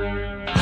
Música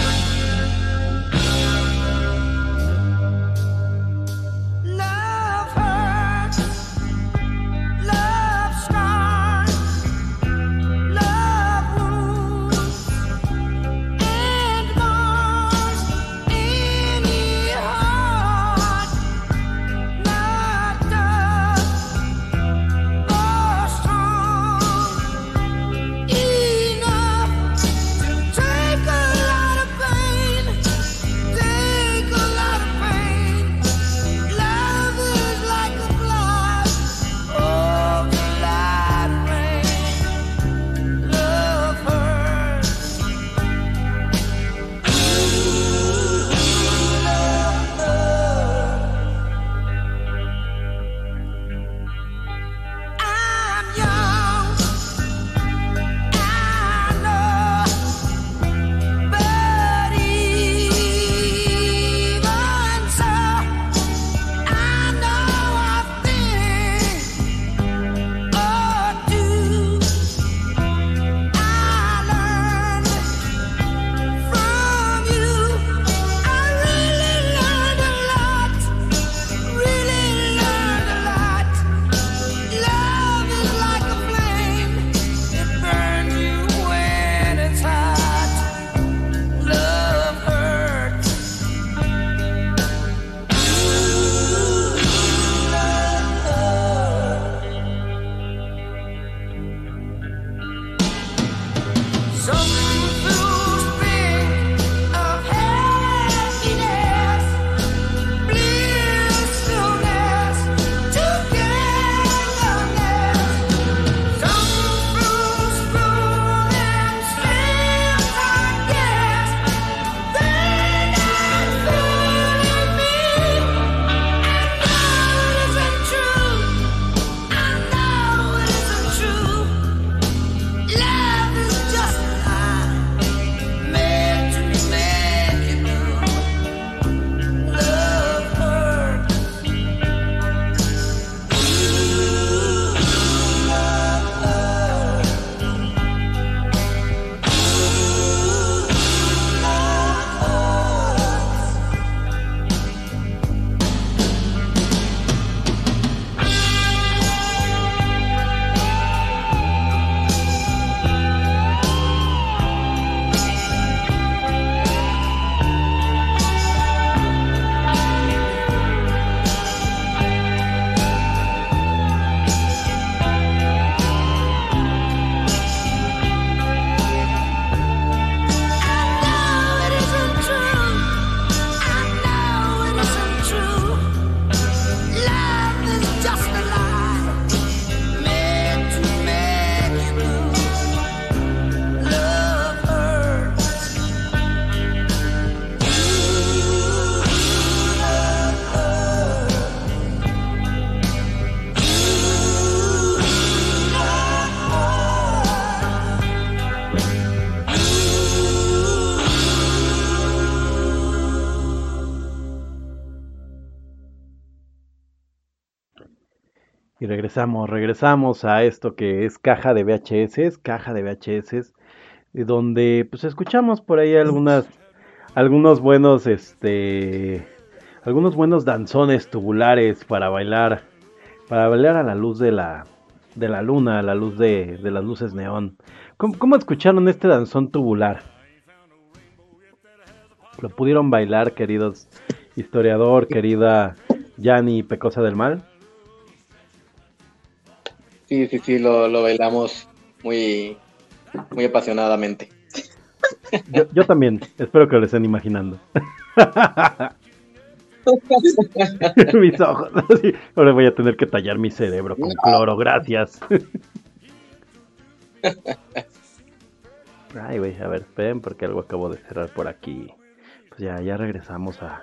Regresamos, regresamos a esto que es caja de VHS, caja de VHS, donde pues escuchamos por ahí algunas, algunos buenos, este, algunos buenos danzones tubulares para bailar, para bailar a la luz de la, de la luna, a la luz de, de las luces neón. ¿Cómo, ¿Cómo escucharon este danzón tubular? ¿Lo pudieron bailar, queridos historiador, querida Yani Pecosa del Mal? Sí, sí, sí, lo, lo bailamos muy, muy apasionadamente. Yo, yo también, espero que lo estén imaginando. Mis ojos. Ahora voy a tener que tallar mi cerebro con cloro, gracias. Ay, güey, a ver, esperen porque algo acabo de cerrar por aquí. Pues ya, ya regresamos a,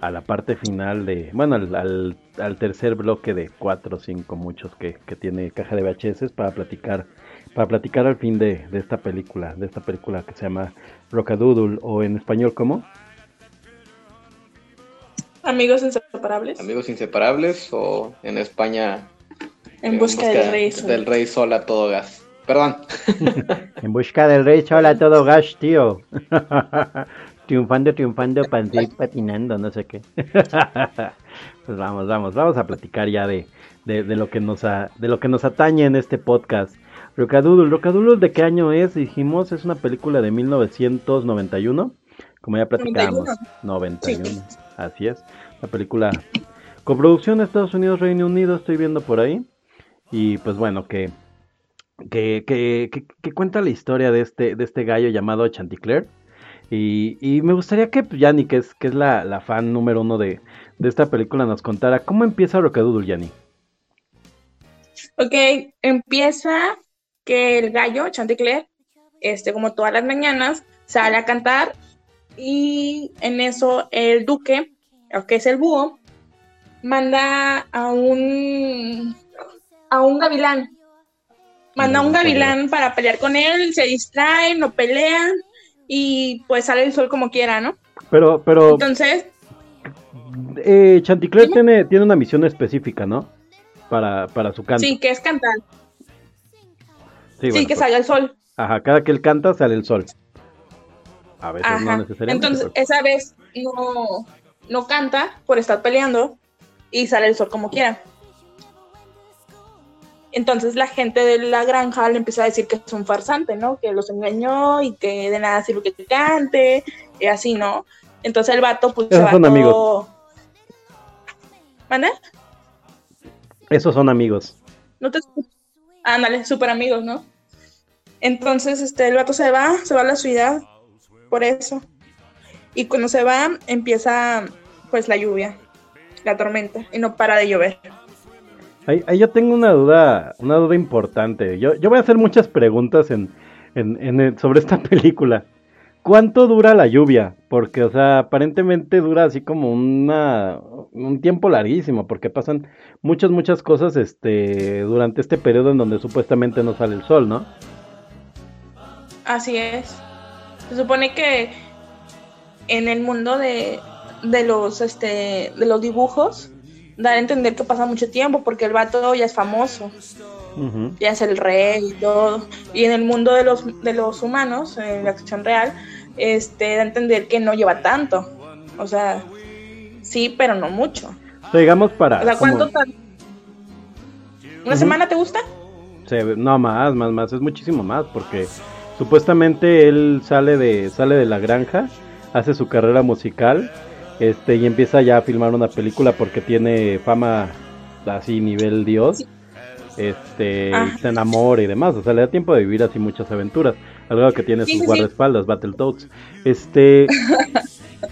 a la parte final de, bueno, al, al, al tercer bloque de cuatro o cinco muchos que, que, tiene caja de VHS para platicar, para platicar al fin de, de, esta película, de esta película que se llama Rocadoodle o en español ¿cómo? Amigos inseparables. Amigos inseparables o en España en busca, en busca del rey sol. del rey sol a todo gas. Perdón. en busca del rey sol a todo gas, tío triunfando, triunfando, patinando, no sé qué. pues vamos, vamos, vamos a platicar ya de, de, de, lo que nos a, de lo que nos atañe en este podcast. Rocadoodle, Rocadoodle de qué año es, dijimos, es una película de 1991, como ya platicábamos, 91, sí. así es, la película coproducción de Estados Unidos, Reino Unido, estoy viendo por ahí, y pues bueno, que, que, que, que, que cuenta la historia de este, de este gallo llamado Chanticleer, y, y, me gustaría que pues, Yanni, que es, que es la, la fan número uno de, de, esta película, nos contara cómo empieza Rocadoodle, Yanni. Ok, empieza que el gallo, Chanticleer, este, como todas las mañanas, sale a cantar y en eso el duque, que es el búho, manda a un a un gavilán. Manda a un gavilán para pelear con él, se distraen, no pelean y pues sale el sol como quiera, ¿no? Pero, pero. Entonces. Eh, Chanticleer tiene, tiene una misión específica, ¿no? Para, para su canto. Sí, que es cantar. Sí, bueno, sí que pues, salga el sol. Ajá, cada que él canta sale el sol. A veces ajá. no necesariamente. Entonces, pero... esa vez no, no canta por estar peleando y sale el sol como quiera. Entonces la gente de la granja le empieza a decir que es un farsante, ¿no? Que los engañó y que de nada sirve que te cante, y así, ¿no? Entonces el vato, pues, Esos son amigos. ¿Mande? Esos son amigos. No te Ándale, súper amigos, ¿no? Entonces, este, el vato se va, se va a la ciudad por eso. Y cuando se va, empieza, pues, la lluvia, la tormenta, y no para de llover. Ahí, yo tengo una duda, una duda importante. Yo, yo voy a hacer muchas preguntas en, en, en, sobre esta película. ¿Cuánto dura la lluvia? Porque, o sea, aparentemente dura así como una, un tiempo larguísimo, porque pasan muchas, muchas cosas este, durante este periodo en donde supuestamente no sale el sol, ¿no? Así es. Se supone que en el mundo de los, este, de los dibujos, dar a entender que pasa mucho tiempo porque el vato ya es famoso. Uh -huh. Ya es el rey y todo. Y en el mundo de los, de los humanos, en la acción real, este, da a entender que no lleva tanto. O sea, sí, pero no mucho. Digamos para. O sea, ¿cuánto como... ¿Una uh -huh. semana te gusta? Sí, no, más, más, más. Es muchísimo más porque supuestamente él sale de, sale de la granja, hace su carrera musical este y empieza ya a filmar una película porque tiene fama así nivel dios este se enamora y demás o sea le da tiempo de vivir así muchas aventuras algo que tiene sí, sus sí, guardaespaldas Battletoads. Este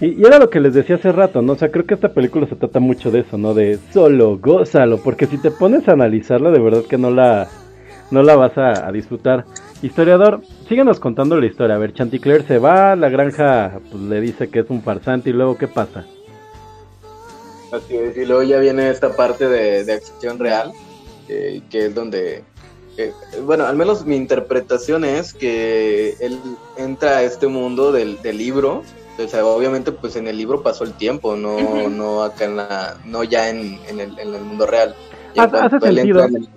y, y, era lo que les decía hace rato no o sea creo que esta película se trata mucho de eso no de solo gózalo porque si te pones a analizarla de verdad que no la no la vas a, a disfrutar Historiador, síguenos contando la historia. A ver, Chanticleer se va, la granja pues, le dice que es un farsante y luego ¿qué pasa? Así es, y luego ya viene esta parte de, de acción real, eh, que es donde, eh, bueno, al menos mi interpretación es que él entra a este mundo del, del libro, o sea, obviamente pues en el libro pasó el tiempo, no, uh -huh. no acá en la, no ya en, en, el, en el mundo real. Hace- él sentido. entra en el-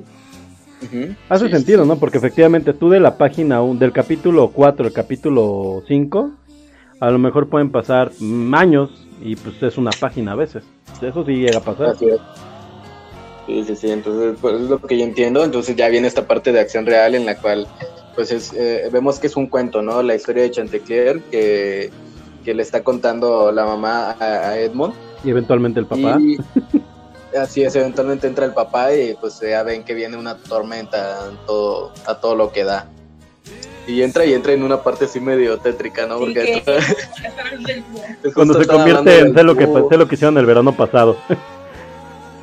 Hace sí, sentido, sí. ¿no? Porque efectivamente tú de la página 1, del capítulo 4 al capítulo 5, a lo mejor pueden pasar años y pues es una página a veces. Eso sí llega a pasar. Así es. Sí, sí, sí, entonces pues, es lo que yo entiendo, entonces ya viene esta parte de acción real en la cual pues es, eh, vemos que es un cuento, ¿no? La historia de Chantecler que, que le está contando la mamá a, a Edmond. Y eventualmente el papá. Y así es, eventualmente entra el papá y pues ya ven que viene una tormenta a todo, a todo lo que da. Y entra y entra en una parte así medio tétrica, ¿no? Sí, Porque Cuando se convierte en sé lo, que, sé lo que hicieron el verano pasado.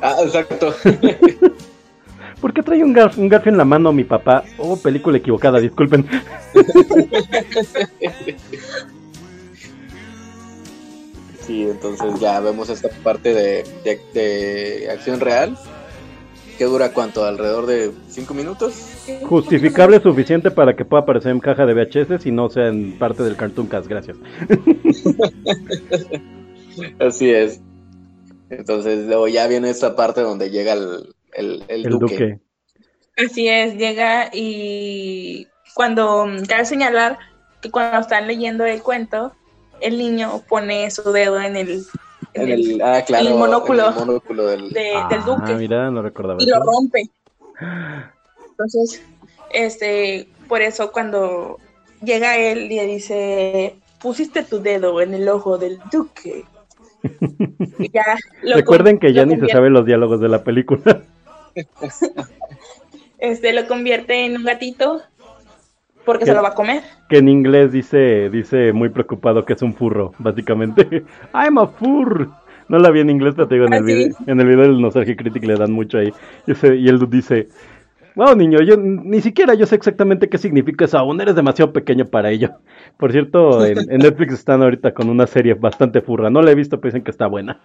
Ah, exacto. ¿Por qué trae un, garf- un garfio en la mano mi papá? Oh, película equivocada, disculpen. Sí, entonces ya vemos esta parte de, de- de acción real. que dura cuánto? ¿Alrededor de 5 minutos? Justificable suficiente para que pueda aparecer en caja de VHS y no sea en parte del Cartoon Cast, gracias. Así es. Entonces luego ya viene esta parte donde llega el, el, el El duque. duque. Así es, llega y cuando mm, cabe señalar que cuando están leyendo el cuento, el niño pone su dedo en el, en En el- el, ah, claro, el monóculo. en el monóculo del... de- del Ah, duque mira, no recordaba y lo rompe. Entonces, este, por eso cuando llega él y le dice, pusiste tu dedo en el ojo del duque. Y ya lo Recuerden que ya lo ni se saben los diálogos de la película. Este, lo convierte en un gatito porque se ¿Qué? lo va a comer. que en inglés dice, dice muy preocupado que es un furro, básicamente. I'm a fur. No la vi en inglés, pero te digo, en el, Ah, sí. video, en el video del Nostalgia Critic le dan mucho ahí. Y él dice, wow, niño, yo ni siquiera yo sé exactamente qué significa eso aún, eres demasiado pequeño para ello. Por cierto, en, en Netflix están ahorita con una serie bastante furra. No la he visto, pero dicen que está buena.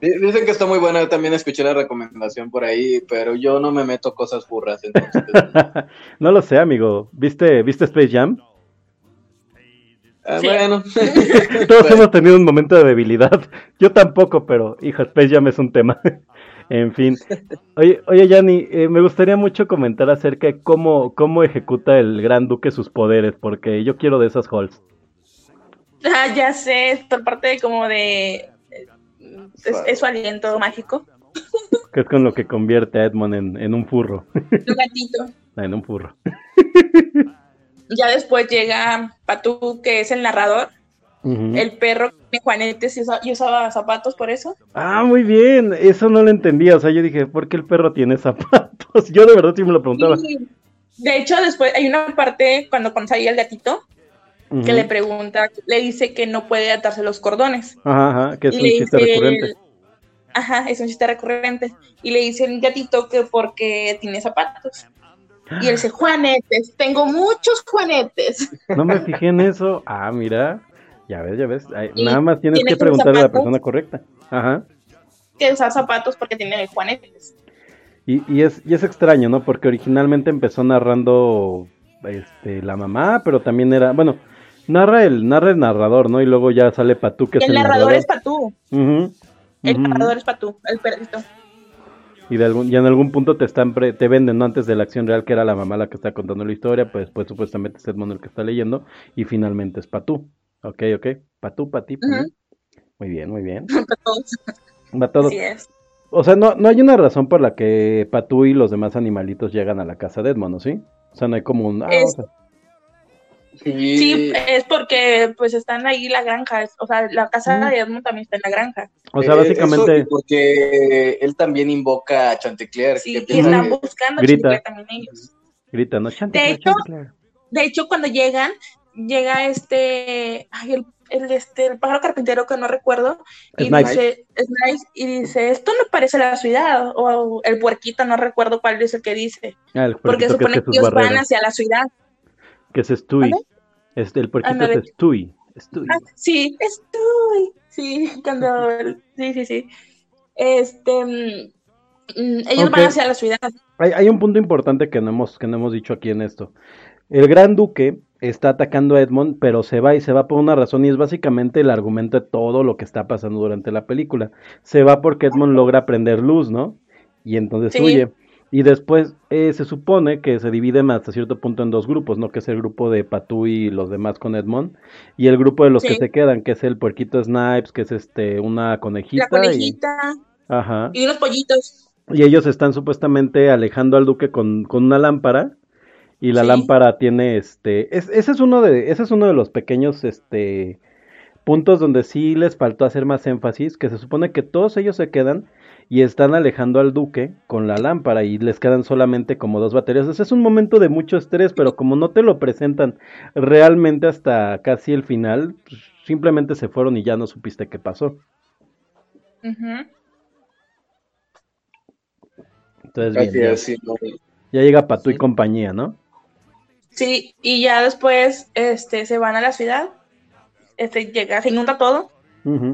Di- Dicen que está muy buena, yo también escuché la recomendación por ahí, pero yo no me meto cosas burras, entonces... no lo sé, amigo. ¿Viste, ¿viste Space Jam? ah, Sí. Bueno, Todos Bueno. hemos tenido un momento de debilidad. Yo tampoco, pero hija, Space Jam es un tema. en fin. Oye, oye Yanni, eh, me gustaría mucho comentar acerca de cómo, cómo ejecuta el Gran Duque sus poderes, porque yo quiero de esas halls. Ah, ya sé, es por parte de como de... Es, es su aliento mágico. Que es con lo que convierte a Edmond en, en un furro. Un gatito. en un furro. Ya después llega Patú, que es el narrador. El perro que tiene juanetes y, usa- y usaba zapatos por eso. Ah, muy bien. Eso no lo entendía. O sea, yo dije, ¿por qué el perro tiene zapatos? Yo de verdad sí me lo preguntaba. De hecho, después hay una parte cuando conoce ahí al gatito que le pregunta, le dice que no puede atarse los cordones. Ajá, ajá, que es Y un chiste dice recurrente. Ajá, es un chiste recurrente. Y le dice el gatito que porque tiene zapatos. Y él dice, Juanetes, tengo muchos Juanetes. No me fijé en eso. Ah, mira. Ya ves, ya ves. Ay, nada más tienes tiene que preguntarle a la persona correcta. Ajá. Que usa zapatos porque tiene Juanetes. Y, y es, y es extraño, ¿no? Porque originalmente empezó narrando este, la mamá, pero también era, bueno, narra el, narra el narrador, ¿no? Y luego ya sale Patú, que Y es el el narrador es Patú. Ujú, El narrador es Patú, el perrito. Y, de algún, y en algún punto te están pre- te venden, ¿no? Antes de la acción real, que era la mamá la que está contando la historia, pues después supuestamente es Edmond el que está leyendo, y finalmente es Patú. Ok, ok. Patú, Patí. Patú. Ujú. Muy bien, muy bien. Va todo. Así es. O sea, no, no hay una razón por la que Patú y los demás animalitos llegan a la casa de Edmond, ¿no? ¿Sí? O sea, no hay como un... ah, Es- o sea, Sí, es porque pues están ahí la granja, es- o sea, la casa Mm. de Edmund también está en la granja. o sea, eh, básicamente... eso porque él también invoca a Chantecler. Sí, que y están que- buscando a Grita. Chantecler también ellos. Grita, ¿no? Chanticleer, De hecho, Chanticleer. De hecho, cuando llegan, llega este, ay, el, el, este, el pájaro carpintero que no recuerdo, y Snipes. dice, Snipes, y dice, esto no parece la ciudad, o el puerquito, no recuerdo cuál es el que dice, Ah, el porque que supone que ellos van hacia la ciudad. que es Stewie. Este, el puerquito es Stewie. Stewie. Ah, sí, estoy, sí, cuando, sí, sí, sí. Este, mm, mm, ellos van hacia la ciudad. Hay, hay un punto importante que no, hemos, que no hemos dicho aquí en esto. El gran duque está atacando a Edmond, pero se va y se va por una razón y es básicamente el argumento de todo lo que está pasando durante la película. Se va porque Edmond logra prender luz, ¿no? y entonces Sí. huye. Y después eh, se supone que se divide hasta cierto punto en dos grupos, ¿no? Que es el grupo de Patú y los demás con Edmond, y el grupo de los que se quedan, que es el puerquito Snipes, que es este una conejita. La y- conejita ajá. y unos pollitos. Y ellos están supuestamente alejando al duque con, con una lámpara. Y la Sí. lámpara tiene este. es- ese es uno de. Ese es uno de los pequeños este. puntos donde sí les faltó hacer más énfasis. Que se supone que todos ellos se quedan. Y están alejando al duque con la lámpara. Y les quedan solamente como dos baterías. Es un momento de mucho estrés. Pero como no te lo presentan realmente hasta casi el final. pues, simplemente se fueron y ya no supiste qué pasó. Entonces, bien, ya, es, sí, no. ya llega Patú y Sí. compañía, ¿no? Sí, y ya después este, se van a la ciudad. Este, llega, se inunda todo.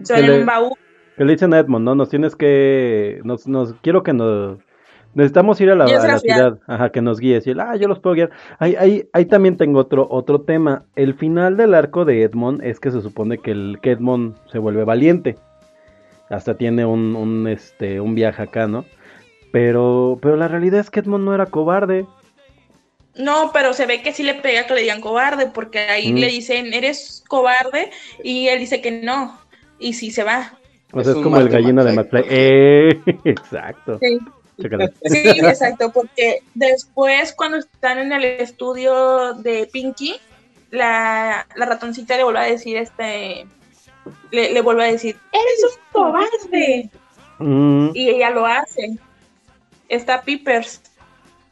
Se van en le- un baúl. Que le dicen a Edmond, ¿no? Nos tienes que. Nos, nos, quiero que nos. Necesitamos ir a la, a ciudad. Ajá, que nos guíes. Y él, ah, yo los puedo guiar. Ahí, ahí, ahí también tengo otro, otro tema. El final del arco de Edmond es que se supone que, el, que Edmond se vuelve valiente. Hasta tiene un, un, este, un viaje acá, ¿no? Pero, pero la realidad es que Edmond no era cobarde. No, pero se ve que sí le pega que le digan cobarde, porque ahí Mm. le dicen, eres cobarde, y él dice que no, y sí se va. O Es sea, es un como el gallina de McFly. ¡Eh! Exacto. Sí, exacto, porque después cuando están en el estudio de Pinky, la, la ratoncita le vuelve a decir, este, le, le vuelve a decir, eres un cobarde, Mm, y ella lo hace. Está Peepers,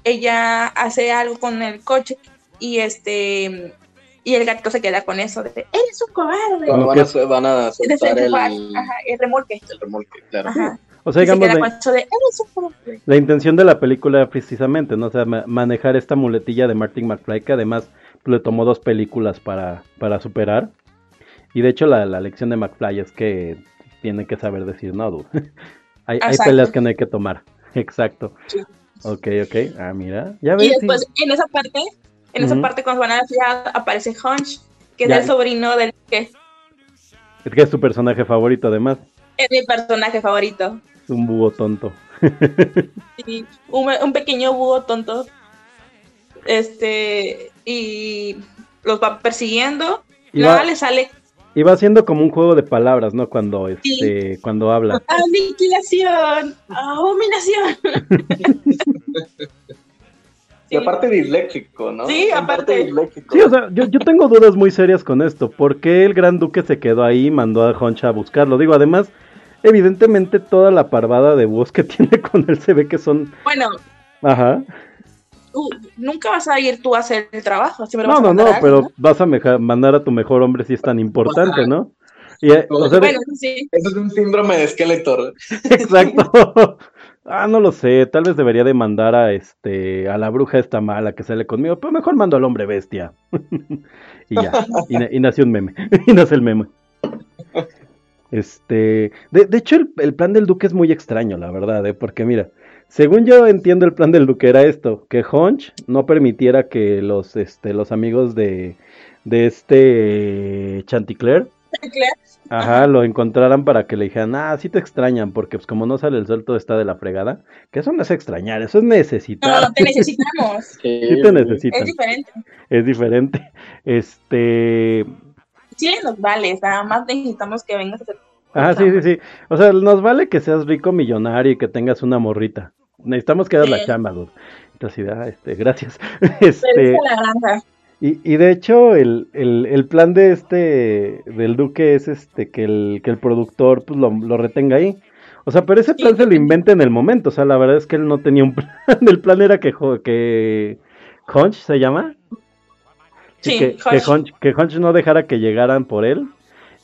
ella hace algo con el coche, y este, y el gatito se queda con eso de, eres un cobarde. Cuando van, a, van a De soltar el, ajá, el remolque. el remolque, claro. Ajá. o sea, Y se digamos, queda de- con eso de, eres un cobarde. La intención de la película era precisamente, ¿no? O sea, ma- manejar esta muletilla de Martin McFly, que además le tomó dos películas para, para superar. Y de hecho, la, la lección de McFly es que tiene que saber decir no, dude. hay, hay peleas que no hay que tomar. Exacto. Sí. Ok, ok. Ah, mira. Ya Y ves. sí. después, en esa parte, en esa parte cuando van a la ciudad, aparece Hunch, que es el sobrino del que Es que es tu personaje favorito, además. es mi personaje favorito. Es un búho tonto. Un, un pequeño búho tonto. Este, y los va persiguiendo. Y Nada va, le sale y va haciendo como un juego de palabras, ¿no? Cuando, este, cuando habla. aniquilación, abominación. Y aparte disléxico, ¿no? Sí, aparte. disléxico. Sí, o sea, yo, yo tengo dudas muy serias con esto. ¿Por qué el Gran Duque se quedó ahí y mandó a Honcha a buscarlo? Digo, además, evidentemente toda la parvada de voz que tiene con él se ve que son... Bueno, Ajá. tú nunca vas a ir tú a hacer el trabajo. siempre No, vas a no, no, a alguien, pero vas a meja- mandar a tu mejor hombre si es tan importante, ¿no? Y, eh, o sea, de- Bueno, sí. Eso es un síndrome de Skeletor. exacto. Ah, no lo sé, tal vez debería de mandar a este a la bruja esta mala que sale conmigo, pero mejor mando al hombre bestia. y ya, y, na- y nació un meme, y nace el meme. Este, de, hecho el, el plan del duque es muy extraño, la verdad, ¿eh? porque mira, según yo entiendo el plan del duque era esto, que Honch no permitiera que los, este, los amigos de, de este Chanticleer Ajá, lo encontraran para que le dijeran, ah, sí te extrañan, porque pues como no sale el sol todo está de la fregada, que eso no es extrañar, eso es necesitar, No, te necesitamos. sí te necesitan, Es diferente. es diferente, este, Sí, nos vale, nada más necesitamos que vengas a hacer. ajá, sí, sí, sí, o sea, nos vale que seas rico millonario y que tengas una morrita, necesitamos que hagas la chamba, dude. Entonces, ah, este, gracias, este, la granja. Y, y de hecho, el, el, el plan de este, del Duque es este, que el, que el productor pues, lo, lo retenga ahí. O sea, pero ese plan se lo inventa en el momento. O sea, la verdad es que él no tenía un plan. El plan era que, que Hunch se llama. Sí, que, que, Hunch. Hunch, que Hunch no dejara que llegaran por él.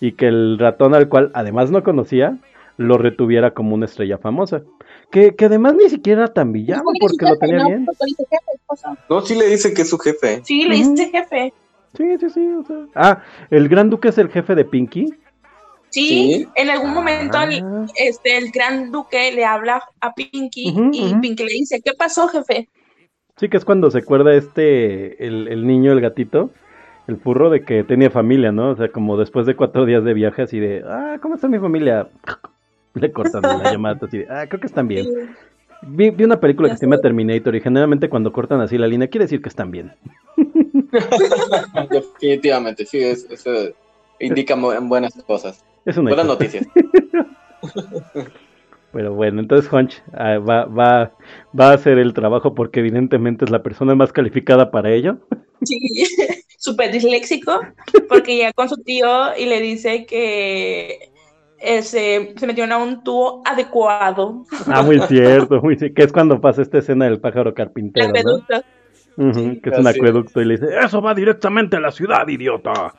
Y que el ratón al cual además no conocía, lo retuviera como una estrella famosa. Que, que además ni siquiera era tan villano Porque lo tenía ¿no? bien. Porque dice jefe, cosa. No, sí le dice que es su jefe. Sí, le dice jefe. Sí, sí, sí. o sea. Ah, el gran duque es el jefe de Pinky. Sí, Sí. en algún momento el, Ah. este, el gran duque le habla a Pinky y. Pinky le dice, ¿qué pasó, jefe? Sí, que es cuando se acuerda este, el, el niño, el gatito, el furro, de que tenía familia, ¿no? O sea, como después de cuatro días de viaje, así de, ah, ¿cómo está mi familia? Le cortan la llamada, así de, ah, creo que están bien. Vi, vi una película que se llama Terminator y generalmente cuando cortan así la línea quiere decir que están bien. Definitivamente, sí, es, eso indica mu- buenas cosas. Es una Buenas noticias. Pero bueno, entonces Hunch ah, va, va, va a hacer el trabajo porque evidentemente es la persona más calificada para ello. Sí, súper disléxico, porque llega con su tío y le dice que eh, se, se metieron a un tubo adecuado. Ah, muy cierto, muy ci- que es cuando pasa esta escena del pájaro carpintero, ¿no? que es un acueducto y le dice, eso va directamente a la ciudad, idiota.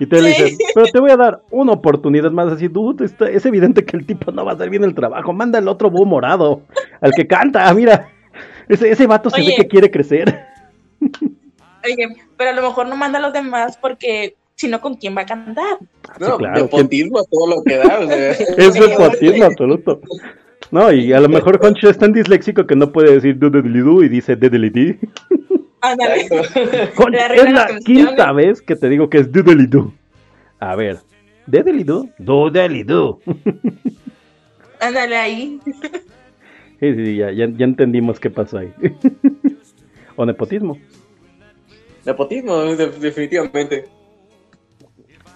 Y te le Sí. dice, pero te voy a dar una oportunidad más así, dude, está- es evidente que el tipo no va a hacer bien el trabajo, manda el otro búho morado, al que canta, mira, ese, ese vato se ve Oye. que quiere crecer. Oye, pero a lo mejor no manda a los demás porque si no, ¿con quién va a cantar? No, claro, nepotismo todo lo que da. o sea. Es nepotismo absoluto. No, y a lo mejor Concho es tan disléxico que no puede decir dudelidu y dice. Concho, La es la quinta vez que te digo que es dudelidu. A ver, dedelidu, dudelidu. Ándale ahí. Sí, sí, ya, ya, ya entendimos qué pasó ahí. o nepotismo. Nepotismo, de- definitivamente.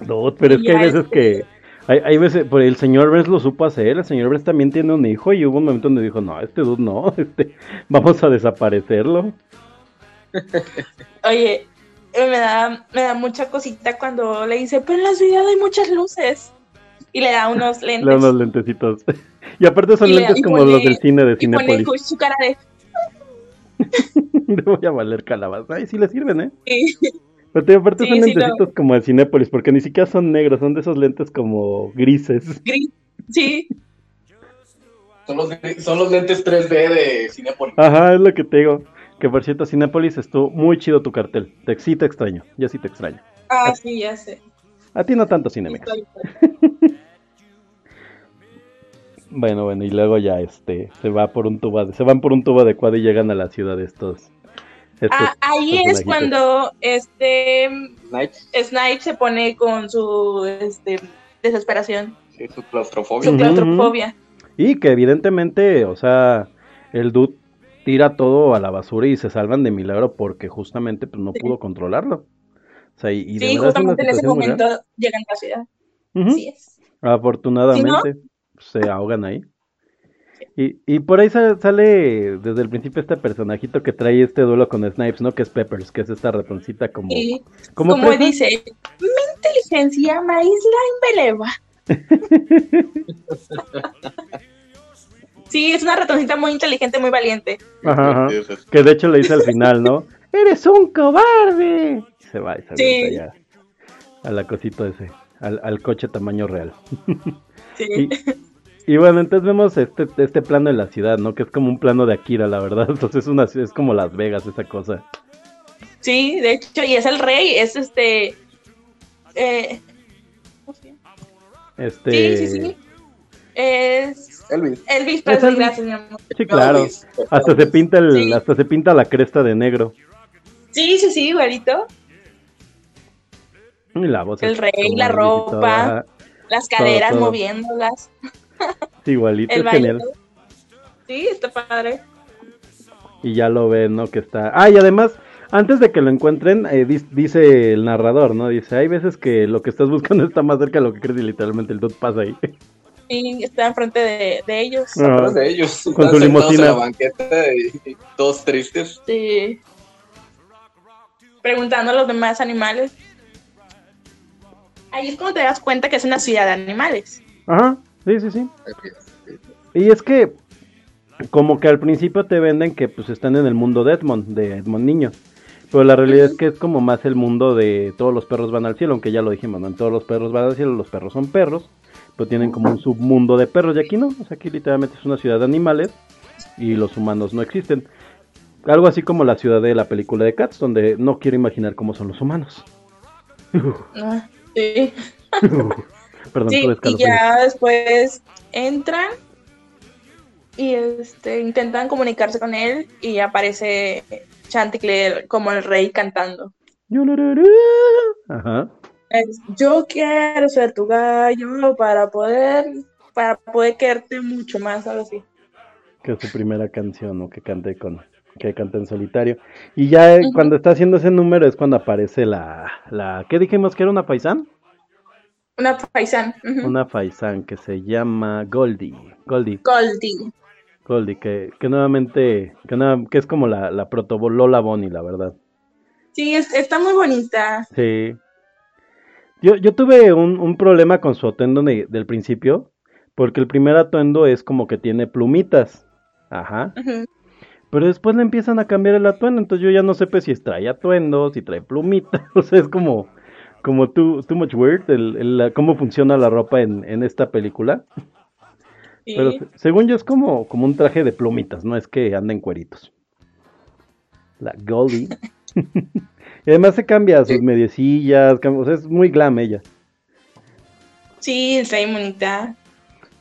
No, pero es que hay veces que. Hay, hay veces, por el señor Burns lo supo hacer, el señor Burns también tiene un hijo y hubo un momento donde dijo, no, este dude no, este, vamos a desaparecerlo. Oye, eh, me da, me da mucha cosita cuando le dice, pero en la ciudad hay muchas luces. Y le da unos lentes. Le dan unos lentecitos. Y aparte son Y lentes como pone- los del cine de pone Cinépolis. su cara de... Le voy a valer calabaza. Ay, sí le sirven, ¿eh? Pero te digo, aparte Sí, son sí, lentecitos como de Cinépolis, porque ni siquiera son negros, son de esos lentes como grises. Gris. Sí, Son los, son los lentes 3D de Cinepolis. Ajá, es lo que te digo. Que por cierto, Cinépolis estuvo muy chido tu cartel. Te, sí te extraño, yo sí te extraño. ah, sí, ya sé. A ti no tanto, Cinemex. Bueno, bueno, y luego ya este se va por un tubo, se van por un tubo adecuado y llegan a la ciudad estos. estos Ah, ahí es cuando este Night, Snipe se pone con su este, desesperación, sí, su claustrofobia. su. Y que evidentemente, o sea, el dude tira todo a la basura y se salvan de milagro porque justamente pues, no Sí. pudo controlarlo. O sea, y, y de Sí, justamente en ese momento llegan a la ciudad. Ujú. Así es. Afortunadamente se ahogan ahí. Y, y por ahí sa- sale desde el principio este personajito que trae este duelo con Snipes, ¿no? Que es Peppers, que es esta ratoncita como... Y como dice, mi inteligencia me aísla y me eleva. Sí, es una ratoncita muy inteligente, muy valiente. Ajá, ajá. Sí, sí, sí. Que de hecho le dice al final, ¿no? ¡Eres un cobarde! Y se va y se Sí. ya a la cosita ese, al, al coche tamaño real. Sí. Y, y bueno, entonces vemos este, este plano de la ciudad, ¿no? Que es como un plano de Akira, la verdad. Entonces es, una, ciudad- es como Las Vegas, esa cosa. Sí, de hecho, y es el rey, es este. Eh. Este... Sí, sí, sí. Es Elvis. Elvis Presley, Elvis. gracias, mi amor. Sí, claro. Elvis. Hasta se pinta el, Sí. hasta se pinta la cresta de negro. Sí, sí, sí, igualito. Y la voz El rey, la ropa. Las caderas todo. moviéndolas. Igualito, El es genial. Sí, está padre. Y ya lo ven, ¿no? Que está. Ah, y además, antes de que lo encuentren, eh, dice el narrador, ¿no? Dice, hay veces que lo que estás buscando está más cerca de lo que crees y literalmente el dude pasa ahí. Sí, está enfrente de, de ellos. Ah. De ellos. Con su. En la banqueta y, y todos tristes. Sí. Preguntando a los demás animales. Ahí es cuando te das cuenta que es una ciudad de animales. Ajá, sí, sí, sí. Y es que, como que al principio te venden que pues están en el mundo de Edmond, de Edmond Niño. Pero la realidad es que es como más el mundo de todos los perros van al cielo, aunque ya lo dijimos, ¿no? En todos los perros van al cielo, los perros son perros, pero tienen como un submundo de perros, y aquí no, o sea, aquí literalmente es una ciudad de animales y los humanos no existen. Algo así como la ciudad de la película de Cats, donde no quiero imaginar cómo son los humanos. Ah, Sí, Perdón, sí, y ya después entran y este intentan comunicarse con él y aparece Chanticleer como el rey cantando. Ajá. Es, Yo quiero ser tu gallo para poder para poder quererte mucho más, algo así. que es su primera canción o que cante con que canta en solitario. Y ya cuando está haciendo ese número es cuando aparece la, la ¿qué dijimos que era una paisán? Una paisán. Una paisán que se llama Goldie. Goldie. Goldie. Goldie, que, que nuevamente, que, que es como la, la proto Lola Bonnie, la verdad. Sí, está muy bonita. Sí. Yo, yo tuve un, un problema con su atuendo del principio, porque el primer atuendo es como que tiene plumitas. Ajá. Pero después le empiezan a cambiar el atuendo, entonces yo ya no sé pues, si trae atuendo, si trae plumitas, o sea, es como, como too, too much weird el, cómo funciona la ropa en, en esta película. Pero según yo es como, como un traje de plumitas, no es que anden cueritos. La Goldie. y además se cambia sus mediecillas, o sea, es muy glam ella. Sí, está muy bonita.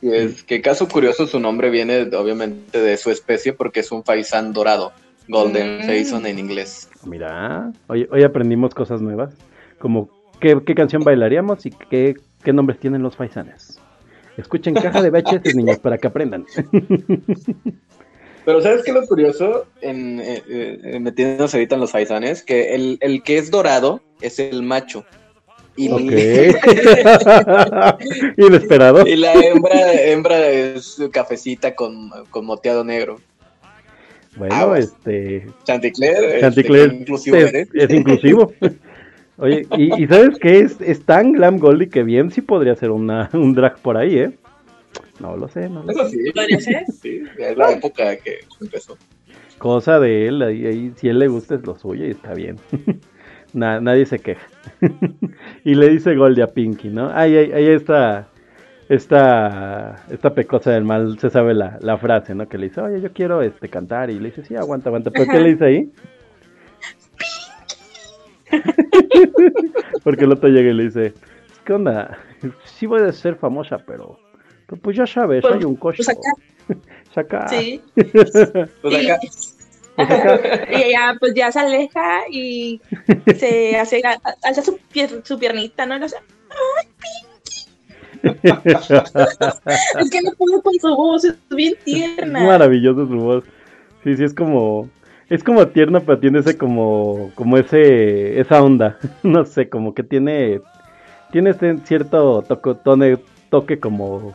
Y es que caso curioso su nombre viene obviamente de su especie porque es un faisán dorado, golden mm. en inglés. Mira, hoy, hoy aprendimos cosas nuevas, como qué, canción bailaríamos y qué, qué nombres tienen los faisanes. Escuchen caja de baches, niños, para que aprendan. Pero ¿sabes qué es lo curioso? En, eh, eh, metiéndonos ahorita en los faisanes, que el, el, que es dorado es el macho. Y Inesperado. Y la hembra, hembra es cafecita con, con moteado negro. Bueno, este. Chanticleer, Chanticleer este, inclusivo es, es, inclusivo. Oye, y, ¿sabes qué? Es, es tan glam Goldie que bien sí podría ser una, un drag por ahí, ¿eh? No lo sé, no lo Eso sí, ¿Podría ser? Sí, es la época que empezó. Cosa de él, ahí, ahí, si a él le gusta es lo suyo y está bien. nadie se queja. y le dice Goldie a Pinky, ¿no? Ahí, ahí, ahí está esta, esta pecosa del mal se sabe la, la, frase, ¿no? Que le dice, oye, yo quiero este cantar. Y le dice, sí, aguanta, aguanta. ¿Pero qué le dice ahí? Porque el otro llega y le dice, ¿qué onda? Sí voy a ser famosa, pero, pues ya sabes, pues, hay un coche. Pues acá. Sí. pues acá. y ella pues ya se aleja y se hace alza su, su piernita, ¿no? Y hace, ¡ay, Pinky! es que no puedo con su voz, es bien tierna. Es maravilloso su voz. Sí, sí, es como es como tierna, pero tiene ese como, como ese, esa onda. no sé, como que tiene, tiene este cierto toque, toque como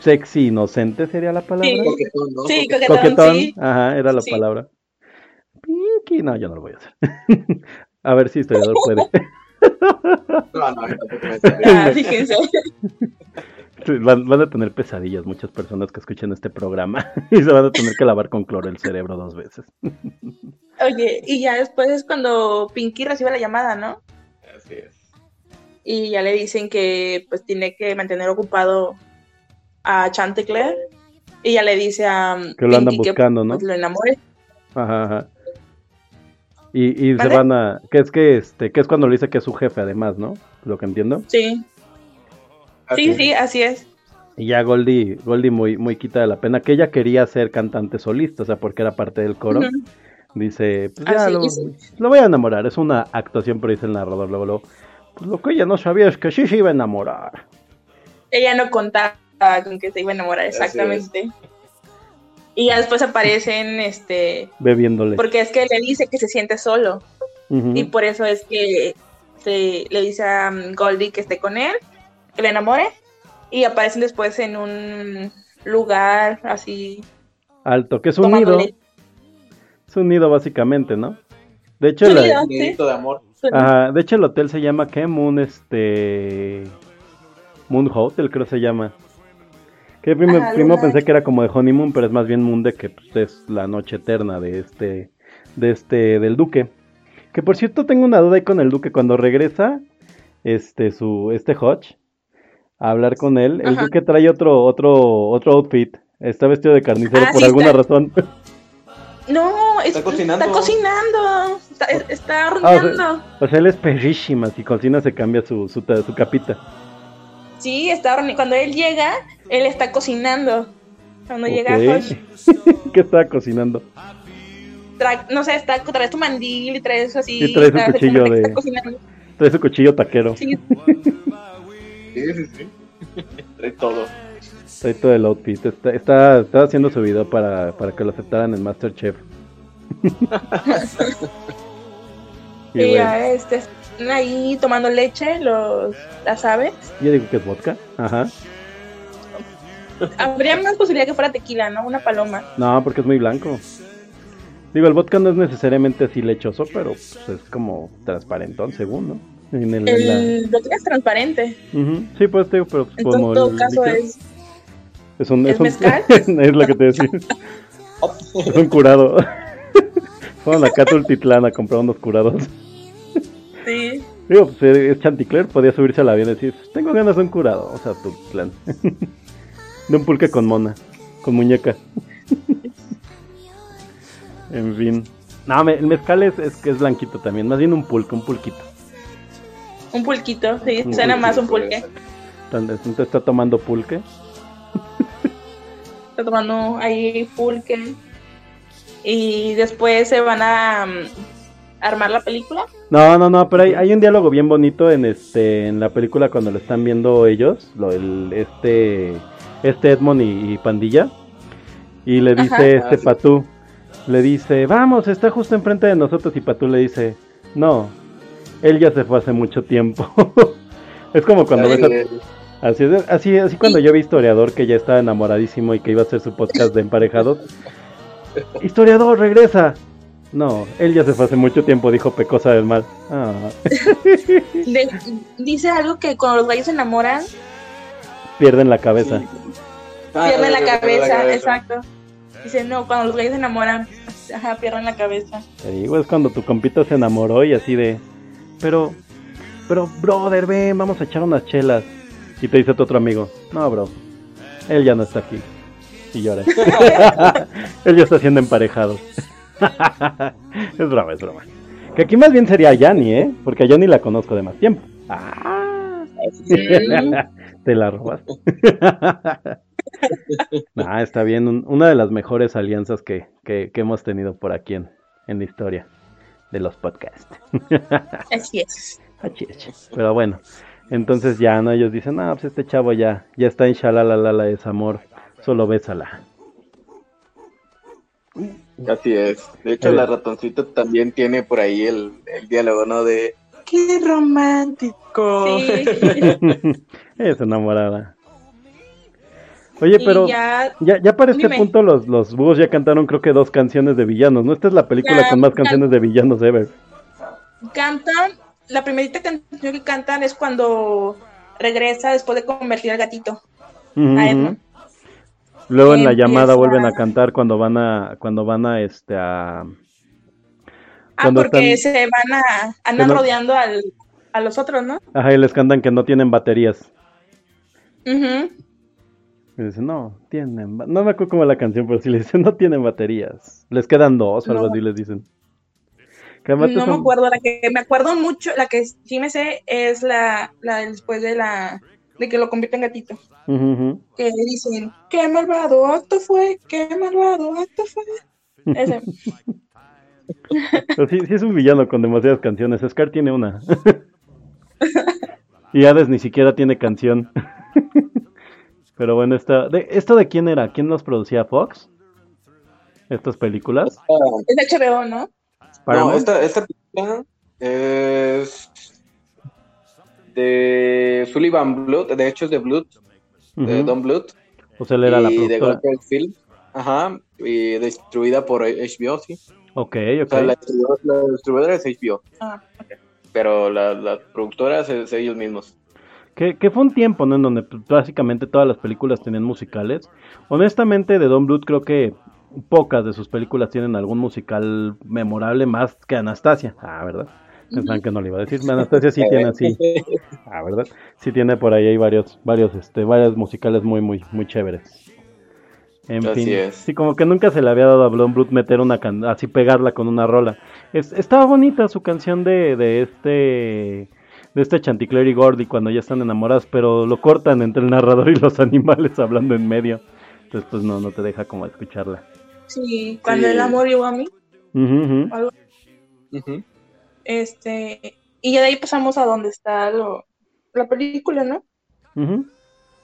sexy, inocente sería la palabra. Sí, coquetón, ¿no? Sí, coquetón, Sí. Ajá, era la palabra. Pinky, no, yo no lo voy a hacer. a ver si historiador puede. no, no, ah, fíjense. Van, van, a tener pesadillas muchas personas que escuchen este programa y se van a tener que lavar con cloro el cerebro dos veces. Oye, y ya después es cuando Pinky recibe la llamada, ¿no? Así es. Y ya le dicen que pues tiene que mantener ocupado a Chantecler y ya le dice a que lo andan buscando, ¿no? Pues, lo enamore. Ajá, ajá. Y, y se van a que es que este que es cuando le dice que es su jefe además, ¿no? Lo que entiendo. Sí. Sí, sí, así es. Y ya Goldie, Goldie muy, muy quita de la pena, que ella quería ser cantante solista, o sea, porque era parte del coro. Dice, pues ya lo, voy a enamorar, es una actuación, pero dice el narrador, luego, luego, pues lo que ella no sabía es que sí se iba a enamorar. Ella no contaba con que se iba a enamorar, exactamente. Y ya después aparecen, este... Bebiéndole. Porque es que le dice que se siente solo. Y por eso es que se, le dice a Goldie que esté con él que le enamore y aparecen después en un lugar así alto, que es un nido. Es un nido básicamente, ¿no? De hecho, el, de amor. de hecho el hotel se llama ¿qué? Moon este Moon Hotel creo se llama. Que primero, pensé que era como de honeymoon, pero es más bien Moon de que pues, es la noche eterna de este de este del duque. Que por cierto tengo una duda ahí con el duque cuando regresa este su este Hodge a hablar con él. El duque trae otro, otro, otro outfit. Está vestido de carnicero ah, por alguna razón. No, está cocinando. Está cocinando. Está, ah, horneando. o, sea, él es perrísima. Si cocina, se cambia su, su, su capita. Sí, está horneando. Cuando él llega, él está cocinando. Cuando llega Josh. ¿Qué está cocinando? no sé, está, trae su mandil y trae eso así. Y trae su cuchillo de. Trae su cuchillo taquero. Sí. Trae todo. Trae todo el outfit. Está, está, está haciendo su video para, para que lo aceptaran en Masterchef. y Y bueno, ya este, están ahí tomando leche los, las aves. yo digo que es vodka. Ajá. Habría más posibilidad que fuera tequila, ¿no? Una paloma. No, porque es muy blanco. Digo, el vodka no es necesariamente así lechoso, pero pues, es como transparentón, según, ¿no? En el, en la- El lo es transparente. Ujú, Sí, pues te digo, pero pues, En como todo el caso líquido- es. es un, ¿es es un- mezcal? es lo que te decía. Es un curado. Fueron a Tultitlán a comprar unos curados. Sí. Digo, pues eh, es Chanticleer, podía subirse al avión y decir, tengo ganas de un curado. O sea, Tultitlán. De un pulque con mona, con muñeca. En fin. No, me- el mezcal es, es que es blanquito también, más bien un pulque, un pulquito. Un pulquito, sí, Un suena más un pulque. Entonces está tomando pulque. Está tomando ahí pulque. Y después se van a mm, armar la película. No, no, no, pero hay, hay un diálogo bien bonito en este en la película cuando lo están viendo ellos, lo, el, este este Edmond y, y Pandilla. Y le dice Ajá. este Ah, sí. Patú, le dice, vamos, está justo enfrente de nosotros y Patú le dice, no, él ya se fue hace mucho tiempo. es como cuando ves a- Así, es, así, así cuando yo vi historiador que ya estaba enamoradísimo y que iba a hacer su podcast de emparejados. Historiador, regresa. No, él ya se fue hace mucho tiempo, dijo Pecosa del Mal. Ah. De- dice algo que cuando los gallos se enamoran, Pierden la cabeza. Ah, pierden la cabeza. Exacto. Dice, no, cuando los gallos se enamoran, ajá, pierden la cabeza. Te digo, es cuando tu compita se enamoró y así de. Pero, pero, brother, ven, vamos a echar unas chelas. Y te dice tu otro amigo, no, bro, él ya no está aquí. Y llora. él ya está haciendo emparejados. es broma, es broma. Que aquí más bien sería Yanni, ¿eh? Porque a Yanni la conozco de más tiempo. Ah, te la robas. nah, está bien. un- una de las mejores alianzas que, que- que hemos tenido por aquí en, en la historia de los podcasts. Así es. Achí, achí. Pero bueno, entonces ya, ¿no? Ellos dicen, ah, pues este chavo ya, ya está en shalalala, es amor, solo bésala. Así es. De hecho, Eh. la ratoncita también tiene por ahí el, el diálogo, ¿no? De ¡Qué romántico! Sí. es enamorada. Oye, pero ya ya, ya para este punto los, los búhos ya cantaron creo que dos canciones de villanos, ¿no? Esta es la película Ya, con más can- canciones de villanos ever. cantan, la primerita canción que cantan es cuando regresa después de convertir al gatito. Ujú, a ujú. Edmond. Luego en la llamada vuelven a cantar cuando van a, cuando van a este a Ah, porque están- se van a, andan no- rodeando al, a los otros, ¿no? ajá, y les cantan que no tienen baterías. Ujú. Y dicen, no, tienen, ba-". no me acuerdo cómo la canción, pero sí le dicen, no tienen baterías. Les quedan dos o algo No. así les dicen. Que No me son- acuerdo, la que me acuerdo mucho, la que sí me sé es la, la después de la de que lo convierte en gatito. Ujú, ujú. Que dicen, qué malvado acto fue, qué malvado acto fue. Ese. Sí, sí es un villano con demasiadas canciones. Scar tiene una. y Hades ni siquiera tiene canción. Pero bueno, esta, de, ¿esto de quién era? ¿Quién los producía? ¿Fox? ¿Estas películas? Es HBO, ¿no? No, esta, esta película es de Sullivan Blood, de hecho es de Blood, de. Don Blood, O sea, él era la y de productora. Goldberg Film, ajá, y distribuida por HBO, sí. Ok, O ok. sea, la distribuidora, la distribuidora es HBO, Ah, pero la, la productora es, es ellos mismos. Que, que fue un tiempo, ¿no? En donde pues, básicamente todas las películas tenían musicales. Honestamente, de Don Bluth creo que pocas de sus películas tienen algún musical memorable más que Anastasia. Ah, ¿verdad? Pensaban que no le iba a decir. Anastasia sí tiene así. Ah, ¿verdad? Sí tiene por ahí hay varios, varios, este, varios musicales muy, muy, muy chéveres. En Así fin. es. Sí, como que nunca se le había dado a Blond Blood meter una can así pegarla con una rola. Es- estaba bonita su canción de, de este de este Chanticleer y Gordy cuando ya están enamorados, pero lo cortan entre el narrador y los animales hablando en medio. Entonces pues no, no te deja como escucharla. sí, cuando Sí. el amor llegó a mí, algo, Ujú. este, y ya de ahí pasamos a donde está lo, la película, ¿no? Ujú.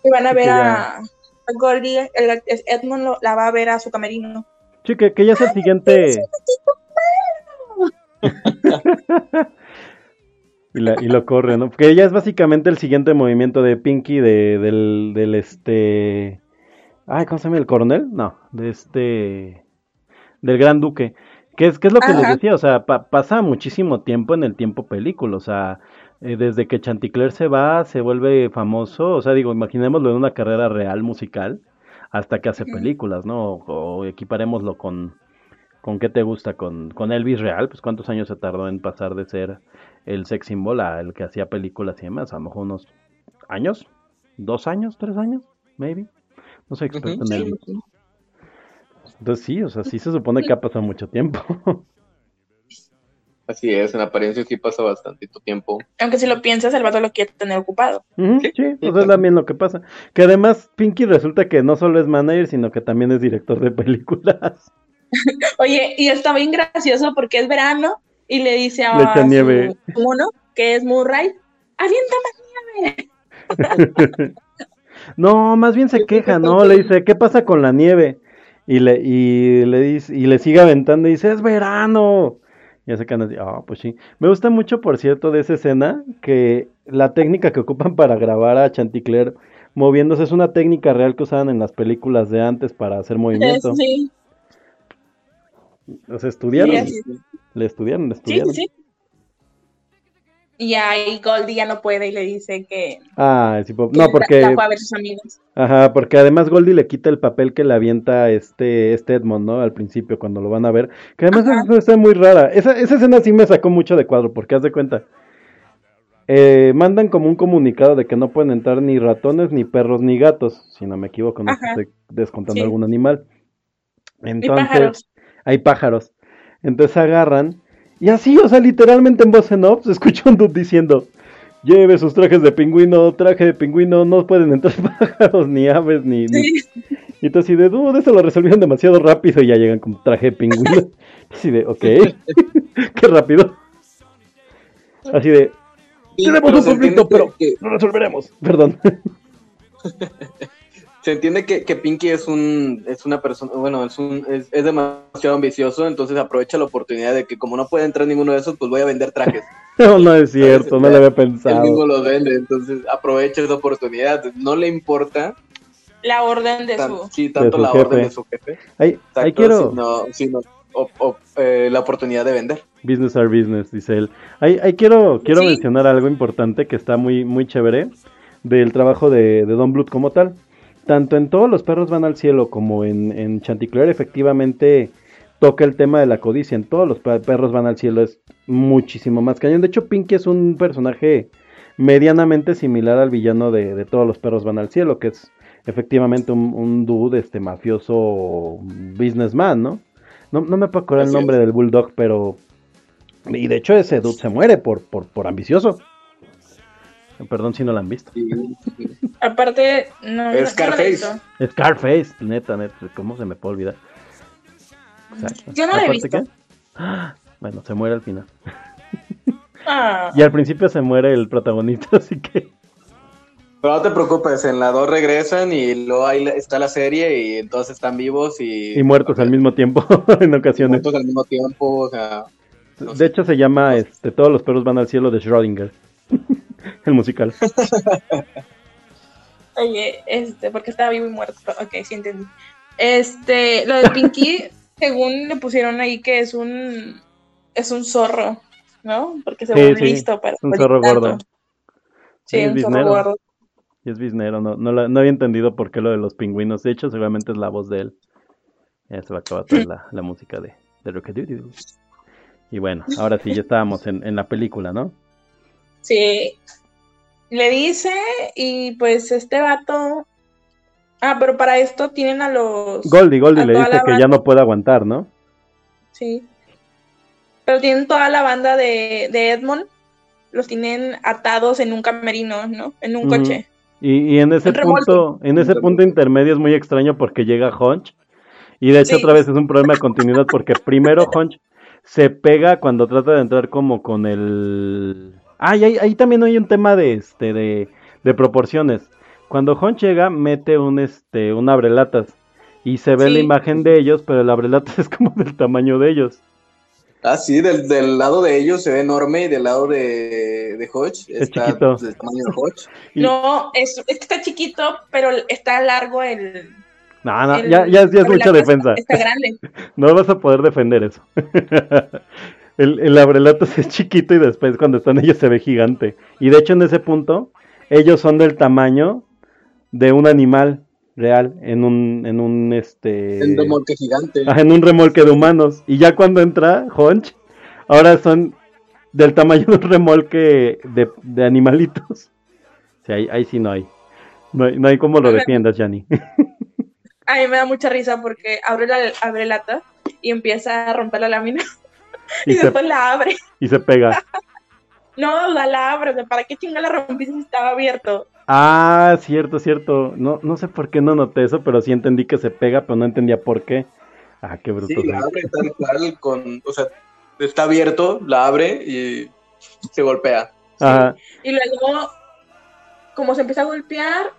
Y van a ver a, a Goldie, el, Edmond lo- la va a ver a su camerino. Sí, que, que ya es el siguiente. y, la- y lo corre, ¿no? Porque ya es básicamente el siguiente movimiento de Pinky de, del, del este. Ay, ¿cómo se llama? ¿El coronel? No, de este. Del Gran Duque. Que es, que es lo que les decía, o sea, pa- pasa muchísimo tiempo en el tiempo película, o sea, eh, desde que Chanticleer se va, se vuelve famoso, o sea, digo, imaginémoslo en una carrera real musical, hasta que hace películas, ¿no? O, o equiparémoslo con, ¿con qué te gusta? Con, con Elvis Real, pues cuántos años se tardó en pasar de ser el sex symbol a el que hacía películas y demás, a lo mejor unos años, dos años, tres años, maybe, no soy experto en sí. Elvis. Entonces sí, o sea, sí se supone que ha pasado mucho tiempo. Así es, en apariencia sí pasa bastante tiempo. Aunque si lo piensas, el vato lo quiere tener ocupado. Sí, sí, sí, pues es también lo que pasa. Que además Pinky resulta que no solo es manager, sino que también es director de películas. Oye, y está bien gracioso porque es verano y le dice a echa su mono, que es Murray, avienta más nieve. No, más bien se queja, ¿no? Le dice, ¿qué pasa con la nieve? Y le, y le dice, y le sigue aventando y dice, es verano. Y hace canas de, ah, pues sí. Me gusta mucho, por cierto, de esa escena, que la técnica que ocupan para grabar a Chanticleer moviéndose es una técnica real que usaban en las películas de antes para hacer movimiento. Sí, O sea, estudiaron, Sí, así le estudiaron, le sí, estudiaron. sí. Y ahí Goldie ya no puede y le dice que, Ah, sí, que no, porque, la fue a ver sus amigos. ajá, porque además Goldie le quita el papel que le avienta este, este Edmond, ¿no? Al principio, cuando lo van a ver. Que además Ajá. esa escena muy rara. Esa, esa escena sí me sacó mucho de cuadro, porque haz de cuenta. Eh, mandan como un comunicado de que no pueden entrar ni ratones, ni perros, ni gatos, si no me equivoco, no Ajá. estoy descontando Sí. algún animal. Entonces, pájaros. hay pájaros. Entonces agarran. Y así, o sea, literalmente en voz en off se escucha un dude diciendo: Lleve sus trajes de pingüino, traje de pingüino, no pueden entrar pájaros, ni aves, ni. ni-". Y tú así de, dude, eso lo resolvieron demasiado rápido y ya llegan con traje de pingüino. Así de, ok, qué rápido. Así de, tenemos un conflicto, pero que- lo resolveremos. Perdón. Se entiende que, que Pinky es un es una persona, bueno, es un es, es demasiado ambicioso, entonces aprovecha la oportunidad de que como no puede entrar ninguno de esos, pues voy a vender trajes. No, no es cierto, no lo había Él mismo pensado. los vende, entonces aprovecha esa oportunidad. No le importa La orden de tan- su... sí, tanto su la jefe. orden de su jefe, Ahí, exacto, ahí quiero. sino, sino o- o, eh, la oportunidad de vender. Business are business, dice él. Ahí, ahí quiero, quiero Sí. mencionar algo importante que está muy, muy chévere del trabajo de, de Don Bluth como tal. Tanto en Todos los perros van al cielo como en, en Chanticleer, efectivamente toca el tema de la codicia. En Todos los pe- perros van al cielo es muchísimo más cañón. De hecho, Pinky es un personaje medianamente similar al villano de, de Todos los perros van al cielo, que es efectivamente un, un dude este, mafioso businessman, ¿no? No, no me puedo acordar el nombre es. del bulldog, pero y de hecho ese dude se muere por, por, por ambicioso. Perdón si no lo han visto. Aparte, no, no- no Scarface. Scarface, neta, neta, ¿cómo se me puede olvidar? Exacto. Yo no lo he visto. que- ¡Ah! Bueno, se muere al final. Ah, Y al principio se muere el protagonista, así que... Pero no te preocupes, en la 2 regresan y luego ahí está la serie y entonces están vivos y, Y muertos al mismo tiempo, en ocasiones. muertos al mismo tiempo, o sea, no De sé. hecho se llama este, Todos los perros van al cielo de Schrödinger. el musical. Oye, este, porque estaba vivo y muerto. Ok, sí entendí. Este, lo de Pinky, según le pusieron ahí que es un es un zorro, ¿no? Porque se Sí, ve sí, listo para un zorro tanto. gordo. Sí, Sí, es un zorro gordo. Y es biznero, no, no, la- no había entendido por qué lo de los pingüinos. De hecho, seguramente es la voz de él. Ya se va a acabar toda la, la música de, de Rockadoo. Y bueno, ahora sí, ya estábamos en, en la película, ¿no? Sí. Le dice y pues este vato Ah, pero para esto tienen a los Goldie, Goldie le dice que ya no puede aguantar, ¿no? Sí. Pero tienen toda la banda de, de Edmond, los tienen atados en un camerino, ¿no? En un coche. Y, y en ese Un punto, en ese punto intermedio es muy extraño porque llega Hunch. Y de hecho Sí. otra vez es un problema de continuidad porque primero Hunch se pega cuando trata de entrar como con el... Ah, y ahí, ahí también hay un tema de este de, de proporciones. cuando Hon llega, mete un este un abrelatas y se ve la imagen de ellos, pero el abrelatas es como del tamaño de ellos. Ah, sí, del, del lado de ellos se ve enorme y del lado de, de Hodge está chiquito. del tamaño de Hodge. No, es, es que está chiquito, pero está largo el. No, no, el- ya, ya, ya es mucha defensa. Está grande. No vas a poder defender eso. El, el abrelatas es chiquito y después cuando están ellos se ve gigante. Y de hecho en ese punto, ellos son del tamaño de un animal real en un, en un este El remolque gigante. en un remolque de humanos. Y ya cuando entra Honch, ahora son del tamaño de un remolque de, de animalitos. O sea, ahí, ahí sí no hay. No hay, no hay cómo lo defiendas, Yanni. A mí me da mucha risa porque abre la abre lata y empieza a romper la lámina y, y, se, después la abre. y se pega. No, la, la abre. ¿Para qué chinga la rompiste si estaba abierto? Ah, cierto, cierto. No, no sé por qué no noté eso, pero sí entendí que se pega, pero no entendía por qué. Ah, qué bruto. Sí, la abre tal cual con, o sea, está abierto, la abre y se golpea. Ajá. Y luego, como se empieza a golpear,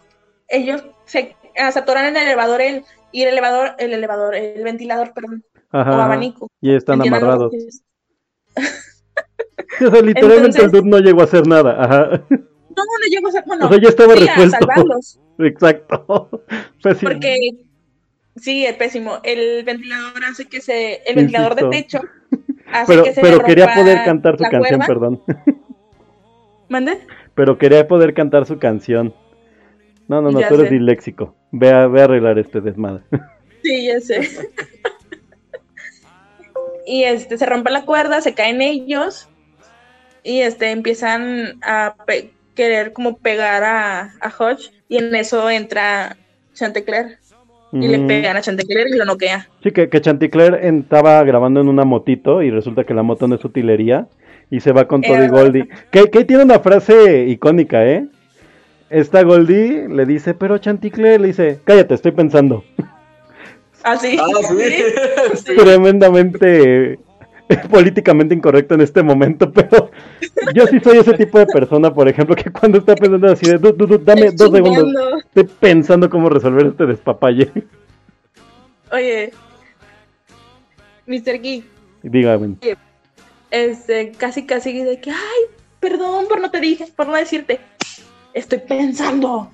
ellos se, ah, se atoran en el elevador el, y el elevador, el elevador, el ventilador, perdón, Ajá. o ajá. abanico. Y están amarrados. o sea, literalmente Entonces- el dude no llegó a hacer nada. Ajá. No, no llegó a ser, bueno, O sea, ya estaba sí, a resuelto. salvarlos, Exacto. Así. porque sí, es pésimo. El ventilador hace que se, el ventilador de techo hace Pero, que se pero quería poder cantar su canción, perdón. ¿Mande? Pero quería poder cantar su canción. No, no, no, Ya tú eres sé. disléxico. Ve a, ve a arreglar este desmadre. Sí, ya sé. Y este se rompe la cuerda, se caen ellos y este empiezan a querer como pegar a, a Hodge y en eso entra Chantecler y le pegan a Chantecler y lo noquea. Sí, que, que Chanticleer estaba grabando en una motito y resulta que la moto no es utilería y se va con Eh. Goldie. Que, que tiene una frase icónica, ¿eh? Esta Goldie le dice, pero Chanticleer le dice, cállate, estoy pensando. Ah, sí. Ah, sí. Sí. Tremendamente eh, políticamente incorrecto en este momento, pero yo sí soy ese tipo de persona, por ejemplo, que cuando está pensando así de, "Du- du- du, dame dos segundos, estoy pensando cómo resolver este despapalle. Oye, Mr. Geek, Dígame. este, casi casi de que, ay, perdón por no te dije, por no decirte. Estoy pensando.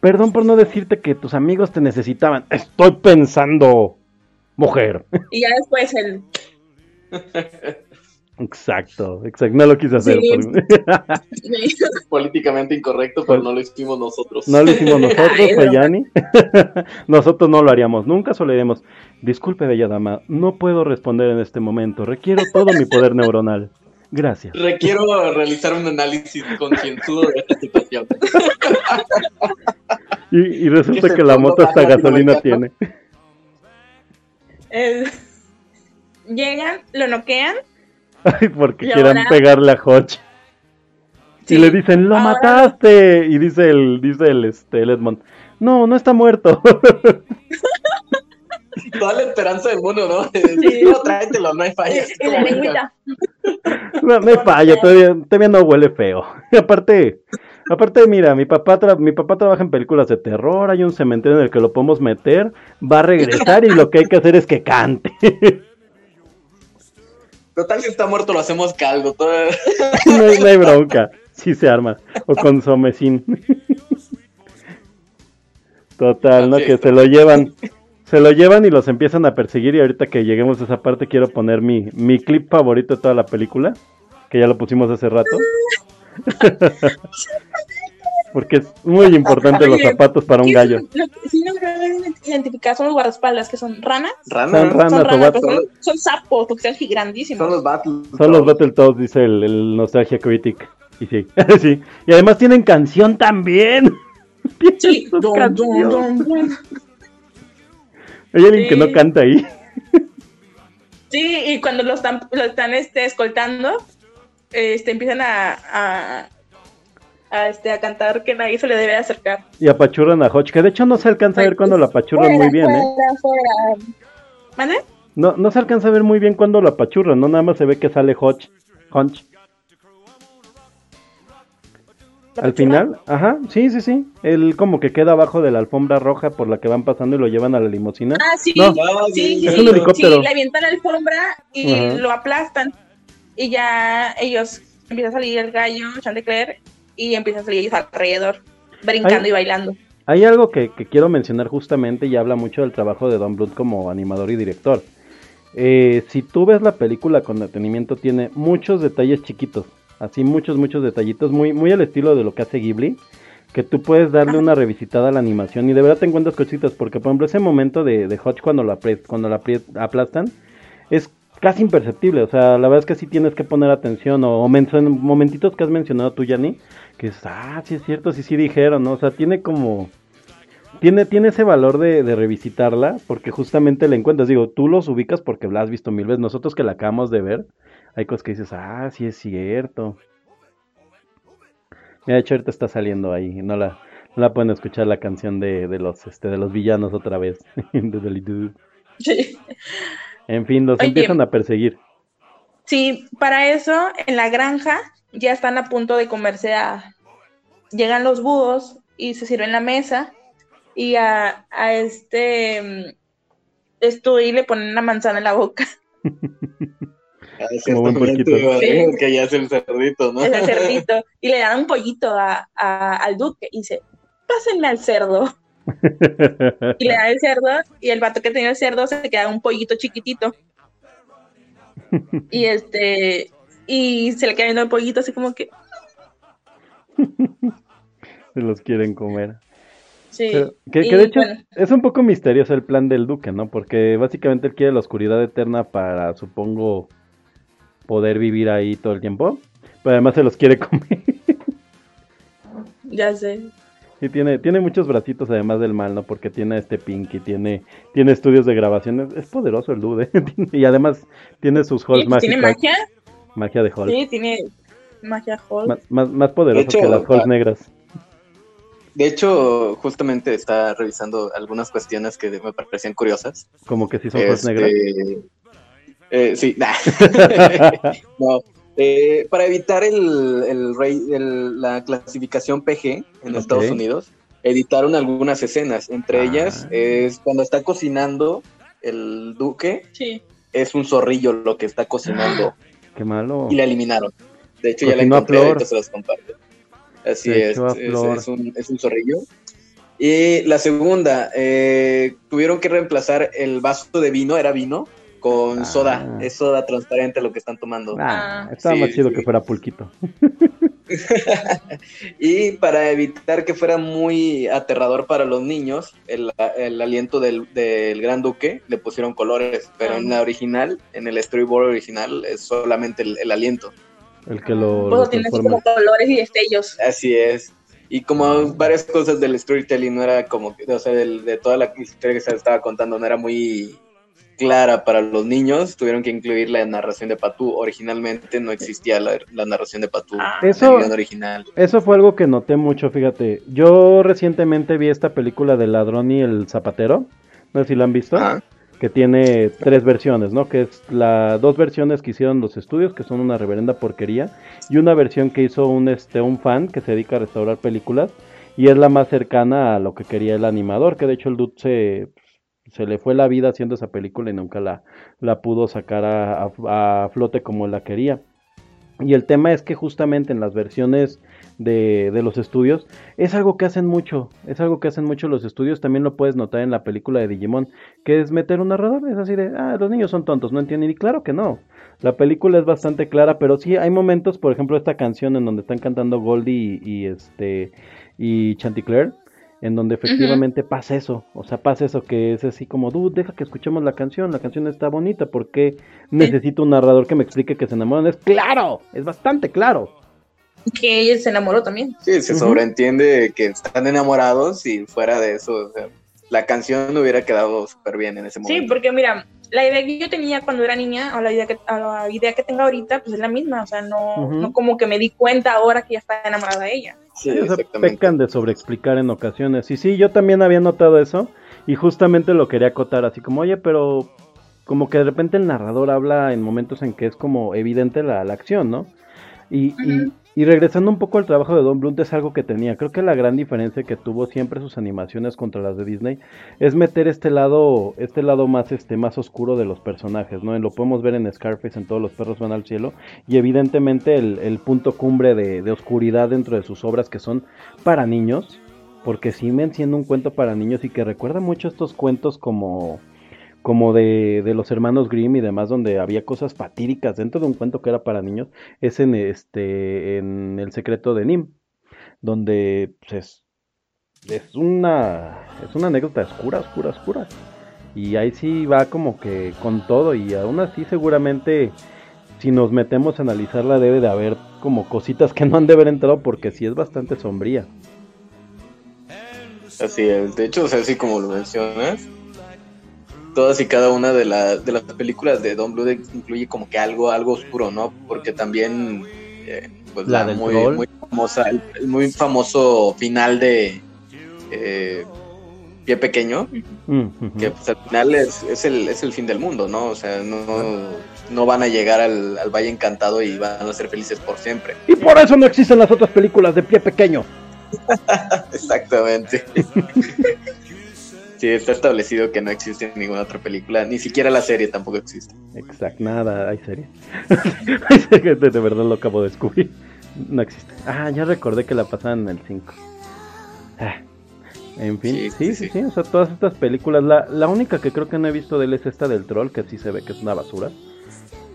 Perdón por no decirte que tus amigos te necesitaban. Estoy pensando, mujer. Y ya después el Exacto, exacto. No lo quise hacer. Sí. por- Políticamente incorrecto, pero no lo hicimos nosotros. No lo hicimos nosotros. Sayani. nosotros no lo haríamos. Nunca solo diremos, disculpe, bella dama, no puedo responder en este momento. Requiero todo mi poder neuronal. Gracias. Requiero realizar un análisis concienzudo de esta situación. Y, y resulta que la moto hasta gasolina tiene. Eh, llegan, lo noquean. Ay, porque quieran ahora- pegarle a Hodge. Sí, Y le dicen, lo ahora- mataste. Y dice el, dice el, este, el Edmond, no, no está muerto. Toda la esperanza del mundo, ¿no? Sí. No, tráetelo, no hay Y, fallas. y la lengüita. no, no hay fallo, todavía, todavía no huele feo. Y aparte, aparte, mira, mi papá, tra- mi papá trabaja en películas de terror, hay un cementerio en el que lo podemos meter, va a regresar y lo que hay que hacer es que cante. Total, si está muerto, lo hacemos caldo. Todo... no, hay, no hay bronca, sí se arma. O con somecín. Total, ¿no? Que se lo llevan. Se lo llevan y los empiezan a perseguir y ahorita que lleguemos a esa parte quiero poner mi, mi clip favorito de toda la película, que ya lo pusimos hace rato. Porque es muy importante los zapatos para un ¿Qué gallo. son? Lo que sí no identificar son los guardaespaldas, que son ranas. Rana. Son ranas Son o ranas, son, son sapos, porque son grandísimos. Son los battles. Son los Battletoads, dice el, el Nostalgia Critic. Y sí, sí. Y además tienen canción también. Sí. su Dum, canción. Hay alguien que no Sí. canta ahí. Sí, y cuando lo están, lo están este, escoltando, este, empiezan a, a, a, este, a cantar que nadie se le debe acercar. Y apachurran a Hodge, que de hecho no se alcanza a ver cuando la apachurran muy bien, ¿eh? ¿Mande? No, no se alcanza a ver muy bien cuando la apachurran, no nada más se ve que sale Hodge. Hodge. Al final, ajá, sí, sí, sí. Él como que queda abajo de la alfombra roja por la que van pasando y lo llevan a la limusina. Ah, sí, No, sí, sí, es sí. un helicóptero. Sí, le avientan la alfombra y Ajá. lo aplastan. Y ya ellos empieza a salir el gallo, Chantecler, y empieza a salir ellos alrededor, brincando y bailando. Hay algo que, que quiero mencionar justamente y habla mucho del trabajo de Don Bluth como animador y director. Eh, si tú ves la película con detenimiento, tiene muchos detalles chiquitos. Así, muchos, muchos detallitos, muy, muy al estilo de lo que hace Ghibli. Que tú puedes darle una revisitada a la animación y de verdad te encuentras cositas. Porque, por ejemplo, ese momento de, de Hodge cuando apre- cuando apri- aplastan es casi imperceptible. O sea, la verdad es que sí tienes que poner atención. O, momentitos que has mencionado tú, Yanni, que es, ah, sí es cierto, sí, sí dijeron, ¿no? O sea, tiene como... Tiene, tiene ese valor de, de revisitarla porque justamente la encuentras. Digo, tú los ubicas porque la has visto mil veces. Nosotros que la acabamos de ver, hay cosas que dices, ah, sí es cierto. Mira, de hecho ahorita está saliendo ahí. No la, no la pueden escuchar la canción de, de los este de los villanos otra vez. Sí. en fin, los Oye. empiezan a perseguir. Sí, para eso, en la granja ya están a punto de comerse a... Llegan los búhos y se sirven la mesa y a, a este... mm, Stewie le ponen una manzana en la boca. Como buen puerquito. Sí. Que ya es el cerdito, ¿no? Es el cerdito. Y le dan un pollito a, a- al duque y dice, pásenme al cerdo. Y le dan el cerdo y el vato que tenía el cerdo se queda un pollito chiquitito. Y este... Y se le queda viendo el pollito así como que... Se los quieren comer. Sí. Pero, que, de hecho bueno, es un poco misterioso el plan del duque, ¿no? Porque básicamente él quiere la oscuridad eterna para, supongo, poder vivir ahí todo el tiempo. Pero además se los quiere comer. ya sé. Y tiene, tiene muchos bracitos además del mal, ¿no? Porque tiene este Pinky, tiene, tiene estudios de grabación. Es, es poderoso el dude. y además tiene sus halls Sí, pues, ¿Tiene mágicas. magia? Magia de Hall. Sí, tiene magia Hall. Más, más, más poderoso hecho, que las halls ah, negras. De hecho, justamente está revisando algunas cuestiones que me parecían curiosas. Como que sí son halls Este, negras. Eh, sí, nah. no. Eh, para evitar el, el rey, el- la clasificación PG en. Estados Unidos, editaron algunas escenas. Entre Ah. ellas es cuando está cocinando el duque, Sí. es un zorrillo lo que está cocinando Qué malo. y la eliminaron. De hecho, ya la encontré, ahorita se los comparto. Así es, un, es un zorrillo. Y la segunda, eh, tuvieron que reemplazar el vaso de vino, era vino, con Ah. soda. Es soda transparente lo que están tomando. Ah, Ah, estaba sí, más chido sí. que fuera pulquito. Y para evitar que fuera muy aterrador para los niños, el, el aliento del, del gran duque le pusieron colores, pero en la original, en el storyboard original, es solamente el, el aliento. El que lo, Pues lo tiene como colores y destellos. Así es. Y como varias cosas del storytelling no era como, que- o sea, del- de toda la historia que se estaba contando no era muy clara para los niños, tuvieron que incluir la narración de Patú. Originalmente no existía la, la narración de Patú Ah. en Eso- el guion original. Eso fue algo que noté mucho, fíjate. Yo recientemente vi esta película del ladrón y el zapatero. No sé si la han visto. Ajá. Que tiene tres versiones, ¿no? Que es la dos versiones que hicieron los estudios, que son una reverenda porquería, y una versión que hizo un este un fan que se dedica a restaurar películas y es la más cercana a lo que quería el animador, que de hecho el dude se se le fue la vida haciendo esa película y nunca la, la pudo sacar a, a- flote como la quería. Y el tema es que justamente en las versiones de, de los estudios es algo que hacen mucho, es algo que hacen mucho los estudios, también lo puedes notar en la película de Digimon, que es meter un narrador, es así de, ah, los niños son tontos, no entienden, y claro que no, la película es bastante clara, pero sí hay momentos, por ejemplo, esta canción en donde están cantando Goldie y, y este y Chanticleer, en donde efectivamente pasa eso, o sea, pasa eso que es así como, dude, deja que escuchemos la canción, la canción está bonita, ¿por qué necesito un narrador que me explique que se enamoran? Es claro, es bastante claro. Que ella se enamoró también. Sí, se sobreentiende que están enamorados y fuera de eso, o sea, la canción hubiera quedado súper bien en ese Sí, momento. porque mira, la idea que yo tenía cuando era niña, o la idea que, la idea que tengo ahorita, pues es la misma. O sea, no, no como que me di cuenta ahora que ya está enamorada de ella. Sí, Sí, o sea, pecan de sobreexplicar en ocasiones. Y sí, yo también había notado eso. Y justamente lo quería acotar así como, oye, pero como que de repente el narrador habla en momentos en que es como evidente la, la acción, ¿no? Y, y- Ujú. Y regresando un poco al trabajo de Don Blunt, es algo que tenía. Creo que la gran diferencia que tuvo siempre sus animaciones contra las de Disney es meter este lado, este lado más, este, más oscuro de los personajes, ¿no? Lo podemos ver en Scarface, en todos los perros van al cielo, y evidentemente el, punto cumbre de, oscuridad dentro de sus obras que son para niños, porque siguen siendo un cuento para niños y que recuerda mucho estos cuentos como como de, de, los hermanos Grimm y demás, donde había cosas fatíricas dentro de un cuento que era para niños, es en este en El secreto de Nim, donde pues, es, es una es una anécdota oscura, oscura, oscura. Y ahí sí va como que con todo y aún así seguramente si nos metemos a analizarla debe de haber como cositas que no han de haber entrado porque sí es bastante sombría. Así es, de hecho, o sea, así como lo mencionas, todas y cada una de, de las películas de Don Bluth incluye como que algo, algo oscuro, ¿no? Porque también, eh, pues la, muy, muy, famosa, el, muy famoso final de eh, Pie Pequeño, mm, que pues al final es, es, el, es el fin del mundo, ¿no? O sea, no, no van a llegar al, al Valle Encantado y van a ser felices por siempre. Y por eso no existen las otras películas de Pie Pequeño. Exactamente. Sí, está establecido que no existe ninguna otra película, ni siquiera la serie tampoco existe. Exacto, nada, hay serie. hay serie, de verdad lo acabo de descubrir. No existe. Ah, ya recordé que la pasaban en el 5. Ah, en fin, sí sí, sí o sea, todas estas películas, la, la única que creo que no he visto de él es esta del troll, que sí se ve que es una basura.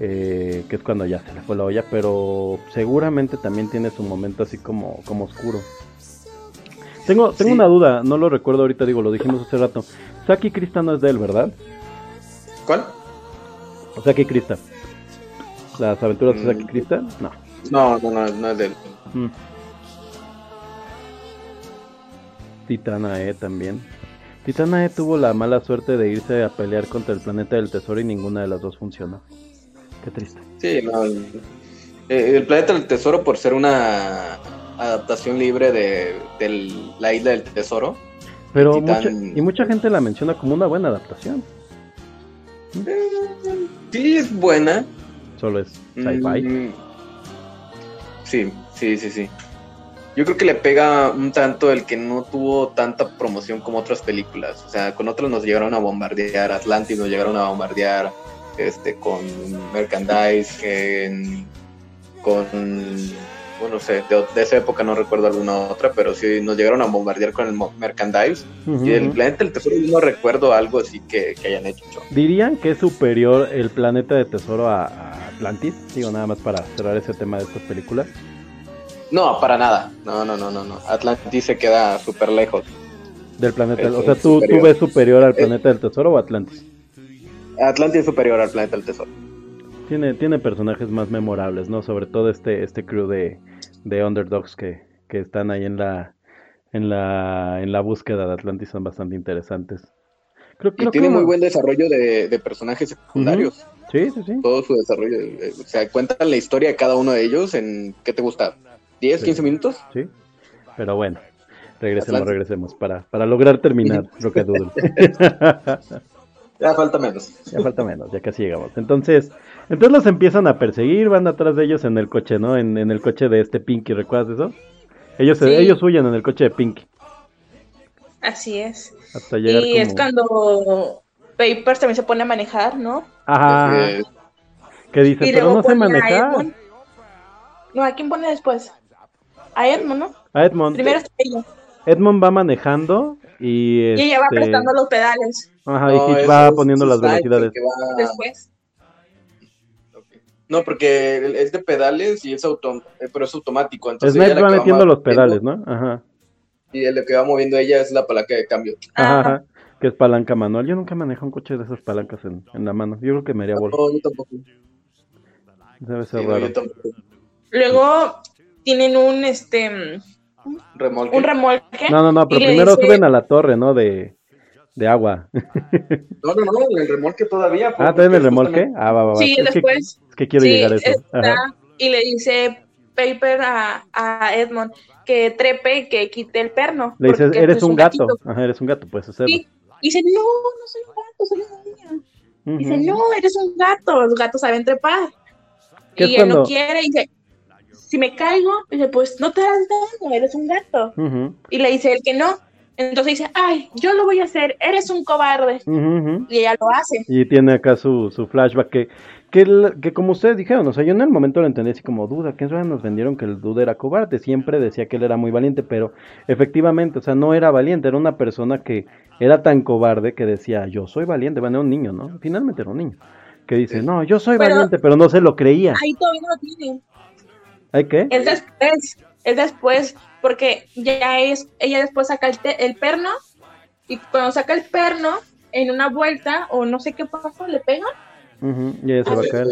Eh, que es cuando ya se le fue la olla, pero seguramente también tiene su momento así como, como oscuro. Tengo, tengo una duda, no lo recuerdo ahorita, digo, lo dijimos hace rato. Saki Krista no es de él, ¿verdad? ¿Cuál? Saki Krista. ¿Las aventuras de Saki mm. Krista? No. No, no, no, no es de él. Mm. Titana E también. Titana E tuvo la mala suerte de irse a pelear contra el planeta del tesoro y ninguna de las dos funcionó. Qué triste. Sí, no. Eh, el planeta del tesoro, por ser una adaptación libre de, la isla del tesoro. Pero mucha, y mucha gente la menciona como una buena adaptación. Sí, es buena. Solo es sci-fi. Mm, sí, sí, sí, sí. Yo creo que le pega un tanto el que no tuvo tanta promoción como otras películas. O sea, con otras nos llegaron a bombardear, Atlantis nos llegaron a bombardear, este, con merchandise, con bueno, no sé, de, esa época no recuerdo alguna otra, pero sí nos llegaron a bombardear con el merchandise. Y el planeta del tesoro no recuerdo algo así que, hayan hecho. ¿Dirían que es superior el planeta de tesoro a, Atlantis? Digo, nada más para cerrar ese tema de estas películas. No, para nada. No, no, no, no, no. Atlantis se queda súper lejos. Del planeta, o sea, ¿tú, ¿tú ves superior al planeta del tesoro o Atlantis? Atlantis es superior al planeta del tesoro. Tiene, tiene personajes más memorables, ¿no? Sobre todo este, este crew de, de underdogs que, que están ahí en la, en la, en la búsqueda de Atlantis son bastante interesantes. Creo, y tiene muy buen desarrollo de, personajes secundarios. Sí, sí, sí. Todo su desarrollo. Eh, o sea, cuentan la historia de cada uno de ellos en, ¿qué te gusta? ¿10, 15 minutos? Sí. Pero bueno, regresemos, regresemos para, para lograr terminar Rocketdoodle. ya falta menos. Ya falta menos, ya casi llegamos. Entonces, entonces los empiezan a perseguir, van atrás de ellos en el coche, ¿no? En, el coche de este Pinky, ¿recuerdas eso? Ellos, ellos huyen en el coche de Pinky. Así es. y es cuando Papers también se pone a manejar, ¿no? Ajá. ¿Qué dice? Pero no sé manejar. No, ¿a quién pone después? A Edmond, ¿no? A Edmond. Primero está ella. Edmond va manejando y... Y ella va este, prestando los pedales. Ajá, y Hitch va poniendo las velocidades. Después. No, porque es de pedales y es auto, eh, pero es automático. Entonces Snake va metiendo los pedales, ¿no? Ajá. Y lo que va moviendo ella es la palanca de cambio. Ajá, que es palanca manual. Yo nunca manejo un coche de esas palancas en, en la mano. Yo creo que me haría bola. No, yo tampoco. Debe ser raro. Luego tienen un este remolque. Un remolque. No, no, no, pero primero suben a la torre, ¿no? De, de agua. No, no, no, el remolque todavía. Ah, ¿todavía en el remolque? Ah, va, va, Sí, después. es que quiero llegar a eso. y le dice Paper a, a, Edmond que trepe que quite el perno. Le dice, eres un, gato. Ajá, eres un gato, puedes hacerlo. Y dice, no, no soy un gato, soy una niña. Dice, no, eres un gato, los gatos saben trepar. Y él no quiere, y dice, si me caigo, dice, pues no te das daño, eres un gato. Y le dice el que no. Entonces dice, ay, yo lo voy a hacer, eres un cobarde. Y ella lo hace. Y tiene acá su, su flashback que, que, que como ustedes dijeron, o sea, yo en el momento lo entendí así como duda, que realidad nos vendieron que el duda era cobarde, siempre decía que él era muy valiente, pero efectivamente, o sea, no era valiente, era una persona que era tan cobarde que decía, yo soy valiente, bueno, era un niño, ¿no? Finalmente era un niño, que dice, no, yo soy Pero- valiente, pero no se lo creía. Ahí todavía no lo tiene. ¿Hay qué? Es después, es después, porque ya es, ella después saca el, te- el perno, y cuando saca el perno, en una vuelta, o no sé qué pasó, le pega, Ujú, y ella se va a caer.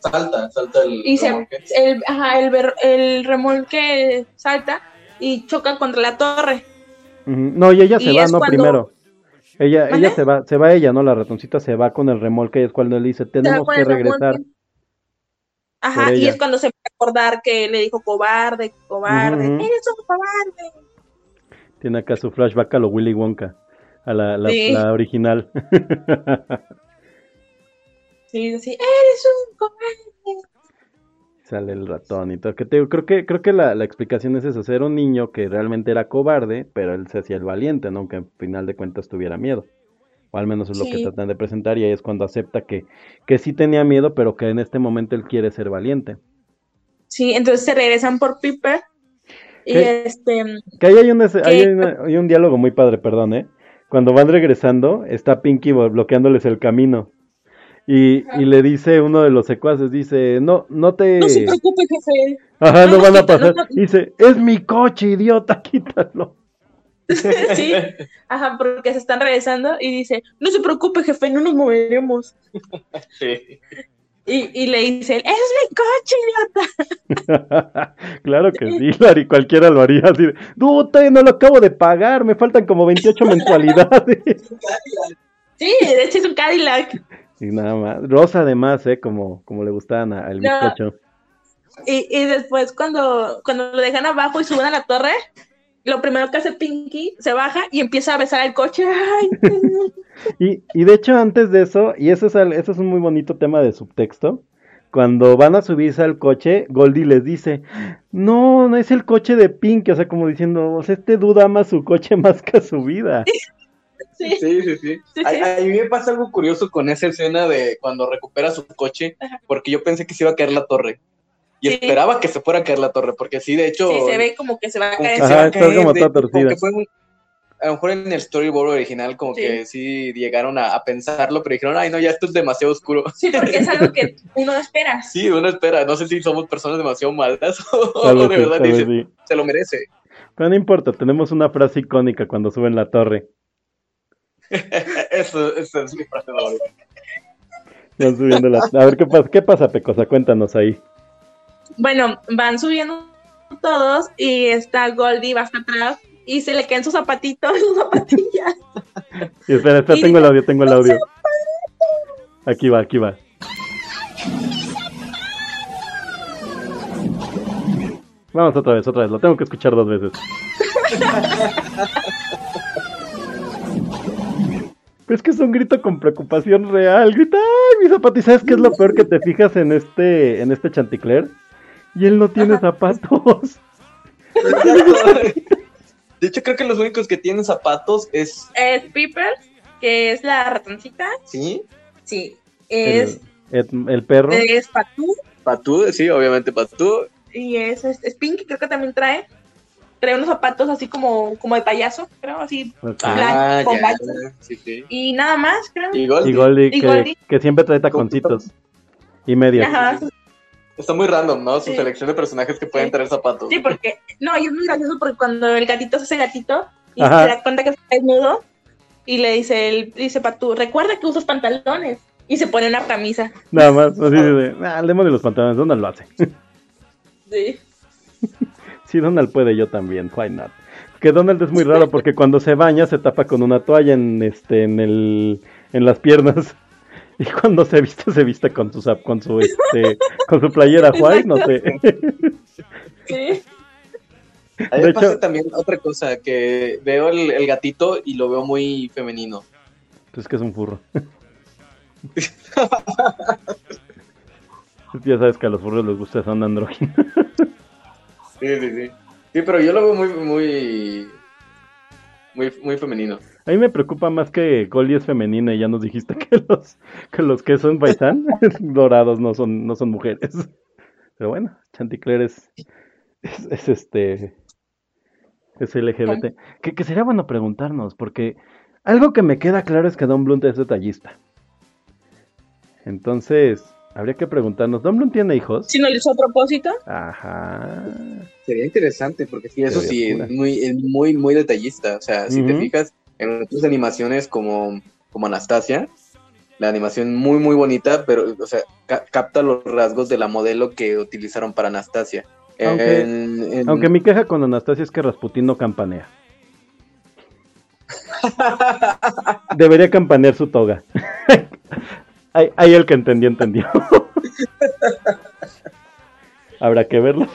Salta, salta el y se, remolque. el, ajá, el, ver- el remolque salta y choca contra la torre. No, y ella se Y va, no, cuando- primero. Ella, ella se va, se va ella, ¿no? La ratoncita se va con el remolque y es cuando él dice, tenemos que regresar. remolque. Ajá, y es cuando se acordar que le dijo cobarde, cobarde, eres un cobarde. Tiene acá su flashback a lo Willy Wonka, a la, la, Sí. la original. Sí, sí, eres un cobarde. Sale el ratón y todo. Que te, creo que, creo que la, la explicación es eso, ser un niño que realmente era cobarde, pero él se hacía el valiente, ¿no? Aunque al final de cuentas tuviera miedo. O al menos es lo que tratan de presentar y ahí es cuando acepta que, que sí tenía miedo, pero que en este momento él quiere ser valiente. Sí, entonces se regresan por Piper. Y ¿Qué? este, Que ahí hay un, ¿Qué? hay una- hay un diálogo muy padre, perdón, ¿eh? Cuando van regresando, está Pinky blo- bloqueándoles el camino. Y, y le dice uno de los secuaces, dice, no, no te... no se preocupe, jefe. Ajá, no no, van a pasar. no. Dice, es mi coche, idiota, quítalo. sí, ajá, porque se están regresando y dice, no se preocupe, jefe, no nos moveremos. Sí. Y, y le dice, es mi coche, idiota. claro que sí, Lari, cualquiera lo haría así. No, no lo acabo de pagar, me faltan como 28 mensualidades. Sí, de hecho es un Cadillac. y nada más. Rosa además, ¿eh? Como, como le gustaban al No. bizcocho. Y, y después cuando, cuando lo dejan abajo y suben a la torre, lo primero que hace Pinky, se baja y empieza a besar el coche. Ay, Y, y de hecho, antes de eso, y eso es, eso es un muy bonito tema de subtexto, cuando van a subirse al coche, Goldie les dice, no, no es el coche de Pinky, o sea, como diciendo, o sea, este duda ama su coche más que a su vida. sí, Sí, sí, sí. Sí, A, sí. a mí me pasa algo curioso con esa escena de cuando recupera su coche, porque yo pensé que se iba a caer la torre. Y Sí. esperaba que se fuera a caer la torre, porque sí, de hecho, sí, se ve como que se va a caer. se Ajá, va a caer, como de- toda torcida. como que fue un- a lo mejor en el storyboard original como Sí. que sí llegaron a, a pensarlo, pero dijeron, ay no, ya esto es demasiado oscuro. Sí, porque es algo que uno no espera. Sí, uno espera, no sé si somos personas demasiado malas o de sí, verdad sí. se lo merece. Pero no importa, tenemos una frase icónica cuando suben la torre. eso, eso es mi frase favorita. Van subiendo la... A ver, ¿qué pasa? ¿Qué pasa, Pecosa? Cuéntanos ahí. Bueno, van subiendo todos y está Goldie, va hasta atrás y se le caen sus zapatitos, sus zapatillas. Y espera, espera, Y tengo el audio, tengo el audio. Aquí va, aquí va. Vamos otra vez, otra vez, lo tengo que escuchar dos veces. Pero es que es un grito con preocupación real. Grita, ¡ay, mi zapato! ¿Y sabes qué es lo peor que te fijas en este, en este chanticler? Y él no tiene zapatos. De hecho, creo que los únicos que tienen zapatos es, Es Piper, que es la ratoncita. ¿sí? Sí, es, El, el- el perro. es Patú Patú, sí, obviamente Patú. y es, es, es Pinky, creo que también trae. Trae unos zapatos así como, como de payaso, creo, así. Ok. Ah, con ya, sí, sí. Y nada más, creo. Y Goldie. Y Goldie, Y que, Goldie. que siempre trae taconcitos. Y medias. Ajá, Está muy random, ¿no? Su Sí. selección de personajes que pueden Sí. tener zapatos. Sí, porque, no, y es muy gracioso porque cuando el gatito se hace gatito y Ajá. se da cuenta que está desnudo y le dice, el, dice Patú, recuerda que usas pantalones y se pone una camisa. Nada más, así de, ah, el demonio de los pantalones, Donald lo hace. Sí. Sí, Donald puede, yo también, why not? Que Donald es muy raro porque cuando se baña se tapa con una toalla en este, en el, en las piernas. Y cuando se viste, se viste con su con su este, con su playera white, no sé. Sí. A mí De me pasa hecho- también otra cosa, que veo el, el gatito y lo veo muy femenino. Pues que es un furro. ya sabes que a los furros les gusta son andróginos. Sí, sí, sí. Sí, pero yo lo veo muy, muy, muy, muy femenino. A mí me preocupa más que Goldie es femenina y ya nos dijiste que los que, los que son paisán dorados no son, no son mujeres. Pero bueno, Chanticleer es, es, es este es LGBT. Que, que sería bueno preguntarnos, porque algo que me queda claro es que Don Blunt es detallista. Entonces, habría que preguntarnos, ¿Don Blunt tiene hijos? Si no lo hizo a propósito. Ajá. Sería interesante, porque sí, eso sí, es muy, es muy, muy detallista. O sea, si te fijas en otras animaciones como, como Anastasia, la animación muy, muy bonita, pero, o sea, ca- capta los rasgos de la modelo que utilizaron para Anastasia. Aunque- En- en- Aunque mi queja con Anastasia es que Rasputín no campanea. Debería campanear su toga. ahí, ahí el que entendió, entendió. Habrá que verlo.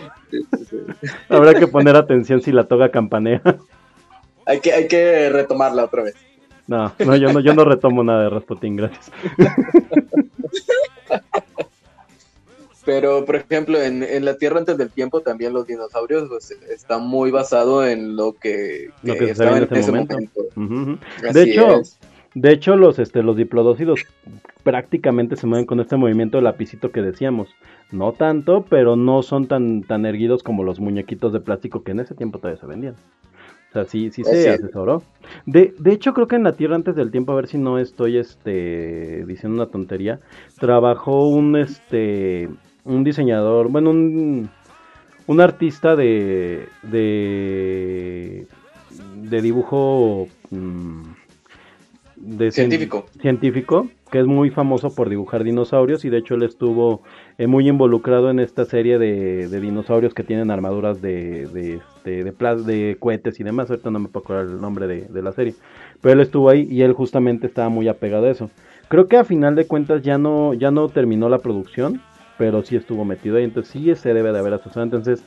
Habrá que poner atención si la toga campanea. Hay, que, hay que retomarla otra vez. No, no, yo no, yo no retomo nada de Rasputín, gracias. Pero, por ejemplo, en, en la Tierra antes del tiempo también los dinosaurios pues, está muy basado en lo que, Lo que se estaba en ese momento. De hecho, es. De hecho, los, este, los diplodócidos prácticamente se mueven con este movimiento de lapicito que decíamos. No tanto, pero no son tan, tan erguidos como los muñequitos de plástico que en ese tiempo todavía se vendían. O sea, sí, sí Es se asesoró. De, de hecho, creo que en la Tierra antes del tiempo, a ver si no estoy este, diciendo una tontería, trabajó un, este, un diseñador, bueno, un, un artista de, de, de dibujo... mm, de Científico. científico que es muy famoso por dibujar dinosaurios y de hecho él estuvo eh, muy involucrado en esta serie de, de dinosaurios que tienen armaduras de, de, este, de, de cohetes y demás, ahorita no me puedo acordar el nombre de, de la serie, pero él estuvo ahí y él justamente estaba muy apegado a eso. Creo que a final de cuentas ya no, ya no terminó la producción, pero sí estuvo metido ahí, entonces sí se debe de haber asociado, entonces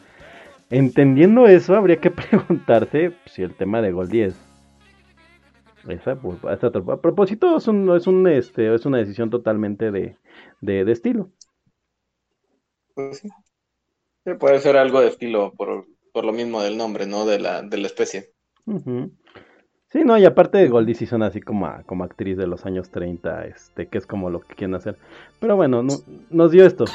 entendiendo eso habría que preguntarse si el tema de Goldie es esa, pues, esa a propósito, es, un, es, un, este, es una decisión totalmente de, de, de estilo. Pues sí. Sí, puede ser algo de estilo por, por lo mismo del nombre, ¿no? De la, de la especie. Sí, no, y aparte de Goldie sí son así como, a- como actriz de los años 30, este, que es como lo que quieren hacer. Pero bueno, no- nos dio esto.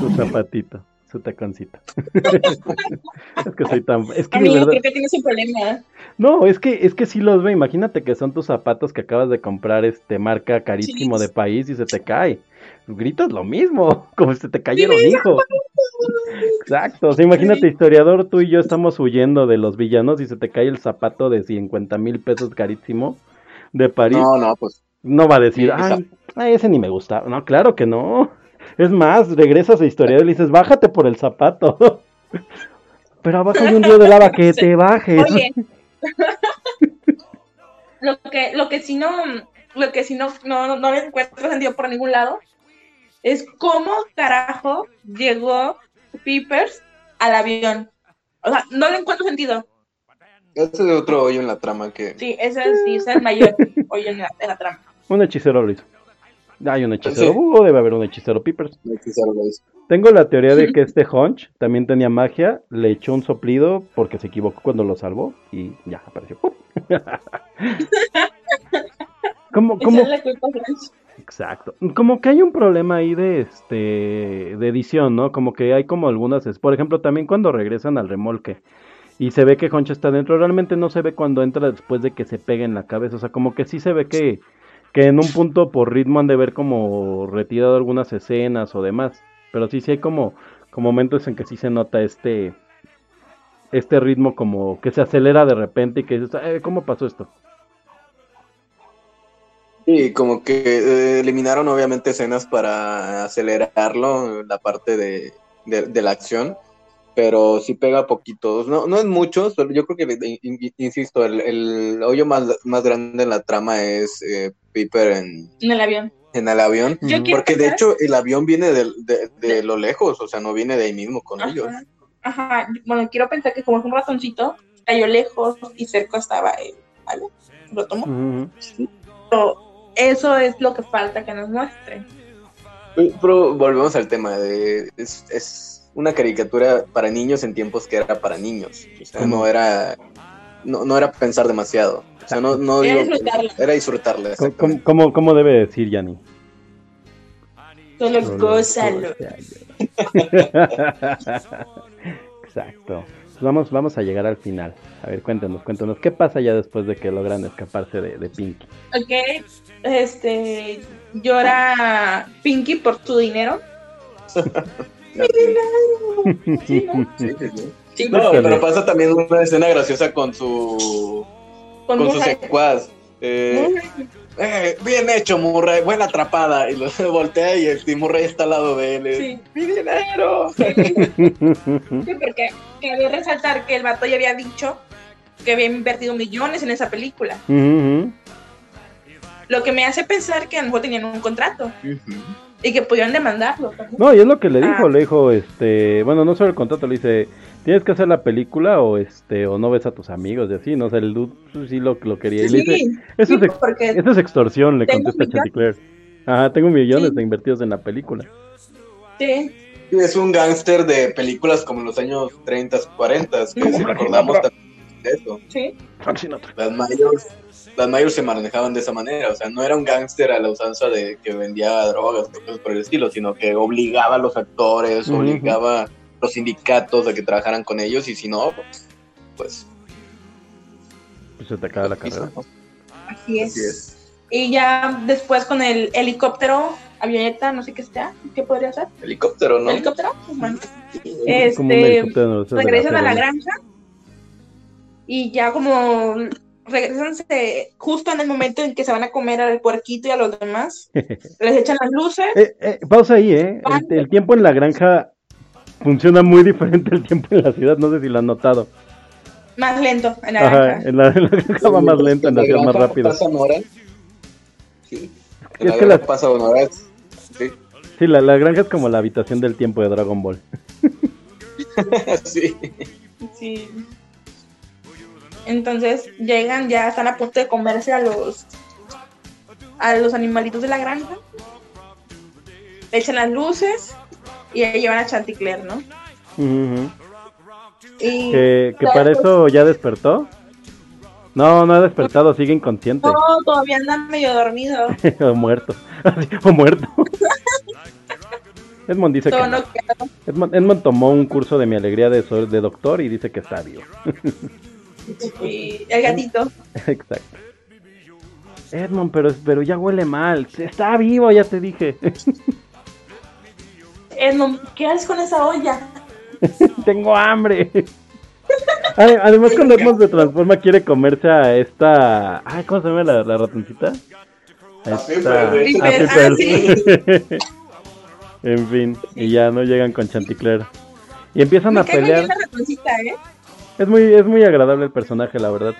Su zapatito, su taconcito. es que soy tan... Es que Amigo, verdad... creo que tienes un problema. No, es que, es que sí los veo. Imagínate que son tus zapatos que acabas de comprar, este, marca carísimo Sí. de país y se te cae. Gritas lo mismo, como si te cayeron hijos. Exacto. O sea, imagínate, historiador, tú y yo estamos huyendo de los villanos y se te cae el zapato de 50 mil pesos carísimo de París. No, no, pues. No va a decir, Sí, ay, ay, ese ni me gusta. No, claro que no. Es más, regresas a historiador y le dices, bájate por el zapato. Pero abajo hay un río de lava que te bajes. Oye, lo que, lo que si no, lo que si no, no, no, le encuentro sentido por ningún lado es cómo carajo llegó Peepers al avión. O sea, no le encuentro sentido. Ese es otro hoyo en la trama que. Sí, ese es, sí, ese es el mayor hoy en la, en la trama. Un hechicero lo hizo. Hay un hechicero. Sí. Uh, debe haber un hechicero Peepers. Tengo la teoría de que este Hunch también tenía magia. Le echó un soplido porque se equivocó cuando lo salvó. Y ya apareció. ¿Cómo, cómo? Exacto. Como que hay un problema ahí de este de edición, ¿no? Como que hay como algunas, es- por ejemplo, también cuando regresan al remolque y se ve que Honcha está dentro, realmente no se ve cuando entra después de que se pegue en la cabeza, o sea, como que sí se ve que que en un punto por ritmo han de ver como retirado algunas escenas o demás, pero sí sí hay como como momentos en que sí se nota este este ritmo como que se acelera de repente y que dices, "Eh, ¿cómo pasó esto? Sí, como que eh, eliminaron obviamente escenas para acelerarlo, la parte de, de, de la acción, pero sí pega poquitos. No, no es mucho, yo creo que, in- in- insisto, el, el hoyo más, más grande en la trama es eh, Piper en, En el avión. en el avión. Porque de hecho el avión viene de, de, de lo lejos, o sea, no viene de ahí mismo con ellos. Ajá. Bueno, quiero pensar que como es un ratoncito, cayó lejos y cerca estaba él. ¿Vale? Lo tomo. Ujú. Pero eso es lo que falta que nos muestren. Pero volvemos al tema de es, es una caricatura para niños en tiempos que era para niños. O sea, no era no, no era pensar demasiado. O sea, no, no Era digo- disfrutarla. era disfrutarla. ¿Cómo, cómo, cómo debe decir Yanni? Solo Solo gózalo. Exacto. Pues vamos, vamos a llegar al final. A ver, cuéntanos, cuéntanos. ¿Qué pasa ya después de que logran escaparse de, de Pinky? Ok, este, llora Pinky por su dinero. Mi dinero. Sí, ¿no? Sí, sí, sí. Sí, No, Híjole. pero pasa también una escena graciosa con su con con su secuaz. Eh, eh, bien hecho, Murray, buena atrapada. Y lo voltea y el Murray está al lado de él. Sí. ¡Mi dinero! Sí, porque cabe resaltar que el vato ya había dicho que había invertido millones en esa película. Lo que me hace pensar que a lo mejor tenían un contrato y que pudieron demandarlo. también. No, y es lo que le dijo, Ah. le dijo, este, bueno, no solo el contrato, le dice, tienes que hacer la película o este, o no ves a tus amigos y así, no o sea, el dude pues, sí lo, lo quería. Y le dice, Sí, eso, sí, es, eso es extorsión, le contesta Chanticleer. Ajá, tengo millones Sí. de invertidos en la película. sí, Es un gángster de películas como en los años 30, 40, que si recordamos también de eso. sí. Las mayores, las mayores se manejaban de esa manera, o sea, no era un gángster a la usanza de que vendía drogas o cosas por el estilo, sino que obligaba a los actores, obligaba a los sindicatos a que trabajaran con ellos y si no, pues... Pues se te acaba la carrera. así es. Así es. Y ya después con el helicóptero, avioneta, no sé qué sea, ¿qué podría ser? Helicóptero, ¿no? ¿Helicóptero? Pues bueno. Este, helicóptero regresan a la granja y ya como regresan se- justo en el momento en que se van a comer al puerquito y a los demás, les echan las luces. Eh, eh, pausa ahí, ¿eh? El, el tiempo en la granja funciona muy diferente al tiempo en la ciudad, no sé si lo han notado. Más lento en la Ajá, granja. en la, en la granja va más lento, en la ciudad más rápido. Pasan horas. Sí. En la que horas. Sí. Sí, la, la granja es como la habitación del tiempo de Dragon Ball. sí. Sí. Entonces llegan, ya están a punto de comerse a los a los animalitos de la granja. Le echan las luces y ahí llevan a Chanticleer, ¿no? Ujú, ujú. Y Que, para después- eso ya despertó. No, no ha despertado, sigue inconsciente. no, todavía anda medio dormido. o muerto. O muerto. Edmond dice Todo que no. Edmond, Edmond tomó un curso de mi alegría de, de doctor y dice que está vivo. Y el gatito. Exacto. Edmond, pero, pero ya huele mal. Está vivo, ya te dije. Edmond, ¿qué haces con esa olla? Tengo hambre. Ade- Además, cuando Edmond se transforma, quiere comerse a esta. Ay, ¿cómo se llama la, la ratoncita? A esta- Piper, a ah, Piper. en fin, y ya no llegan con Chanticleer. Y empiezan Me a pelear. bien la ratoncita, ¿eh? Es muy, es muy agradable el personaje, la verdad.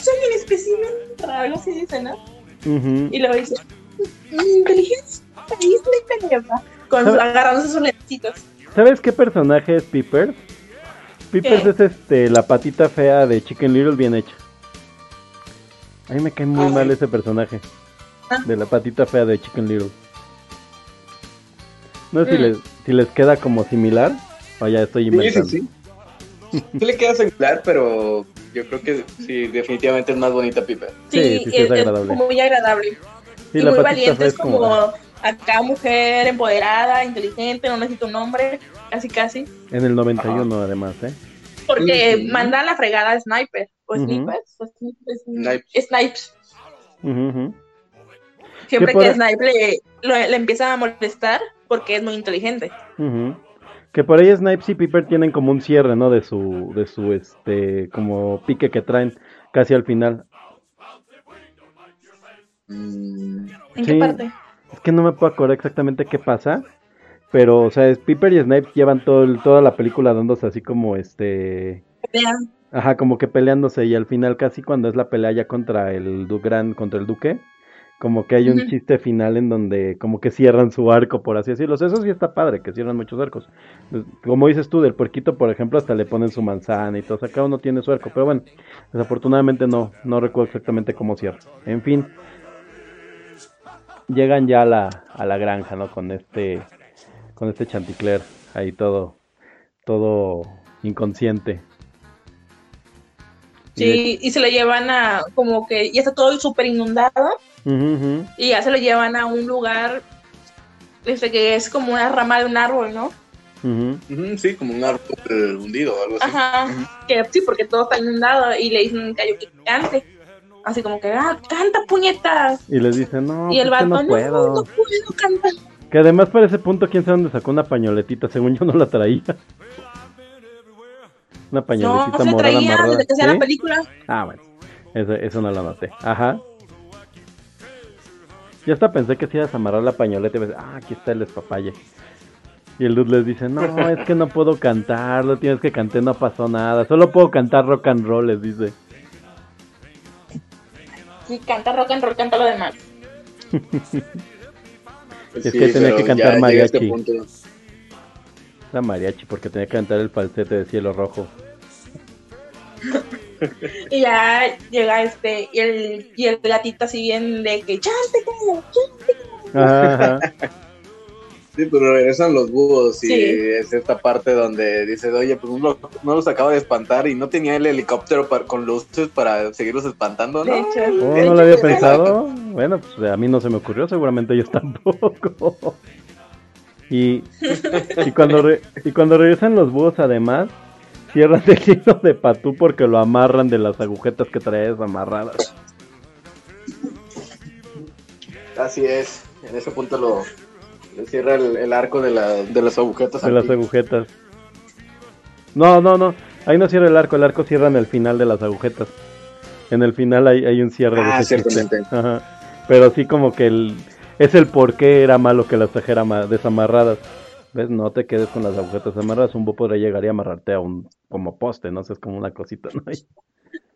Soy un espécimen raro, algo así dice, ¿no? Y luego dice, "Mi inteligencia es muy pendeja. Con agarrándose sus lentecitos. ¿Sabes qué personaje es Pippers? Pippers ¿Qué? es este la patita fea de Chicken Little bien hecha. A mí me cae muy Ah, mal ese personaje. Ah. De la patita fea de Chicken Little. No sé si, Mm. les, si les queda como similar o ya estoy Sí, sí, inventando. sí. Sí le queda similar, pero yo creo que sí, definitivamente es más bonita Piper. Sí, sí, sí, es agradable. muy agradable. Sí, y la muy valiente, es como acá mujer empoderada, inteligente, no necesita un nombre, casi casi. En el 91 además, ¿eh? Porque Ujú. manda a la fregada a Sniper. ¿O Ujú. Snipers? ¿O Snipers? Snipes. Ujú, ujú. Siempre ¿Qué que Snipe le, lo- le empieza a molestar porque es muy inteligente. Que por ahí Snipes y Piper tienen como un cierre, ¿no? De su, de su, este, como pique que traen casi al final. Mm, ¿En Sí. qué parte? Es que no me puedo acordar exactamente qué pasa. Pero, o sea, es Piper y Snipes llevan todo el- toda la película dándose así como este. Vean. Ajá, como que peleándose. Y al final, casi cuando es la pelea ya contra el Gran, contra el Duque. Como que hay un chiste final en donde como que cierran su arco, por así decirlo. O sea, eso sí está padre, que cierran muchos arcos. Pues, Como dices tú, del puerquito, por ejemplo, hasta le ponen su manzana y todo. O sea, cada uno tiene su arco. Pero bueno, desafortunadamente no, no recuerdo exactamente cómo cierra. En fin. llegan ya a la, a la granja, ¿no? Con este, con este chanticler ahí todo, todo inconsciente. Sí, y se lo llevan a, como que ya está todo súper inundado, Y ya se lo llevan a un lugar, este, que es como una rama de un árbol, ¿no? Sí, como un árbol hundido o algo así. Ajá, que sí, porque todo está inundado, y le dicen que que cante, así como que, ah, canta puñetas, Y les dicen, no, y el pues vato, no puedo. no, no puedo cantar. Que además para ese punto, quién sabe dónde sacó una pañoletita, según yo no la traía. Una No, pañoletita se morada traía amarrada. desde que ¿Sí? la película. Ah, bueno, eso, eso no lo noté. Ajá. Yo hasta pensé que si ibas a amarrar la pañoleta y me ah, aquí está el despapalle. Y el dude les dice, no, es que no puedo cantar, lo tienes que cantar, no pasó nada, solo puedo cantar rock and roll, les dice. Sí, canta rock and roll, canta lo demás. Pues Es que tenía que cantar este mariachi. punto. Era mariachi porque tenía que cantar el falsete de cielo rojo. Y ya llega este, y el, y el gatito así bien de que, chante, ajá. Sí, pero regresan los búhos y Sí. es esta parte donde dices, oye, pues no, no los acaba de espantar y no tenía el helicóptero para- con luces para seguirlos espantando, De ¿no? hecho, Oh, de no hecho, lo había pensado. Bueno, pues a mí no se me ocurrió, seguramente ellos tampoco. Y, y, cuando re- y cuando regresan los búhos, además, cierran el hilo de patú porque lo amarran de las agujetas que traes amarradas. Así es, en ese punto lo le cierra el, el arco de, la, de las agujetas. De las agujetas. No, no, no. Ahí no cierra el arco, el arco cierra en el final de las agujetas. En el final hay, hay un cierre de Ah, ese chiste. ciertamente. Ajá. Pero sí como que el, es el por qué era malo que las ma- desamarradas. ¿Ves? No te quedes con las agujetas amarradas. Un búho podría llegar y amarrarte a un como poste, no sé, es como una cosita, ¿no?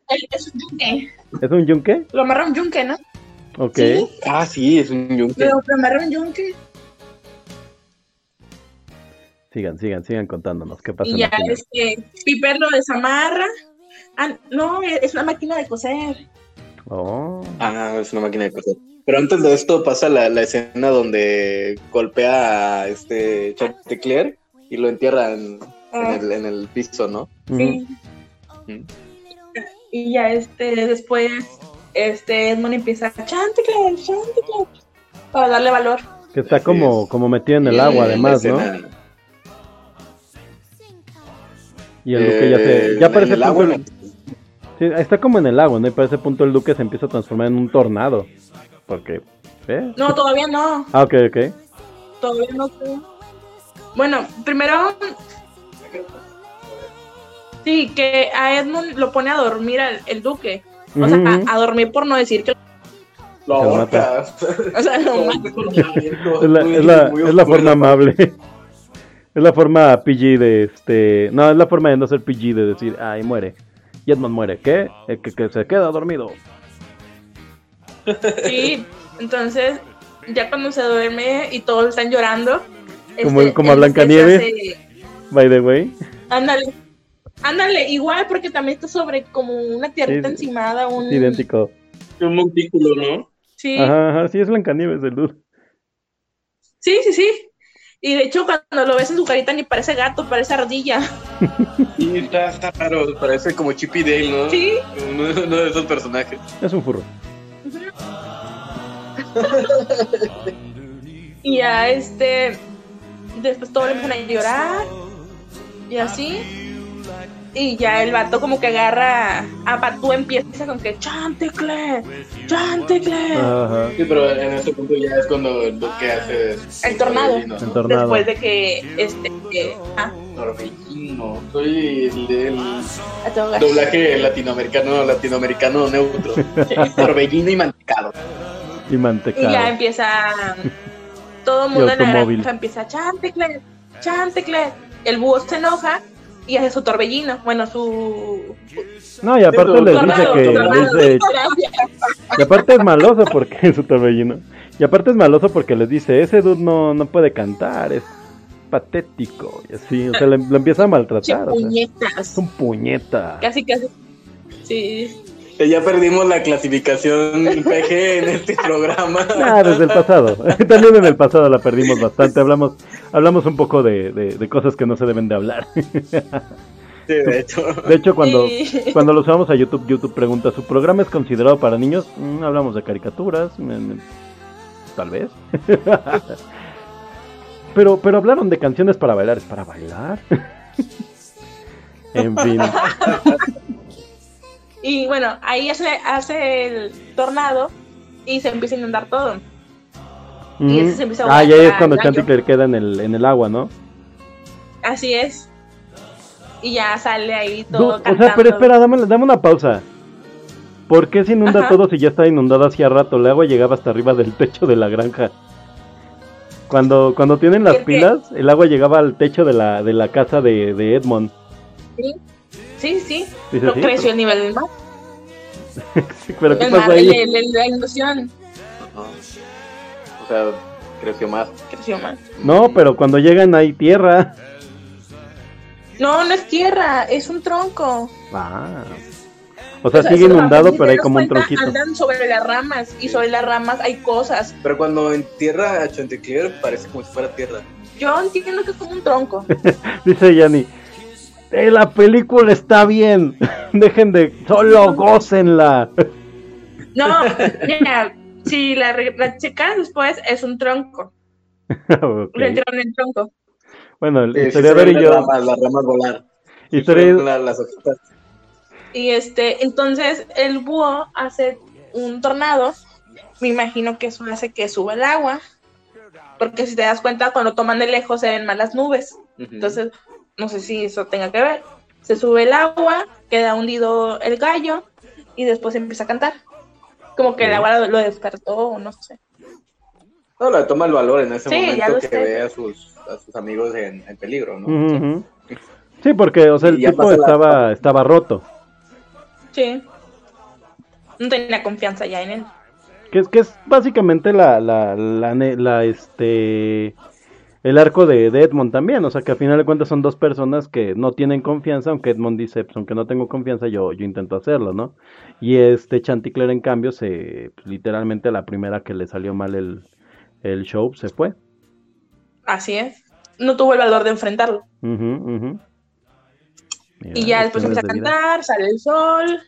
Es un yunque. ¿Es un yunque? Lo amarra un yunque, ¿no? Ok. Sí. Ah, sí, es un yunque. Lo, lo amarra un yunque. Sigan, sigan, sigan contándonos. ¿Qué pasa? Y ya final? este, Piper lo desamarra. Ah, no, es una máquina de coser. Oh. Ah, es una máquina de coser. Pero antes de esto pasa la, la escena donde golpea a este Chanticleer y lo entierra en, en el, en el piso, ¿no? Sí. Y ya este, después, este, Edmund empieza a Chanticleer, Chanticleer, para darle valor. Que está como, es. como metido en el agua, además, ¿no? Y el duque ya se. eh, Ya parece en el agua, punto- Sí, está como en el lago, ¿no? Y para ese punto el duque se empieza a transformar en un tornado. Porque. ¿eh? No, todavía no, Ah, ok, ok. todavía no. sé. Bueno, primero, sí, que a Edmund lo pone a dormir al- el duque. O sea, a, dormir por no decir que. Lo ahorca. O sea, no, ma- Es la, es la, Muy es la oscura forma amable. Es la forma PG de este. No, es la forma de no ser PG de decir, ay, muere. Y Edmund muere. ¿Qué? El que, que se queda dormido. Sí. Entonces, ya cuando se duerme y todos están llorando. Como- este, como a Blancanieves. hace- By the way. Ándale. Ándale, igual porque también está sobre como una tierrita Sí, encimada, un... Es idéntico. Un montículo, ¿no? Sí, Ajá, ajá, sí, es Blancanieves el dude. sí, sí, sí. Y de hecho cuando lo ves en su carita ni parece gato, parece ardilla. Sí, está, está raro. Parece como Chip y Dale, ¿no? Sí. Uno, uno de esos personajes. Es un furro. Y ya este... Después todos empiezan a llorar. Y así. Y ya el vato como que agarra a Patú empieza con que Chanticle, Chanticle. Ajá. Sí, pero en ese punto ya es cuando el duque hace... El tornado. El tornado. Después de que este que- ah, Torbellino. Soy el, doblaje latinoamericano, latinoamericano neutro. Torbellino y mantecado. Y Y mantecado. ya empieza todo el mundo Y en la granja empieza Chanticle, Chanticle. El búho se enoja y hace su torbellino. Bueno, su No, y aparte les dice que. tornado. les dice- y aparte es maloso porque su torbellino. Y aparte es maloso porque les dice: Ese dude no, no puede cantar, es patético. Y así, o sea, le- lo empieza a maltratar. O sea, puñetas. es un puñeta. Casi, casi. Sí. Ya perdimos la clasificación PG en este programa. Ah, desde el pasado. También en el pasado la perdimos bastante. Hablamos, hablamos un poco de, de, cosas que no se deben de hablar. Sí, de hecho. De hecho, cuando, cuando lo usamos a YouTube, YouTube pregunta, ¿su programa es considerado para niños? Mm, hablamos de caricaturas, tal vez. pero, pero hablaron de canciones para bailar, ¿es para bailar? en fin. Y bueno, ahí hace, hace el tornado y se empieza a inundar todo. Y se empieza a ah, y ahí es cuando Chanticleer queda en el, en el agua, ¿no? Así es. Y ya sale ahí todo. o sea, pero espera, dame, dame una pausa. ¿Por qué se inunda todo si ya está inundado hacía rato? El agua llegaba hasta arriba del techo de la granja. Cuando, cuando tienen las pilas, el agua llegaba al techo de la, de la casa de, de Edmond. Sí. Sí, sí. No creció el nivel del mar. pero ¿qué pasó ahí? la ilusión. O sea, creció más. Creció más. No, pero cuando llegan hay tierra. No, no es tierra, es un tronco. Ah. O sea, sigue inundado, pero hay como un tronquito. Andan sobre las ramas y sobre las ramas hay cosas. Pero cuando en tierra a Chanticleer parece como si fuera tierra. Yo entiendo que es como un tronco. Dice Yanni, eh, la película está bien. Dejen de. Solo gocenla. No, mira, si la, la checas después, es un tronco. okay. Le en el tronco. Bueno, el eh, historiador y yo. Las ramas, las ramas volar. Historia... las hojitas. Y este, entonces el búho hace un tornado. Me imagino que eso hace que suba el agua. Porque si te das cuenta, cuando toman de lejos se ven más las nubes. Entonces, no sé si eso tenga que ver. Se sube el agua, queda hundido el gallo y después empieza a cantar. Como que el agua lo, despertó, no sé. No, le toma el valor en ese momento que ve a sus, a sus amigos en, peligro, ¿no? sí. porque, o sea, el tipo estaba, estaba roto. Sí. No tenía confianza ya en él. Que es, que es básicamente la, la, la, la este el arco de, Edmond también, o sea que a final de cuentas son dos personas que no tienen confianza, aunque Edmond dice, pues aunque no tengo confianza, yo, yo intento hacerlo, ¿no? Y este Chanticleer en cambio, se pues, literalmente la primera que le salió mal el, el show se fue. Así es, no tuvo el valor de enfrentarlo. y ya después empieza a cantar, sale el sol.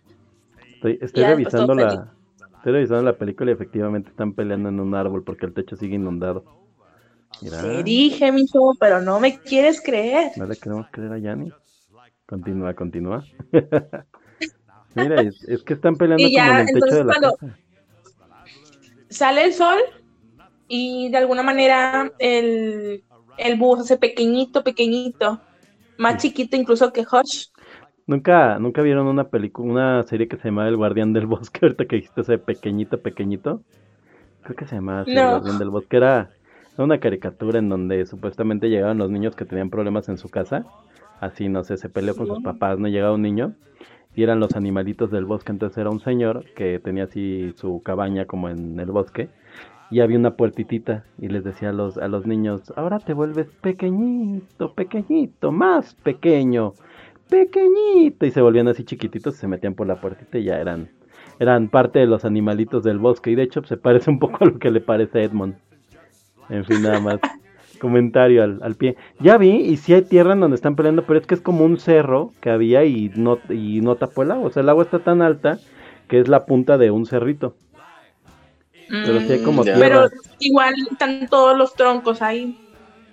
Estoy, estoy revisando la... Estoy revisando la película y efectivamente están peleando en un árbol porque el techo sigue inundado. Te dije, mijo, pero no me quieres creer. No le queremos creer a Yanni. Continúa, continúa. Mira, es, que están peleando como en el techo de la casa. Sale el sol y de alguna manera el, el bus hace pequeñito, pequeñito. Más chiquito incluso que Hush. ¿Nunca, ¿Nunca vieron una película, una serie que se llama El Guardián del Bosque? Ahorita que dijiste ese pequeñito, pequeñito. Creo que se llamaba El Guardián del Bosque. Era, una caricatura en donde supuestamente llegaban los niños que tenían problemas en su casa. Así, no sé, se peleó con sus papás, no llegaba un niño. Y eran los animalitos del bosque. Entonces era un señor que tenía así su cabaña como en el bosque. Y había una puertitita y les decía a los, a los niños, ahora te vuelves pequeñito, pequeñito, más pequeño, pequeñito. Y se volvían así chiquititos, se metían por la puertita y ya eran, eran parte de los animalitos del bosque. Y de hecho se parece un poco a lo que le parece a Edmond. En fin, nada más. Comentario al, al, pie. Ya vi, y si hay tierra en donde están peleando, pero es que es como un cerro que había y no, y no tapó el agua. O sea, el agua está tan alta que es la punta de un cerrito. Pero sí hay como mm, tierra. Pero igual están todos los troncos ahí.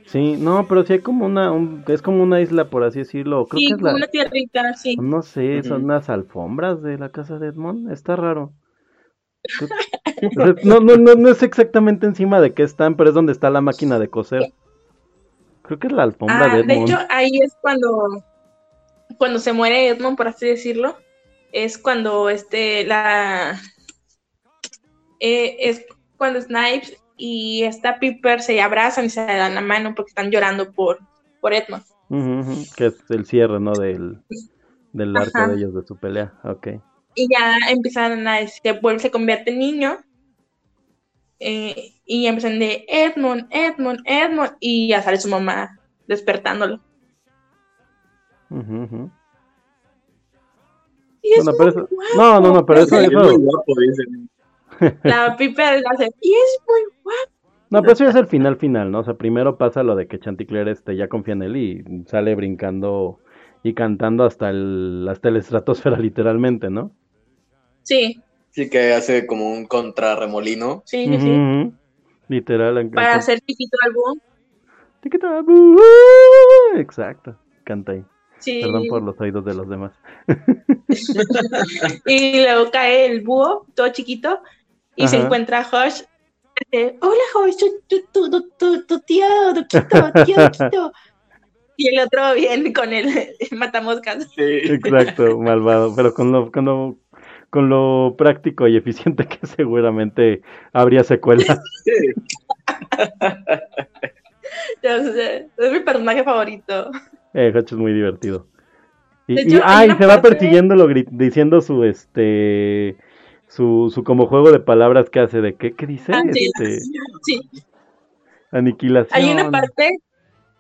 Sí, no, pero sí hay como una, es como una isla, por así decirlo. Creo sí, que es como una tierrita, sí. No sé, son unas alfombras de la casa de Edmond. Está raro. No, no, no, no es exactamente encima de qué están, pero es donde está la máquina de coser. Creo que es la alfombra ah, de Edmond. De hecho, ahí es cuando, cuando se muere Edmond, por así decirlo. Es cuando este, la. Eh, es cuando Snipes y esta Piper se abrazan y se dan la mano porque están llorando por, por Edmond. que es el cierre, ¿no? Del, del arco de ellos, de su pelea. Ok y ya empiezan a se vuelve, se convierte en niño. Eh, y empiezan de Edmond, Edmond, Edmond, y ya sale su mamá despertándolo. Y es Bueno, pero muy eso- guapo. no, no, no, pero eso, Es muy guapo, dicen. La hace, y es muy guapo. no, pero eso ya es el final final, ¿no? O sea, primero pasa lo de que Chanticleer este ya confía en él y sale brincando y cantando hasta el, hasta el estratosfera literalmente, ¿no? Sí, Sí que hace como un contrarremolino. sí, sí, sí. Literal. en- Para hacer chiquito al búho. Tiquita, bu- Exacto, canta ahí. Sí. Perdón por los oídos de los demás. Y luego cae el búho, todo chiquito, y se encuentra a Josh. Dice, Hola Josh, tu, tu, tu, tu, tu tío Duquito, tío Duquito. Y el otro viene con el matamoscas. Sí. Exacto, malvado, pero con lo, con lo, práctico y eficiente que seguramente habría secuela. Entonces, es mi personaje favorito. Eh, es muy divertido. Y, De y- hecho, ah, hay y una se va gri- diciendo su este su, su como juego de palabras que hace de qué, qué dice Ah, este Sí, aniquilación. hay una parte,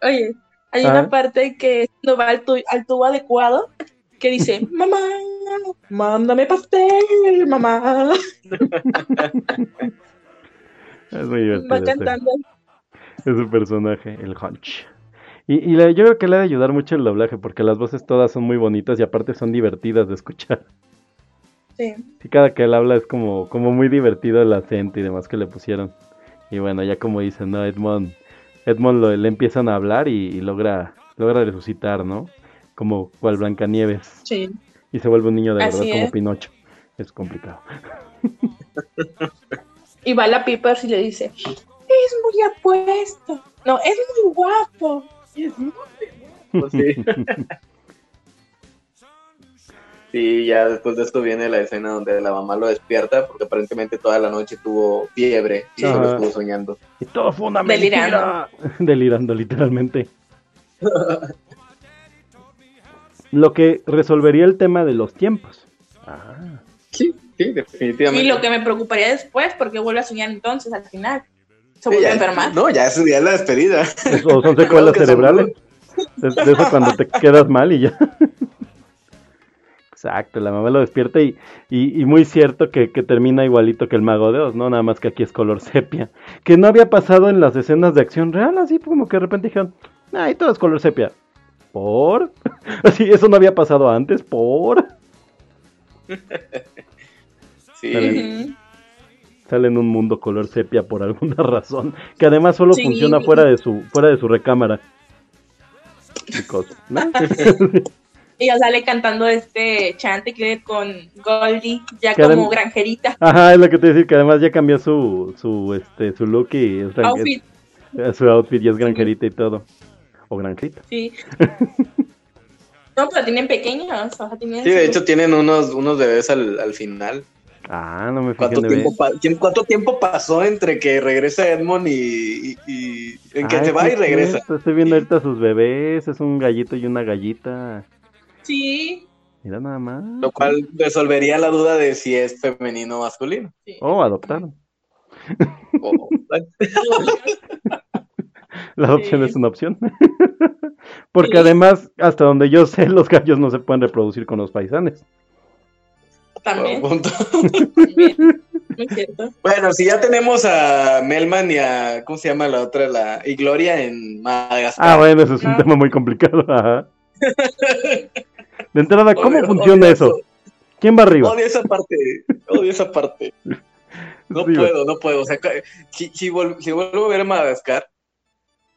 oye, hay Ah. una parte que no va al, tu- al tubo adecuado que dice, mamá, mándame pastel, mamá. Es muy divertido. Va ese- cantando. Es su personaje, el Hunch. Y, yo creo que le ha de ayudar mucho el doblaje, porque las voces todas son muy bonitas y aparte son divertidas de escuchar. Sí. Y cada que él habla es como, como muy divertido el acento y demás que le pusieron. Y bueno, ya como dicen, ¿no? Edmond, Edmond lo- le empiezan a hablar y, y logra, logra resucitar, ¿no? Como cual Blancanieves. Sí. Y se vuelve un niño de Así verdad como es. Pinocho. Es complicado. Y va la Piper y le dice, es muy apuesto. No, es muy guapo. Pues sí. Sí, ya después de esto viene la escena donde la mamá lo despierta porque aparentemente toda la noche tuvo fiebre y solo estuvo soñando. Y todo fue una Delirando. mentira. Delirando, literalmente. Lo que resolvería el tema de los tiempos. Ah. Sí, sí, definitivamente. Y lo que me preocuparía después, porque vuelve a soñar entonces al final. Se vuelve a enfermar. No, ya es, ya es la despedida. O son secuelas son- cerebrales. De, de eso cuando te quedas mal y ya. Exacto, la mamá lo despierta y, y, y muy cierto que, que termina igualito que el mago de Oz, ¿no? Nada más que aquí es color sepia. Que no había pasado en las escenas de acción real, así como que de repente dijeron, ay, todo es color sepia. ¿Por? Así, eso no había pasado antes, ¿por? Sí. Sale en un mundo color sepia por alguna razón. Que además solo Sí. funciona fuera de su, fuera de su recámara. Because, ¿no? Y ya sale cantando este Chanticleer con Goldie, ya Que como granjerita. Ajá, es lo que te decir, que además ya cambió su, su, este, su look y es Outfit, es- su outfit y es granjerita y todo. O granjerita. sí. No, pero tienen pequeños. O sea, tienen Sí, de su- hecho tienen unos, unos bebés al, al final. Ah, no me fijé ¿Cuánto tiempo, ¿Cuánto tiempo pasó entre que regresa Edmond y, y- y- en que Ay, se va sí y es regresa? Estoy viendo ahorita sus bebés, es un gallito y una gallita. Sí. Mira nada más. Lo cual resolvería la duda de si es femenino o masculino. sí. Oh, adoptaron. O- La adopción Sí. es una opción. Porque Sí. además, hasta donde yo sé, los gallos no se pueden reproducir con los paisanes. También. punto. también. Muy cierto. Bueno, si ya tenemos a Melman y a, ¿cómo se llama la otra? La, y Gloria en Madagascar. Ah, bueno, eso es un Ah. tema muy complicado. Ajá. De entrada, ¿cómo Odio- funciona odio eso? ¿Quién va arriba? Odio esa parte, odio esa parte. No Sí, puedo, no puedo. O sea, si, si, si vuelvo a ver Madagascar,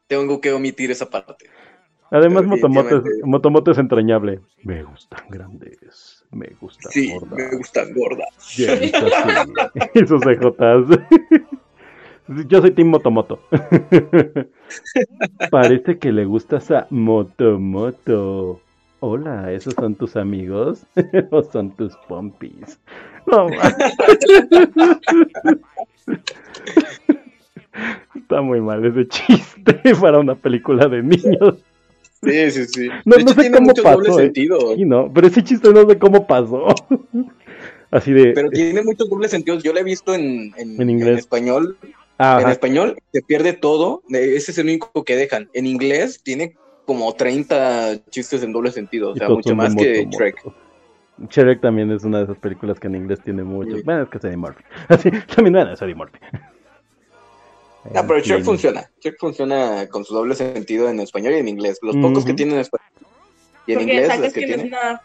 tengo que omitir esa parte. Además, Motomoto es. Motomoto es entrañable. Me gustan grandes. Me gustan Sí, gordas. me gustan gordas. Y sus ejotas. Yo soy Team Motomoto. Parece que le gustas a Motomoto. Hola, ¿esos son tus amigos? ¿O son tus pompis? No, Está muy mal ese chiste para una película de niños. Sí, sí, sí. No- de no sé tiene cómo pasó, ¿eh? sentido. Sí, no, pero ese chiste no sé cómo pasó. Así de. Pero tiene muchos dobles sentidos. Yo lo he visto en, en, En inglés. en español. Ah, En ajá. español se pierde todo. eh, Ese es el único que dejan. En inglés tiene como 30 chistes en doble sentido. O sea, mucho más que. Shrek. Shrek también es una de esas películas que en inglés tiene mucho. Bueno, es que es Eddie Murphy. Así, también bueno, es Eddie Murphy. No, pero Shrek funciona. Shrek funciona con su doble sentido en español y en inglés. Los pocos que tienen en español y en Porque inglés sabes es que que es una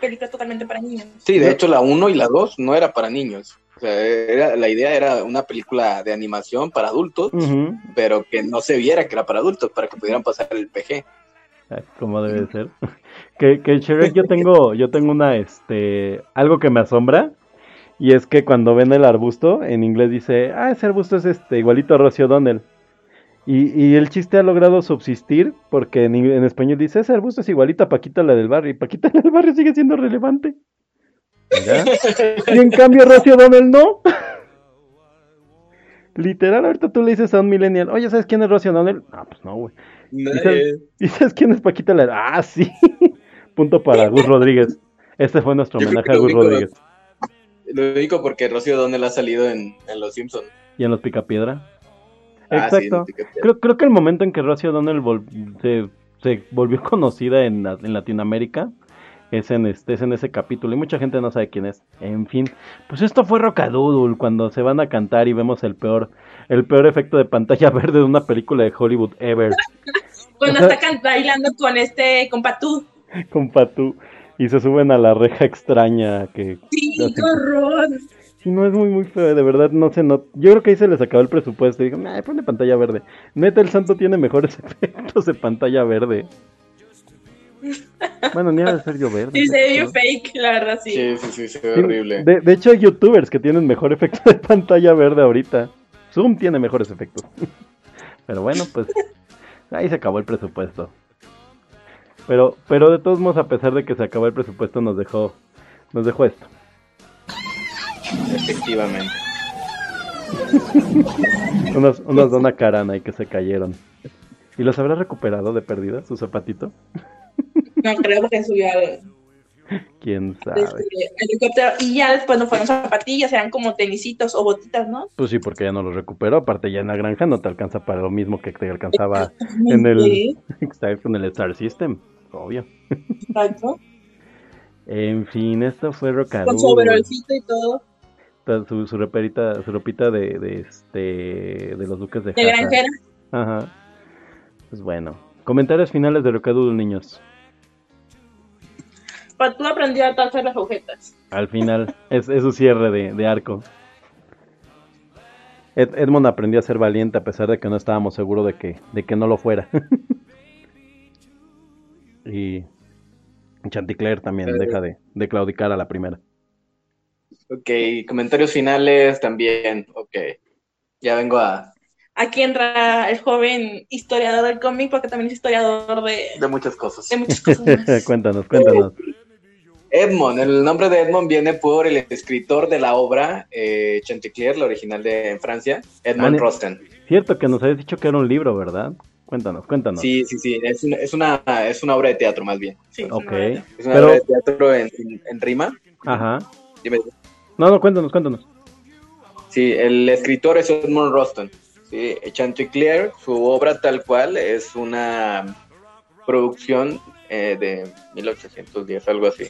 película totalmente para niños. Sí, de hecho la 1 y la 2 no era para niños. O sea, era, la idea era una película de animación para adultos, Ujú. pero que no se viera que era para adultos, para que pudieran pasar el PG. Ah, Como debe ser. que, que Shrek yo tengo, yo tengo una, este, algo que me asombra. Y es que cuando ven el arbusto, en inglés dice, ah, ese arbusto es este, igualito a Rosie O'Donnell. Y, y el chiste ha logrado subsistir porque en, en español dice, ese arbusto es igualito a Paquita la del barrio. Y Paquita la del barrio sigue siendo relevante. Mira. Y en cambio Rosie O'Donnell no. Literal, ahorita tú le dices a un millennial, oye, ¿sabes quién es Rosie O'Donnell? Ah, pues no, güey. ¿Y sabes quién es Paquita la Ah, sí. Punto para Gus Rodríguez. Este fue nuestro Yo homenaje a Gus Rodríguez. Lo único porque Rocío O'Donnell ha salido en, en Los Simpsons. Y en los Picapiedra. Ah, sí, Exacto. creo, creo que el momento en que Rosie O'Donnell vol- se, se volvió conocida en, en Latinoamérica es en, este, es en ese capítulo. Y mucha gente no sabe quién es. En fin. Pues esto fue Rocadoodle. Cuando se van a cantar y vemos el peor, el peor efecto de pantalla verde de una película de Hollywood ever. Cuando está bailando con este, con Patú. con Patú. Y se suben a la reja extraña que Sí, Así qué que- horror. Sí, no, es muy, muy feo, de verdad, no sé, no... Yo creo que ahí se les acabó el presupuesto y digo, "Ay, ponle pantalla verde. Neta, el santo tiene mejores efectos de pantalla verde. Bueno, ni ha de ser yo verde. Sí, se ve fake, la verdad, sí. Sí, sí, sí, se ve Sí, horrible. De, de hecho, hay youtubers que tienen mejor efecto de pantalla verde ahorita. Zoom tiene mejores efectos. Pero bueno, pues ahí se acabó el presupuesto. Pero, pero de todos modos, a pesar de que se acabó el presupuesto, nos dejó, nos dejó esto. Efectivamente. Unos, unos Dona Carana y que se cayeron. ¿Y los habrá recuperado de perdida su zapatito? No creo porque subió al ¿Quién sabe? este, helicóptero y ya después no fueron zapatillas, eran como tenisitos o botitas, ¿no? Pues sí, porque ya no los recuperó. Aparte, ya en la granja no te alcanza para lo mismo que te alcanzaba en el, con el Star System. Obvio. exacto. En fin, esto fue Con su overolcito y todo. Su, su su ropita de, de este de los duques de De granjera. Ajá. Pues bueno. Comentarios finales de Rocadoodle, niños. Patú aprendió a atarse las agujetas. Al final, es, es su cierre de, de arco. Ed- Edmond aprendió a ser valiente a pesar de que no estábamos seguros de que, de que no lo fuera. y Chanticleer también deja de, de claudicar a la primera. Ok, comentarios finales también. Ok. Ya vengo a. Aquí entra el joven historiador del cómic porque también es historiador de, de muchas cosas. de muchas cosas más. cuéntanos, cuéntanos. Edmond, el nombre de Edmond viene por el escritor de la obra eh, Chanticleer, la original de en Francia, Edmond Ah, Rostand. Cierto que nos habías dicho que era un libro, ¿verdad? Cuéntanos, cuéntanos. Sí, sí, sí, es una, es, una, es una obra de teatro más bien. Sí, Ok. Es una Pero- obra de teatro en, en- en rima. Ajá. Dime. No, no, cuéntanos, cuéntanos. Sí, el escritor es Edmond Rostand. Sí, Chanticleer, su obra tal cual, es una producción eh, de 1810, algo así.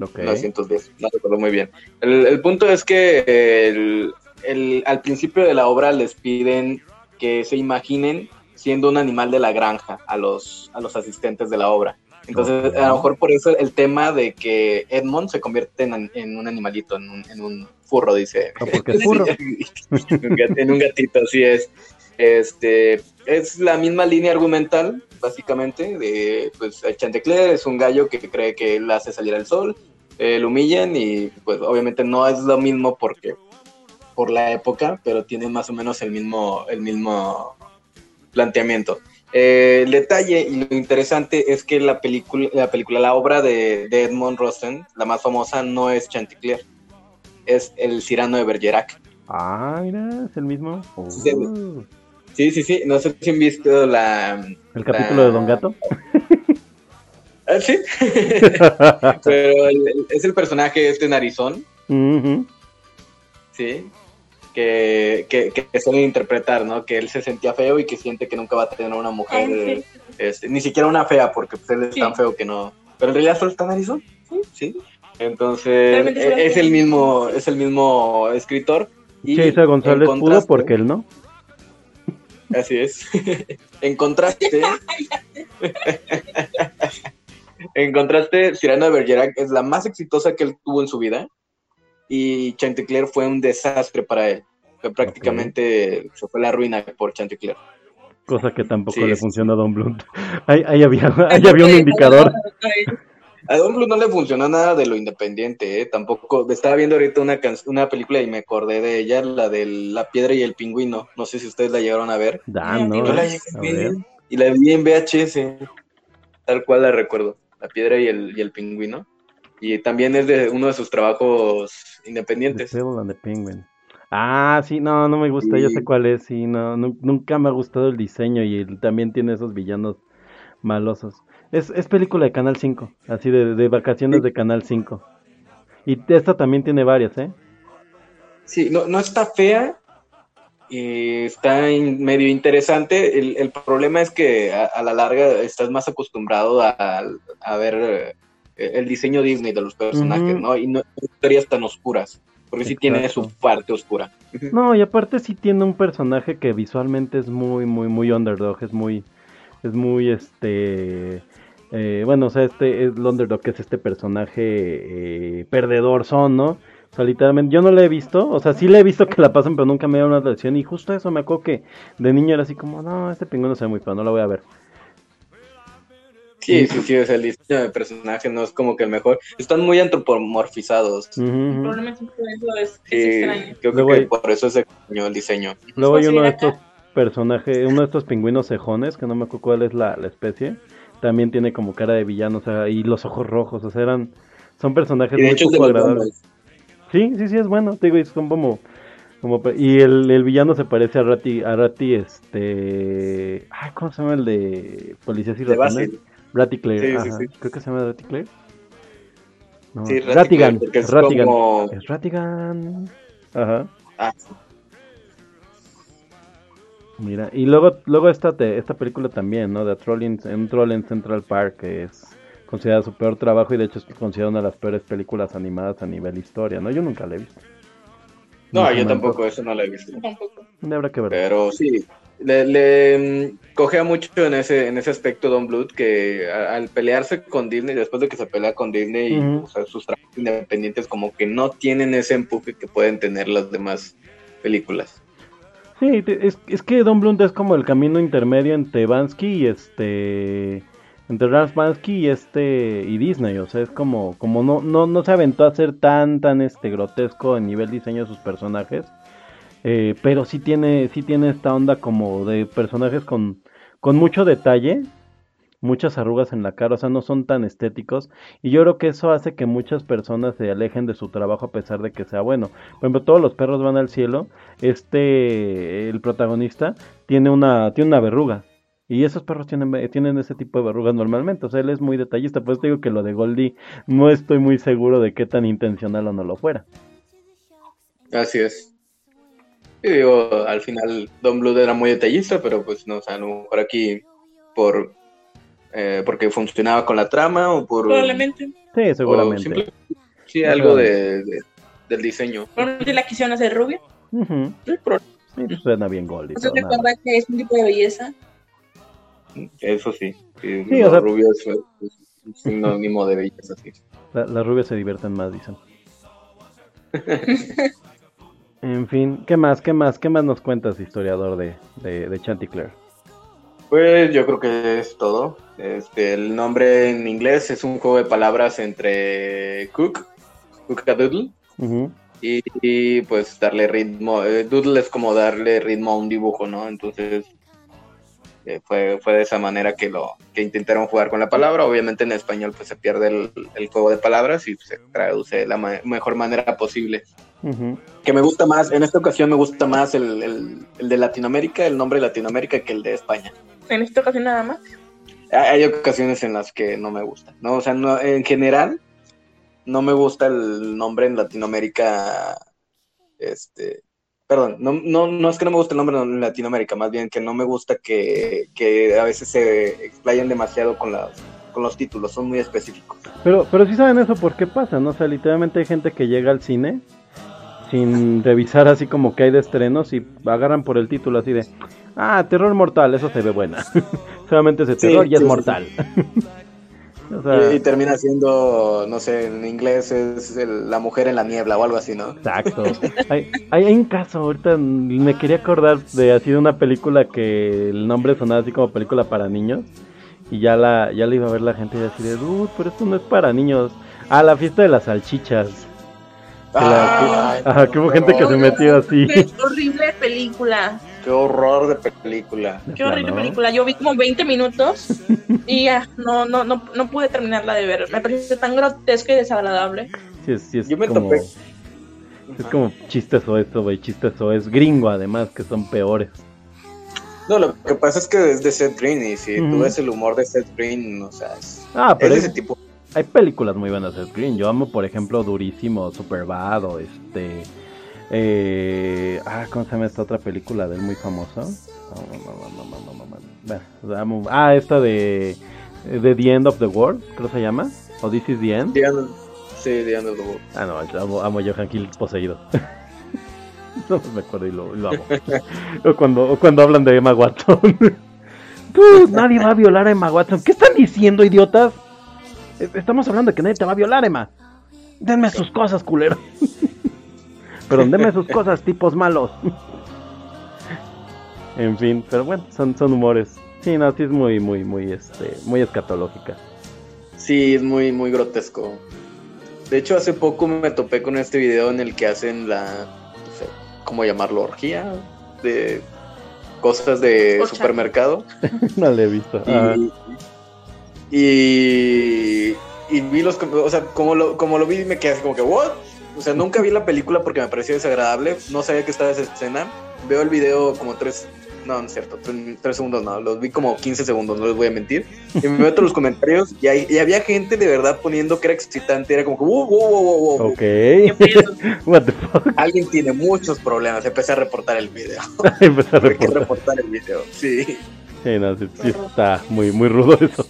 Ok. 1910, no recuerdo muy bien. El, el punto es que el- el- al principio de la obra les piden que se imaginen siendo un animal de la granja a los, a los asistentes de la obra. Entonces, a lo mejor por eso el tema de que Edmond se convierte en, en un animalito, en un, en un furro, dice. Ah, porque es furro. en, un gatito, así es. Este, es la misma línea argumental, básicamente, de, pues, Chanticleer es un gallo que cree que él hace salir al sol, eh, lo humillan y, pues, obviamente no es lo mismo porque, por la época, pero tiene más o menos el mismo, el mismo planteamiento. Eh, el detalle y lo interesante es que la película, la película, la obra de, de Edmond Rostand, la más famosa, no es Chanticleer, es el Cyrano de Bergerac. Ah, mira, es el mismo. Sí. Oh. Sí, sí, sí. No sé si han visto la. El capítulo de Don Gato. Ah, sí. Pero el- es el personaje este narizón, Ujú. sí. Que, que, que suelen interpretar, ¿no? Que él se sentía feo y que siente que nunca va a tener una mujer, Ay, sí. este, ni siquiera una fea, porque pues, él es Sí. tan feo que no. Pero en realidad solo está narizón. Sí. Entonces, e, es el mismo, es el mismo escritor. Y Cheisa González pudo porque él no. Así es. en contraste, en contraste, Cyrano de Bergerac es la más exitosa que él tuvo en su vida y Chanticleer fue un desastre para él. Que prácticamente se fue la ruina por Chanticleer. Cosa que tampoco le funcionó a Don Blunt. Ahí, había, ahí había un indicador. A Don Blunt no le funcionó nada de lo independiente, ¿eh? Tampoco. Estaba viendo ahorita una, una película y me acordé de ella, la de La Piedra y el Pingüino. No sé si ustedes la llegaron a ver. ¿no? la y la vi en VHS, tal cual la recuerdo. La Piedra y el, y el Pingüino. Y también es de uno de sus trabajos independientes. The and the Penguin. Ah, sí, no, no me gusta, yo sé cuál es, sí, no, nunca me ha gustado el diseño y también tiene esos villanos malosos. Es, es película de Canal 5, así de, de vacaciones de Canal 5. Y esta también tiene varias, ¿eh? Sí, no, no está fea, y está medio interesante. El, el, problema es que a, la larga estás más acostumbrado a, a ver eh, el diseño Disney de los personajes, ¿no? Y no historias tan oscuras. Porque sí tiene su parte oscura. No, y aparte sí tiene un personaje que visualmente es muy, muy, muy underdog, es muy, es muy, este, eh, bueno, o sea, este es el underdog, que es este personaje eh, perdedor son, ¿no? O sea, literalmente, yo no lo he visto, o sea, sí le he visto que la pasan, pero nunca me da una lección, y justo eso me acuerdo que de niño era así como, no, este pingüino se ve muy feo, no lo voy a ver. Sí, sí, sí, o sea, el diseño de personaje no es como que el mejor. Están muy antropomorfizados. Probablemente por eso es, extraño. Yo creo que por eso es extraño el diseño. Luego hay uno de estos personajes, uno de estos pingüinos cejones, que no me acuerdo cuál es la, especie, también tiene como cara de villano, o sea, y los ojos rojos, o sea, eran, son personajes muy poco agradables. Sí, sí, sí, es bueno, te digo, son como... Como, y el, el, villano se parece a Rati, a Rati, este... Ay, ¿cómo se llama el de Policías y Ratones? Raticlair, sí, sí, sí. creo que se llama Raticlair. No. Sí, Ratigan, es Ratigan. Como... Es Ratigan. Ajá. Ah, Mira, y luego, luego esta, esta película también, ¿no? De Trolling, un Troll en Central Park, que es considerada su peor trabajo y de hecho es considerada una de las peores películas animadas a nivel historia, ¿no? Yo nunca la he visto. No, yo tampoco, eso no la he visto. Tampoco. Habrá que ver. Pero sí, le, le mm, cogea mucho en ese, en ese aspecto Don Bluth que al pelearse con Disney, después de que se pelea con Disney y sus trabajos independientes como que no tienen ese empuje que pueden tener las demás películas. Sí, es, es que Don Bluth es como el camino intermedio entre Bansky y este entre Ralph Bansky y este y Disney, o sea, es como como no no no se aventó a ser tan tan este grotesco en nivel diseño de sus personajes eh, pero sí tiene, sí tiene esta onda como de personajes con, con mucho detalle, muchas arrugas en la cara, o sea, no son tan estéticos. Y yo creo que eso hace que muchas personas se alejen de su trabajo a pesar de que sea bueno. Por ejemplo, todos los perros van al cielo. Este, el protagonista, tiene una, tiene una verruga. Y esos perros tienen, tienen ese tipo de verrugas normalmente. O sea, él es muy detallista. Pues digo que lo de Goldie no estoy muy seguro de qué tan intencional o no lo fuera. Así es. Y digo, al final Don Blood era muy detallista, pero pues no, o sea, a lo mejor aquí por eh, porque funcionaba con la trama o por... Probablemente. Sí, seguramente. sí, algo de, del diseño. Probablemente la quisieron hacer rubia. Sí, pues suena bien Goldie. ¿No recuerda que es un tipo de belleza? Eso sí. sí, o sea, es, un sinónimo de belleza, sí. las rubias se divierten más, dicen. En fin, ¿qué más, qué más, qué más nos cuentas, historiador de, de, Chanticleer? Pues yo creo que es todo. Este, el nombre en inglés es un juego de palabras entre cook, cook-a-doodle, y, pues darle ritmo. Eh, doodle es como darle ritmo a un dibujo, ¿no? Entonces eh, fue, fue de esa manera que lo que intentaron jugar con la palabra. Obviamente en español pues se pierde el, el juego de palabras y se traduce de la mejor manera posible. Que me gusta más, en esta ocasión me gusta más el, de Latinoamérica, el nombre de Latinoamérica que el de España. ¿En esta ocasión nada más? Hay ocasiones en las que no me gusta, ¿no? O sea, no, en general, no me gusta el nombre en Latinoamérica, este, perdón, no, no, no es que no me guste el nombre en Latinoamérica, más bien que no me gusta que, que a veces se explayen demasiado con las con los títulos, son muy específicos. Pero, pero sí saben eso por qué pasa, ¿no? O sea, literalmente hay gente que llega al cine sin revisar así como que hay de estrenos y agarran por el título así de, ah, terror mortal, eso se ve buena. Solamente ese terror y es mortal. y, termina siendo, no sé, en inglés es la mujer en la niebla o algo así, ¿no? Exacto. hay, hay, un caso, ahorita me quería acordar de así de una película que el nombre sonaba así como película para niños. Y ya la, ya le iba a ver la gente y así de, dude, pero esto no es para niños. Ah, la fiesta de las salchichas. Ajá, que hubo gente que se metió así. Qué horrible película. Qué horror de película. Qué horrible película. Yo vi como 20 minutos y ya no, no, no, no pude terminarla de ver. Me pareció tan grotesco y desagradable. Sí, sí, es Yo me como... topé. Es como chistoso esto, güey, chistoso. Es gringo, además, que son peores. No, lo que pasa es que es de Seth Green y si tú ves el humor de Seth Green, o sea, es, ah, pero ese tipo. Hay películas muy buenas de Seth Green. Yo amo, por ejemplo, Durísimo, Superbad o este eh, ah, ¿cómo se llama esta otra película de él muy famosa? ah, esta de, de The End of the World, creo que se llama. ¿O This is the End? sí, The End of the World. Ah, no, amo, amo a Johan Kill poseído. no me acuerdo y lo, lo amo. o, cuando, o cuando hablan de Emma Watson. nadie va a violar a Emma Watson. ¿Qué están diciendo, idiotas? Estamos hablando de que nadie te va a violar, Emma. Denme sus cosas, culero. Pero denme sus cosas, tipos malos. en fin, pero bueno, son, son humores. Sí, no, sí es muy, muy, muy, este, muy escatológica. Sí, es muy, muy grotesco. De hecho, hace poco me topé con este video en el que hacen la, no sé, ¿cómo llamarlo? Orgía de cosas de supermercado. no le he visto. Y, y, vi los, o sea, como lo, como lo vi me quedé así como que, ¿what? O sea, nunca vi la película porque me pareció desagradable. No sabía que estaba esa escena. Veo el video como tres. No, no es cierto, tres, segundos no, los vi como 15 segundos, no les voy a mentir. Y me meto en los comentarios y, hay, y, había gente de verdad poniendo que era excitante, era como que, wow, wow, wow, wow. Ok. What the fuck? Alguien tiene muchos problemas, empecé a reportar el video. empecé a reportar. reportar el video, sí. Sí, no, sí, está muy, muy rudo eso.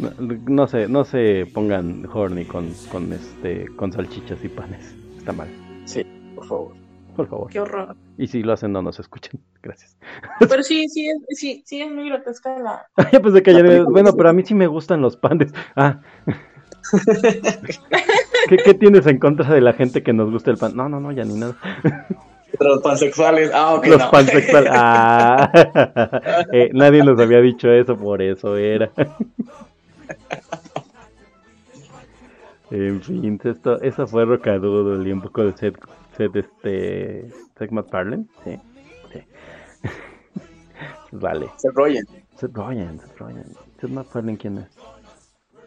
No, no, se, no se pongan horny con, con, este, con salchichas y panes. Está mal. Sí, por favor. Por favor. Qué horror. Y si lo hacen, no nos escuchen. Gracias. Pero sí, sí, sí, sí es muy grotesca la. pues de que bueno, pero a mí sí me gustan los panes. Ah. ¿Qué, ¿Qué, tienes en contra de la gente que nos gusta el pan? No, no, no, ya ni nada. Los pansexuales. Ah, ok. Los pansexuales. Ah. Eh, nadie nos había dicho eso, por eso era. En fin, esto, eso fue Rocadudo y un poco de Seth, Seth, este, Seth MacFarlane. Sí, sí. vale. Seth Rogen. Seth Rogen, Seth Rogen. Seth MacFarlane, ¿quién es?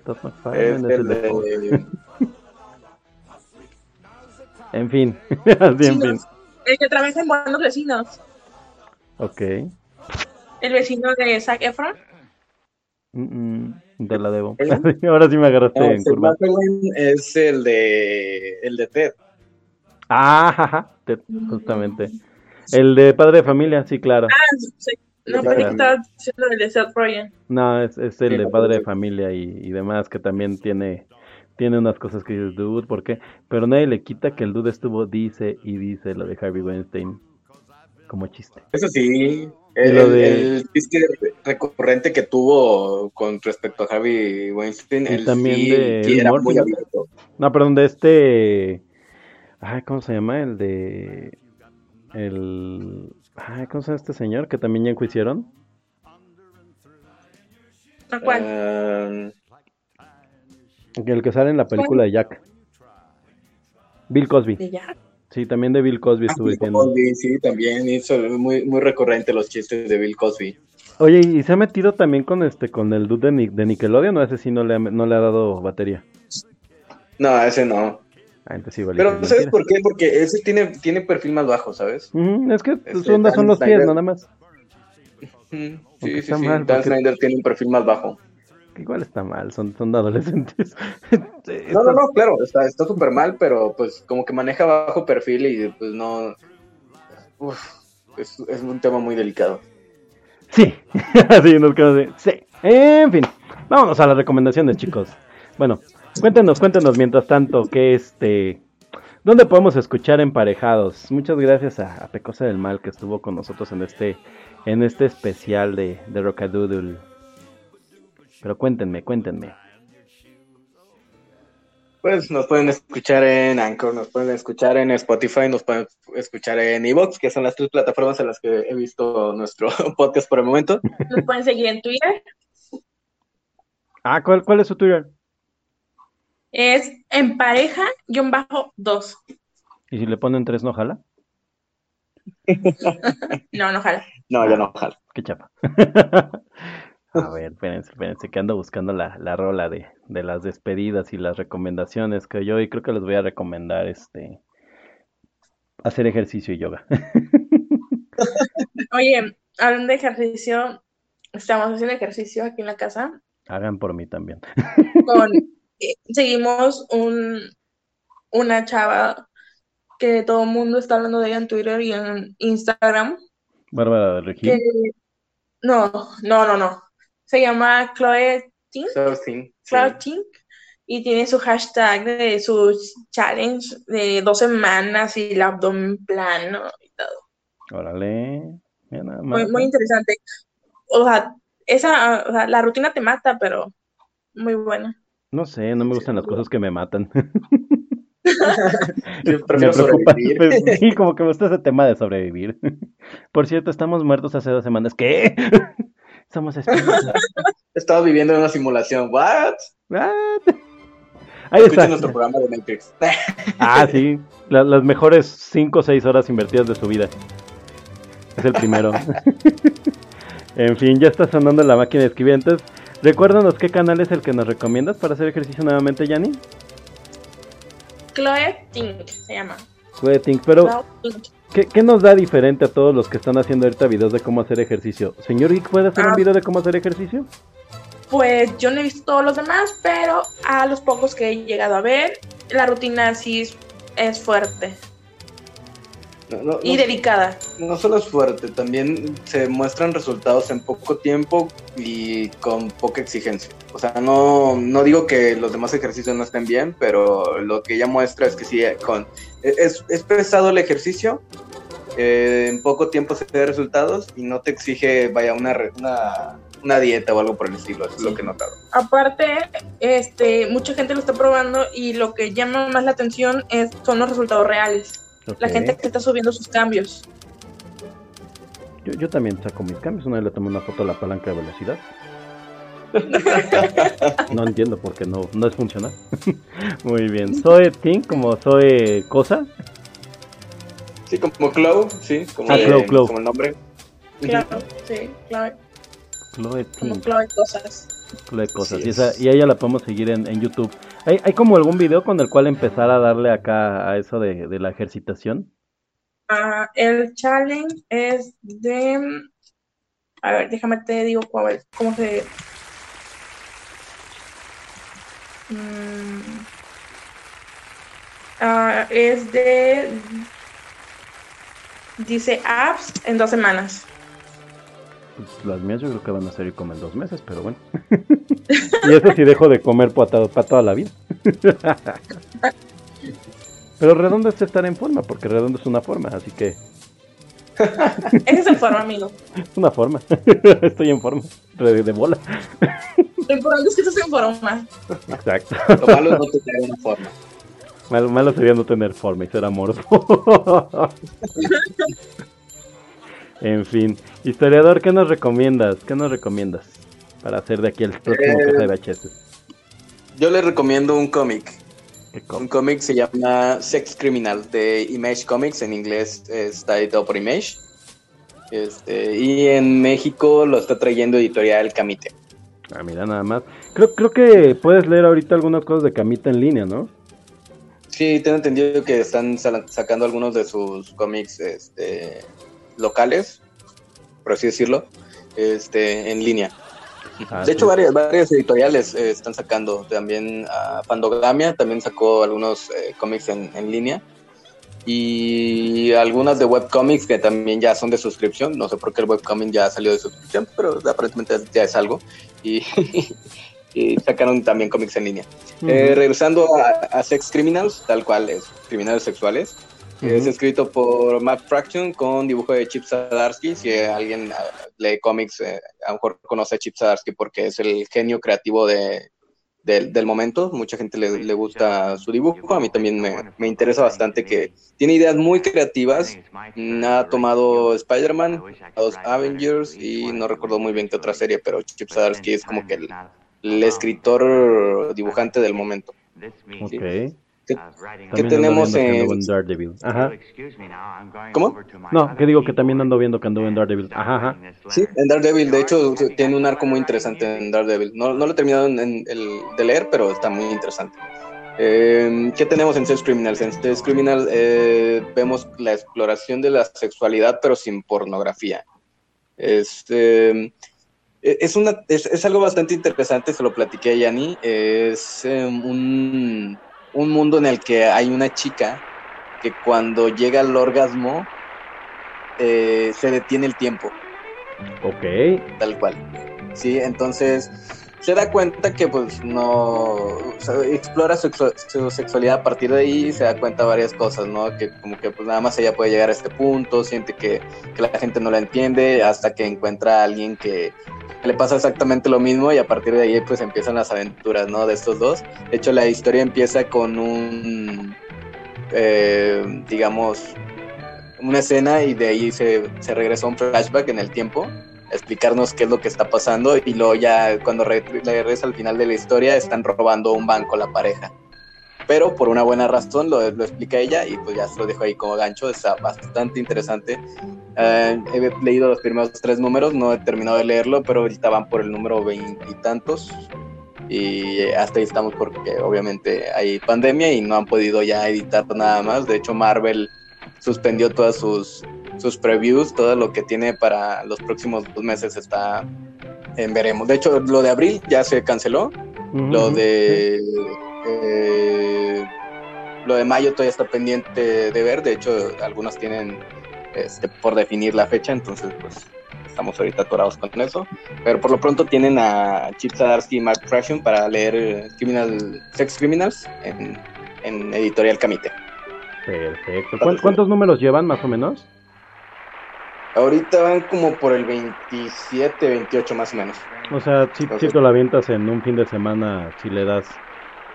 Seth MacFarlane es, el de... En fin, así en fin. El que trabaja en Buenos Vecinos. Ok. El vecino de Zac Efron. Mm te la debo. Ahora sí me agarraste no, en curva. Es el de el de Ted. Ah, Ted, justamente. El de padre de familia, sí, claro. Ah, sí. No, pero que estaba diciendo el de Seth Rogen. No, es, es el de padre de familia y, y demás, que también tiene tiene unas cosas que dices, dude, ¿por qué? Pero nadie le quita que el dude estuvo, dice y dice lo de Harvey Weinstein como chiste. Eso sí, el, chiste recurrente que tuvo con respecto a Harvey Weinstein, el también de era muy abierto. No, perdón, de este, ay, ¿cómo se llama? El de, el, ay, ¿cómo se llama este señor que también ya enjuiciaron? ¿A cuál? Uh, el que sale en la película de Jack. Bill Cosby. ¿De Jack? Sí, también de Bill Cosby estuve diciendo. sí, también hizo muy, muy recurrente los chistes de Bill Cosby. Oye, ¿y se ha metido también con este con el dude de, Nickelodeon o ese sí no le, ha, no le ha dado batería? No, ese no. Ah, entonces sí, vale, Pero ¿sabes por qué? Porque ese tiene, tiene perfil más bajo, ¿sabes? es que este, son los pies, nada más. Sí, sí, sí. Dan Snyder tiene un perfil más bajo igual está mal, son, son adolescentes. no, no, no, claro, está súper mal, pero pues como que maneja bajo perfil y pues no... Uf, es, es un tema muy delicado. Sí, así nos quedamos de... Sí, en fin. Vámonos a las recomendaciones, chicos. Bueno, cuéntenos, cuéntenos mientras tanto que este... ¿Dónde podemos escuchar emparejados? Muchas gracias a, Pecosa del Mal que estuvo con nosotros en este, en este especial de, de Rockadoodle. Pero cuéntenme, cuéntenme. Pues nos pueden escuchar en Anchor, nos pueden escuchar en Spotify, nos pueden escuchar en Evox, que son las tres plataformas en las que he visto nuestro podcast por el momento. Nos pueden seguir en Twitter. Ah, ¿cuál, cuál es su Twitter? Es en pareja-2. ¿Y si le ponen tres, no jala? no, no jala. No, ya no jala. Qué chapa. A ver, espérense, espérense, que ando buscando la, la rola de, de, las despedidas y las recomendaciones que yo y creo que les voy a recomendar este hacer ejercicio y yoga. Oye, hablando de ejercicio, estamos haciendo ejercicio aquí en la casa. Hagan por mí también. Eh, seguimos un, una chava que todo el mundo está hablando de ella en Twitter y en Instagram. Bárbara de Regil. No, no, no, no se llama Chloe Tink. Chloe Tink. Y tiene su hashtag de su challenge de dos semanas y el abdomen plano y todo. Órale. Muy, muy interesante. O sea, esa, o sea, la rutina te mata, pero muy buena. No sé, no me gustan las cosas que me matan. me preocupa. Sí, como que me gusta ese tema de sobrevivir. Por cierto, estamos muertos hace dos semanas. ¿Qué? Somos Estaba viviendo en una simulación. ¿What? Ahí está. nuestro programa de Matrix. ah, sí. las mejores 5 o 6 horas invertidas de su vida. Es el primero. en fin, ya está sonando la máquina de escribir. Entonces, recuérdanos qué canal es el que nos recomiendas para hacer ejercicio nuevamente, Yanni. Chloe Tink se llama. Chloe Tink, pero. ¿Qué, nos da diferente a todos los que están haciendo ahorita videos de cómo hacer ejercicio? Señor Geek, ¿puede hacer un ah. video de cómo hacer ejercicio? Pues yo no he visto todos los demás, pero a los pocos que he llegado a ver, la rutina sí es fuerte y dedicada. No solo es fuerte, también se muestran resultados en poco tiempo y con poca exigencia. O sea, no, no digo que los demás ejercicios no estén bien, pero lo que ella muestra es que sí, con, es, es pesado el ejercicio, eh, en poco tiempo se ve resultados y no te exige, vaya, una, una, una dieta o algo por el estilo, es lo que he notado. Aparte, este, mucha gente lo está probando y lo que llama más la atención es, son los resultados reales. La gente que está subiendo sus cambios. Yo, yo también saco mis cambios. Una vez le tomé una foto a la palanca de velocidad. no entiendo por qué no, no es funcional. Muy bien. Soy Tink como soy cosa. Sí, como Cloud, sí, como, ah, como el nombre. Claro, sí, Chloe. Chloe Tink. Chloe Cosas. Chloe Cosas. y, esa, y ella la podemos seguir en, en YouTube. ¿Hay, ¿Hay, como algún video con el cual empezar a darle acá a eso de, de la ejercitación? Uh, el challenge es de... A ver, déjame te digo cómo se... Mm, uh, es de... Dice apps en dos semanas. Pues, las mías yo creo que van a salir como en dos meses, pero bueno. y eso sí dejo de comer para, toda la vida. pero redondo es estar en forma, porque redondo es una forma, así que... Esa es forma, amigo. Es una forma. Estoy en forma. De, bola. Lo importante es que estás en forma. Exacto. Lo malo es no tener una forma. Malo, malo sería no tener forma y ser amoroso. En fin, historiador, ¿qué nos recomiendas? ¿Qué nos recomiendas para hacer de aquí el próximo eh, de VHS? Yo les recomiendo un cómic. Un cómic se llama Sex Criminal de Image Comics, en inglés está editado por Image. Este, y en México lo está trayendo editorial Camite. Ah, mira, nada más. Creo, creo que puedes leer ahorita algunas cosas de Camite en línea, ¿no? Sí, tengo entendido que están sacando algunos de sus cómics este, locales, por así decirlo, este, en línea. Ah, de hecho, varias, varias editoriales eh, están sacando. También a Pandogamia también sacó algunos eh, cómics en, en, línea. Y algunas de webcomics que también ya son de suscripción. No sé por qué el webcomic ya salió de suscripción, pero aparentemente ya es algo. Y, y sacaron también cómics en línea. Eh, regresando a, Sex Criminals, tal cual es, criminales sexuales. Es escrito por Matt Fraction con dibujo de Chip Zdarsky. Si alguien ah, lee cómics, eh, a lo mejor conoce a Chip Zdarsky porque es el genio creativo de, del momento. Mucha gente le, le, gusta su dibujo. A mí también me, me, interesa bastante que tiene ideas muy creativas. Ha tomado Spider-Man, los Avengers y no recuerdo muy bien qué otra serie, pero Chip Zdarsky es como que el, el escritor dibujante del momento. Okay. ¿Qué, tenemos en... Daredevil? Ajá. ¿Cómo? No, que digo que también ando viendo que ando en Daredevil. Ajá, ajá. Sí, en Daredevil, de hecho, tiene un arco muy interesante en Daredevil. No, no lo he terminado en, el, de leer, pero está muy interesante. Eh, ¿Qué tenemos en Sex Criminals? En Sex Criminal eh, vemos la exploración de la sexualidad, pero sin pornografía. Este e, es, una, es, algo bastante interesante, se lo platiqué a Yanni. Es em, un, un, mundo en el que hay una chica que cuando llega al orgasmo eh, se detiene el tiempo. Ok. Tal cual. Sí, entonces se da cuenta que pues no explora su, sexualidad a partir de ahí se da cuenta varias cosas, ¿no? Que como que pues nada más ella puede llegar a este punto, siente que, que la gente no la entiende hasta que encuentra a alguien que, le pasa exactamente lo mismo y a partir de ahí pues empiezan las aventuras, ¿no? De estos dos. De hecho la historia empieza con un, eh, digamos, una escena y de ahí se, se regresa un flashback en el tiempo explicarnos qué es lo que está pasando y luego ya cuando regresa al final de la historia están robando un banco la pareja. Pero por una buena razón lo, lo explica ella y pues ya se lo dejo ahí como gancho, está bastante interesante. Eh, he leído los primeros tres números, no he terminado de leerlo, pero ahorita van por el número veintitantos y hasta ahí estamos porque obviamente hay pandemia y no han podido ya editar nada más. De hecho, Marvel suspendió todas sus sus previews, todo lo que tiene para los próximos dos meses está en veremos. De hecho, lo de abril ya se canceló. Lo de eh, lo de mayo todavía está pendiente de ver. De hecho, algunos tienen este, por definir la fecha, entonces pues estamos ahorita atorados con eso. Pero por lo pronto tienen a Chip Zdarsky y Mark Fraction para leer eh, Criminal, Sex Criminals en, en Editorial Camite. Perfecto. ¿Cuántos números llevan más o menos? Ahorita van como por el 27, 28 más o menos. O sea, si, si te la avientas en un fin de semana, si le das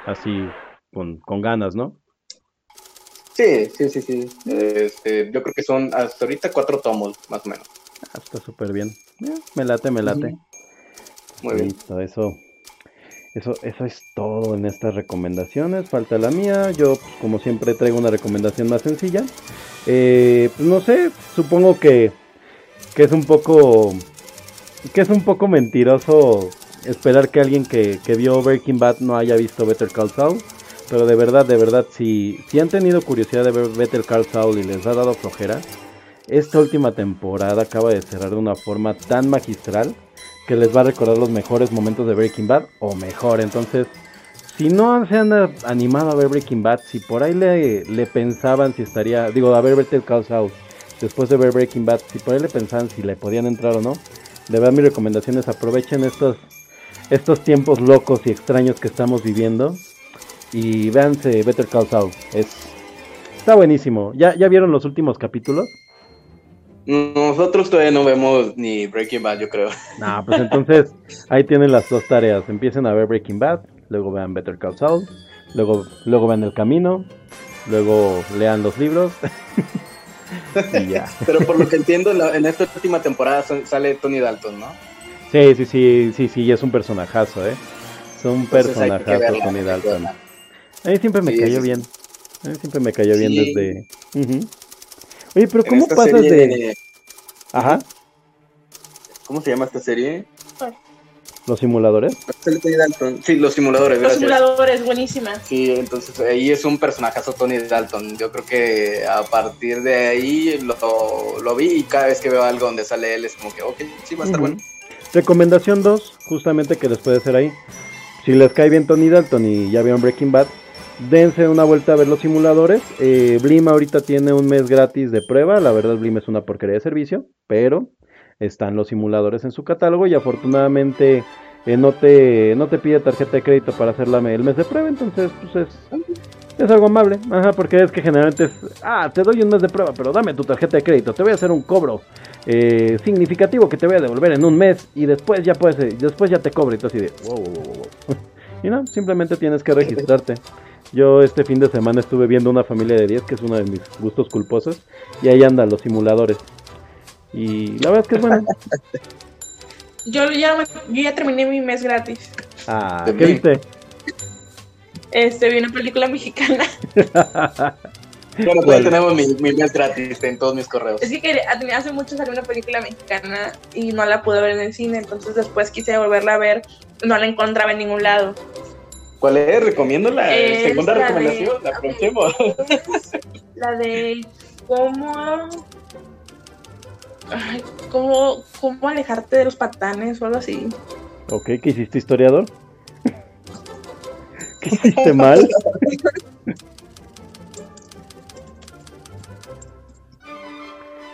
así con, ganas, ¿no? Sí, sí, sí, sí. Este, yo creo que son hasta ahorita cuatro tomos, más o menos. Ah, está súper bien. Me late, me late. Muy bien. Listo, eso, eso, eso es todo en estas recomendaciones. Falta la mía. Yo, pues, como siempre, traigo una recomendación más sencilla. Eh, pues no sé, supongo que que es un poco que es un poco mentiroso esperar que alguien que, vio Breaking Bad no haya visto Better Call Saul. Pero de verdad, de verdad, si, si han tenido curiosidad de ver Better Call Saul y les ha dado flojera, esta última temporada acaba de cerrar de una forma tan magistral que les va a recordar los mejores momentos de Breaking Bad o mejor. Entonces, si no se han animado a ver Breaking Bad, si por ahí le, le pensaban si estaría, digo, a ver Better Call Saul después de ver Breaking Bad, si por ahí le pensaban si le podían entrar o no, de verdad mi recomendación es aprovechen estos, estos tiempos locos y extraños que estamos viviendo y véanse Better Call Saul. Es, está buenísimo. ¿Ya, ¿Ya vieron los últimos capítulos? Nosotros todavía no vemos ni Breaking Bad, yo creo. No, pues entonces ahí tienen las dos tareas. Empiecen a ver Breaking Bad, luego vean Better Call Saul, luego, luego vean El Camino, luego lean los libros. Pero por lo que entiendo, en esta última temporada sale Tony Dalton, ¿no? Sí, sí, sí, sí, sí, es un personajazo, ¿eh? Es un personajazo Tony Dalton. A mí siempre me cayó bien. A mí siempre me cayó bien desde... Oye, pero ¿cómo pasas de... Ajá. ¿Cómo se llama esta serie? ¿Los simuladores? Sí, los simuladores. Los simuladores, buenísima. Sí, entonces ahí es un personajazo Tony Dalton. Yo creo que a partir de ahí lo, lo vi y cada vez que veo algo donde sale él es como que, ok, sí, va a estar bueno. Recomendación 2, justamente que les puede hacer ahí. Si les cae bien Tony Dalton y ya vieron Breaking Bad, dense una vuelta a ver los simuladores. Eh, Blim ahorita tiene un mes gratis de prueba. La verdad, Blim es una porquería de servicio, pero están los simuladores en su catálogo y afortunadamente eh, no te no te pide tarjeta de crédito para hacer la, el mes de prueba, entonces pues es, es algo amable, ajá, porque es que generalmente es, ah, te doy un mes de prueba, pero dame tu tarjeta de crédito, te voy a hacer un cobro eh, significativo que te voy a devolver en un mes y después ya puedes, eh, después ya te cobro y tú así de, wow, wow, wow, wow. y no, simplemente tienes que registrarte. Yo este fin de semana estuve viendo una familia de 10, que es uno de mis gustos culposos, y ahí andan los simuladores. Y la verdad es que es bueno. Yo ya, yo ya terminé mi mes gratis. Ah, ¿qué viste? Este, vi una película mexicana. Bueno, pues tenemos mi, mi, mes gratis en todos mis correos. Es que hace mucho salió una película mexicana y no la pude ver en el cine, entonces después quise volverla a ver, no la encontraba en ningún lado. ¿Cuál es? Recomiendo la segunda recomendación, la aprovechemos. La de cómo, ay, cómo, cómo alejarte de los patanes o algo así. Ok, ¿qué hiciste historiador? ¿Qué hiciste mal?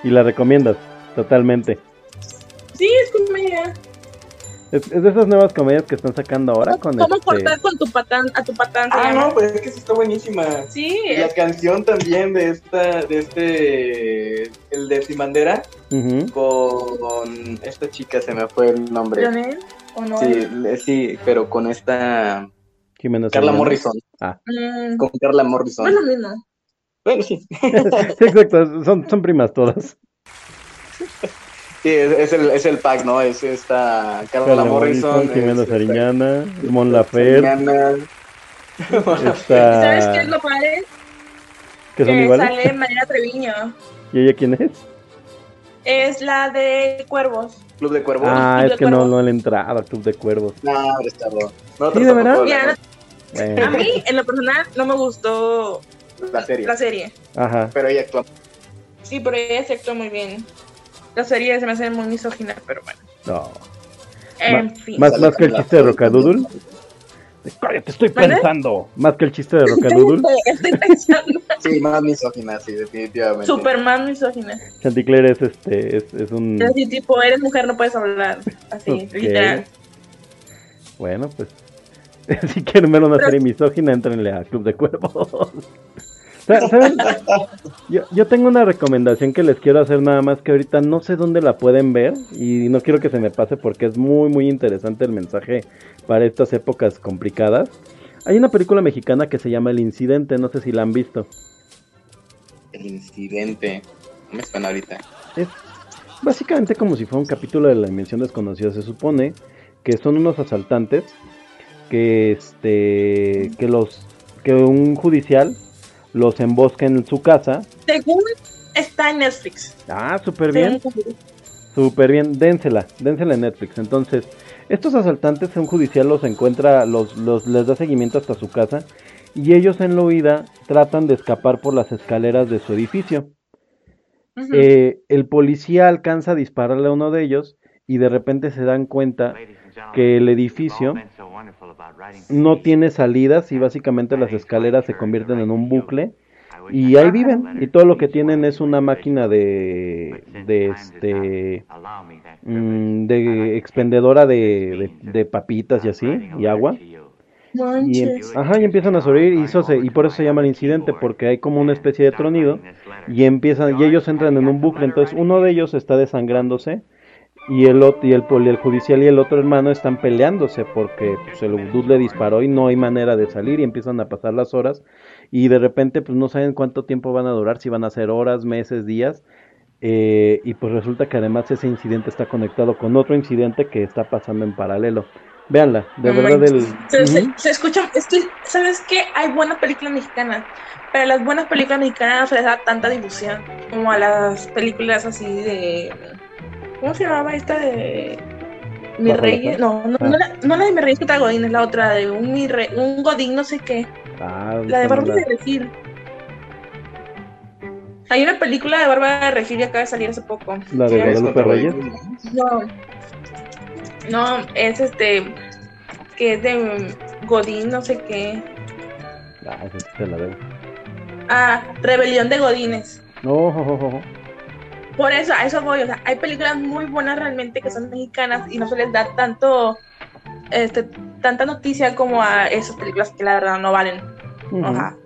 y la recomiendas totalmente. Sí, es comedia. Es, es, de esas nuevas comedias que están sacando ahora con ¿Cómo este... cortar con tu patán, a tu patán? Ah, no, pues es que sí está buenísima. Sí. Y la canción también de esta, de este, el de Simandera, uh -huh. con esta chica, se me fue el nombre. ¿Jonel? ¿O no? Sí, sí, pero con esta... Jimena Carla Morrison. Ah. Mm, Con Carla Morrison. no es lo mismo. Bueno, sí. sí, exacto, son, son primas todas. Sí, es, es, el, es el pack, ¿no? Es esta Carla, Morrison, Jimena es, Sariñana, Mon Laferte. Está... ¿Sabes qué es lo padre? ¿Que son que iguales? sale Mariana Treviño. ¿Y ella quién es? Es la de Cuervos. Club de Cuervos. Ah, Club es que no, Cuervos. no le entraba Club de Cuervos. No, está bueno. No, Sí, de verdad. Mira, Bueno, A mí, en lo personal, no me gustó La serie. la serie. Ajá. Pero ella actúa. Sí, pero ella se actuó muy bien. La serie se me hace muy misógina, pero bueno. No. En fin. Más, más que el chiste de Rocadoodle. Cállate, estoy pensando. Más que el chiste de Rocadoodle. Estoy pensando. Sí, más misógina, sí, definitivamente. Superman misógina. Chanticleer es este, es, es un. Es así, tipo, eres mujer, no puedes hablar. Así, Ok. literal. Bueno, pues. Si quieren ver una serie misógina, entrenle a Club de Cuervos. Sa- ¿Saben? Yo, yo tengo una recomendación que les quiero hacer nada más que ahorita no sé dónde la pueden ver y no quiero que se me pase porque es muy muy interesante el mensaje para estas épocas complicadas. Hay una película mexicana que se llama El Incidente, no sé si la han visto. El incidente. No me suena ahorita. Es básicamente como si fuera un capítulo de la dimensión desconocida. Se supone que son unos asaltantes que este que los que un judicial los embosca en su casa. Según está en Netflix. Ah, súper bien, súper bien. Dénsela, dénsela en Netflix. Entonces, estos asaltantes un judicial los encuentra, los, los les da seguimiento hasta su casa y ellos en la huida tratan de escapar por las escaleras de su edificio. Eh, el policía alcanza a dispararle a uno de ellos y de repente se dan cuenta que el edificio no tiene salidas y básicamente las escaleras se convierten en un bucle. Y ahí viven y todo lo que tienen es una máquina de de este mm, de expendedora de, de- de papitas y así y agua. y, ajá, y empiezan a sobrevivir y, eso se- y por eso se llama el incidente porque hay como una especie de tronido y empiezan y ellos entran en un bucle. entonces uno de ellos está desangrándose y el otro y el, el judicial y el otro hermano están peleándose porque pues, el dude le disparó y no hay manera de salir y empiezan a pasar las horas y de repente pues no saben cuánto tiempo van a durar si van a ser horas meses días eh, y pues resulta que además ese incidente está conectado con otro incidente que está pasando en paralelo véanla de No verdad el. Se, se- Ujú. se escucha, es que, ¿sabes qué? Hay buenas películas mexicanas, pero las buenas películas mexicanas no se les da tanta difusión como a las películas así de... ¿Cómo se llamaba esta de... Mi la rey, Fe? no, no, Ah. no, la, no la de mi rey contra Godín, es la otra de un, mi rey, un Godín, no sé qué, Ah, la de no Bárbara la- de Regil. Hay una película de Bárbara de Regil que acaba de salir hace poco. La de Guadalupe Reyes. No. No, es este. Que es de Godín, no sé qué. Ah, se la debo. Ah, Rebelión de Godines. No, jo, jo, jo. Por eso, a eso voy. O sea, hay películas muy buenas realmente que son mexicanas y no se les da tanto. este, tanta noticia como a esas películas que la verdad no valen. Ujú.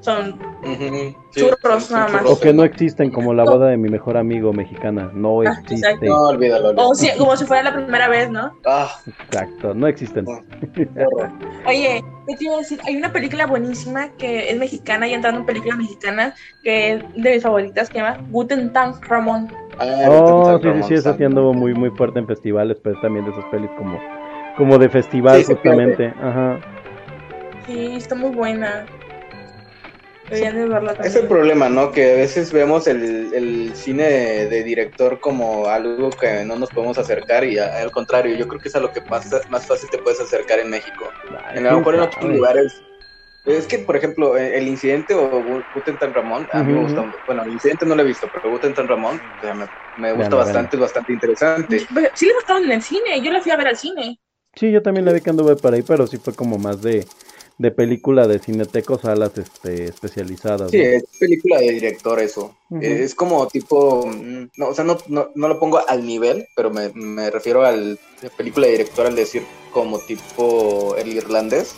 Son Ujú, sí, Churros, son nada más. O que no existen como la boda de mi mejor amigo mexicana. No Ah, existe. No, olvídalo. olvídalo. o si- como si fuera la primera vez, ¿no? Ah, Exacto, no existen. horror. Oye, ¿qué te iba a decir? Hay una película buenísima que es mexicana y entrando en películas mexicanas que es de mis favoritas que se llama Guten Tag Ramón. Ah, Oh, Ramón sí, sí, sí, esa sí anduvo muy, muy fuerte en festivales, pero también de esas pelis como, como de festival Sí, justamente. Ajá. Sí, está muy buena. Deberían de verla Es el problema, ¿no? Que a veces vemos el, el cine de, de director como algo que no nos podemos acercar y a- al contrario, yo creo que es a lo que más, más fácil te puedes acercar en México. Ay, En, a lo mejor en otros lugares. Es que, por ejemplo, eh, el incidente o Gu- Guten Tag Ramón, a mí me Ujú. gusta. Bueno, el incidente no lo he visto, pero Guten Tag Ramón o sea, me, me gusta bastante, es bastante interesante. Pero Sí la estaban en el cine, yo la fui a ver al cine. Sí, yo también la vi que anduve por ahí, pero sí fue como más de, de película de cineteco, salas este, especializadas. Sí, ¿no? es película de director eso. Eh, Es como tipo, mm, no, o sea, no, no, no lo pongo al nivel, pero me, me refiero al de película de director al decir como tipo el irlandés.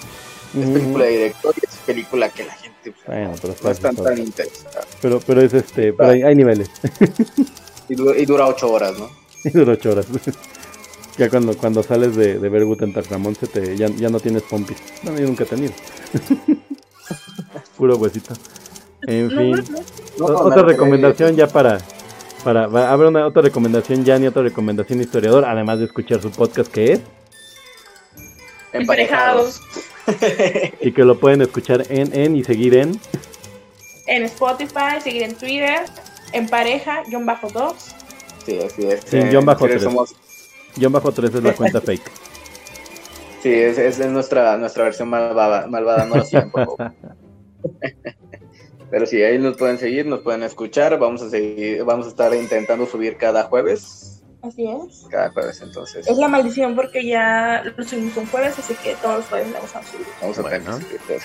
Es película de director y es película que la gente pues, Bueno, pero, no están está- tan interesada. pero, pero es este, pero hay, hay niveles. Y, du- y dura ocho horas, ¿no? Y dura ocho horas. Ya cuando, cuando sales de, de ver Guten Tag Ramón, se te, ya, ya no tienes pompis. No, yo nunca he tenido. Puro huesito. En No, fin. no, No, O- no, otra recomendación ya para, para, va a haber una otra recomendación ya ni otra recomendación historiador, además de escuchar su podcast que es, Emparejados. y que lo pueden escuchar en, en y seguir en, En Spotify, seguir en Twitter, en pareja, guion bajo dos. Sí, así es. Sin Eh, guion bajo sí, tres. somos- guion bajo 3 es la cuenta fake. sí, es, es, es nuestra, nuestra versión malvada, malvada, no lo sigan, por favor. Pero sí, ahí nos pueden seguir, nos pueden escuchar. Vamos a seguir, vamos a estar intentando subir cada jueves. Así es. Cada jueves, entonces. Es la maldición porque ya lo subimos un jueves, así que todos los jueves la vamos a subir. Vamos a tener Bueno. que subir.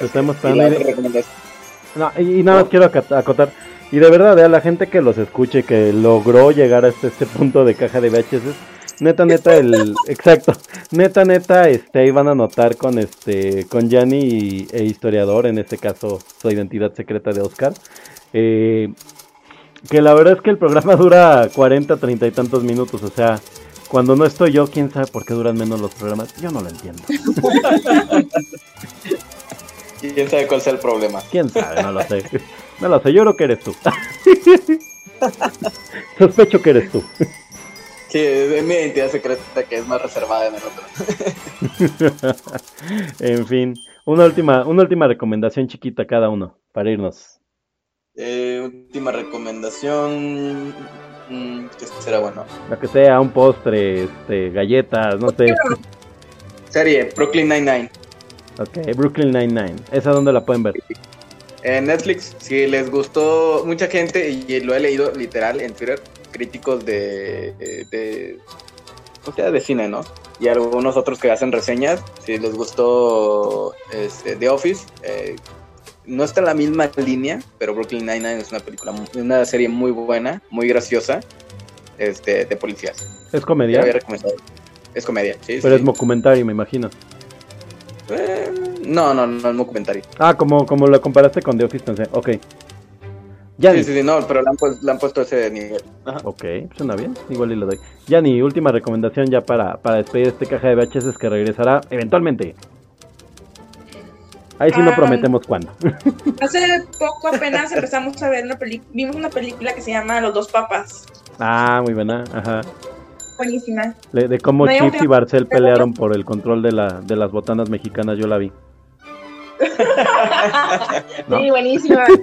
Estamos Y esperando la y- otra recomendación- No, y, y nada más quiero acot- acotar. Y de verdad, a la gente que los escuche, que logró llegar hasta este punto de caja de VHS, neta, neta, el. Exacto. Neta, neta, este, ahí van a notar con este. Con Gianni e historiador, en este caso, su identidad secreta de Oscar. eh, que la verdad es que el programa dura 40, 30 y tantos minutos. O sea, cuando no estoy yo, quién sabe por qué duran menos los programas. Yo no lo entiendo. ¿Quién sabe cuál sea el problema? ¿Quién sabe? No lo sé. No lo sé, yo creo que eres tú. Sospecho que eres tú. Sí, es mi identidad secreta que es más reservada en el otro. en fin, una última, una última recomendación chiquita cada uno para irnos. Eh, última recomendación. mm, ¿Qué será bueno? Lo que sea, un postre, este, galletas, no sé. Serie, Brooklyn Nine-Nine. Ok, Brooklyn Nine-Nine. ¿Esa dónde la pueden ver? En Netflix, si les gustó mucha gente, y lo he leído literal en Twitter, críticos de, de, de, o sea, de cine, ¿no? Y algunos otros que hacen reseñas, si les gustó este, The Office, eh, no está en la misma línea, pero Brooklyn Nine-Nine es una película, una serie muy buena, muy graciosa, este, de policías. ¿Es comedia? Es comedia, sí. Pero sí. es documentario, me imagino. Eh, no, no, no es documentario. Ah, como, como lo comparaste con The Office, pensé. Ok. Ya Sí, sí, sí, no, pero le han, pues- le han puesto ese nivel. Ajá. Ok, suena bien, igual y lo doy. Ya ni última recomendación ya para, para despedir este caja de VHS que regresará eventualmente. Ahí sí no Ah. prometemos cuándo. Hace poco apenas empezamos a ver una película, vimos una película que se llama Los dos papas. ah, muy buena, ajá. Buenísima. De, de cómo No, Chips y Barcel pelearon por el control de, la, de las botanas mexicanas, yo la vi. ¿No? Sí, buenísima.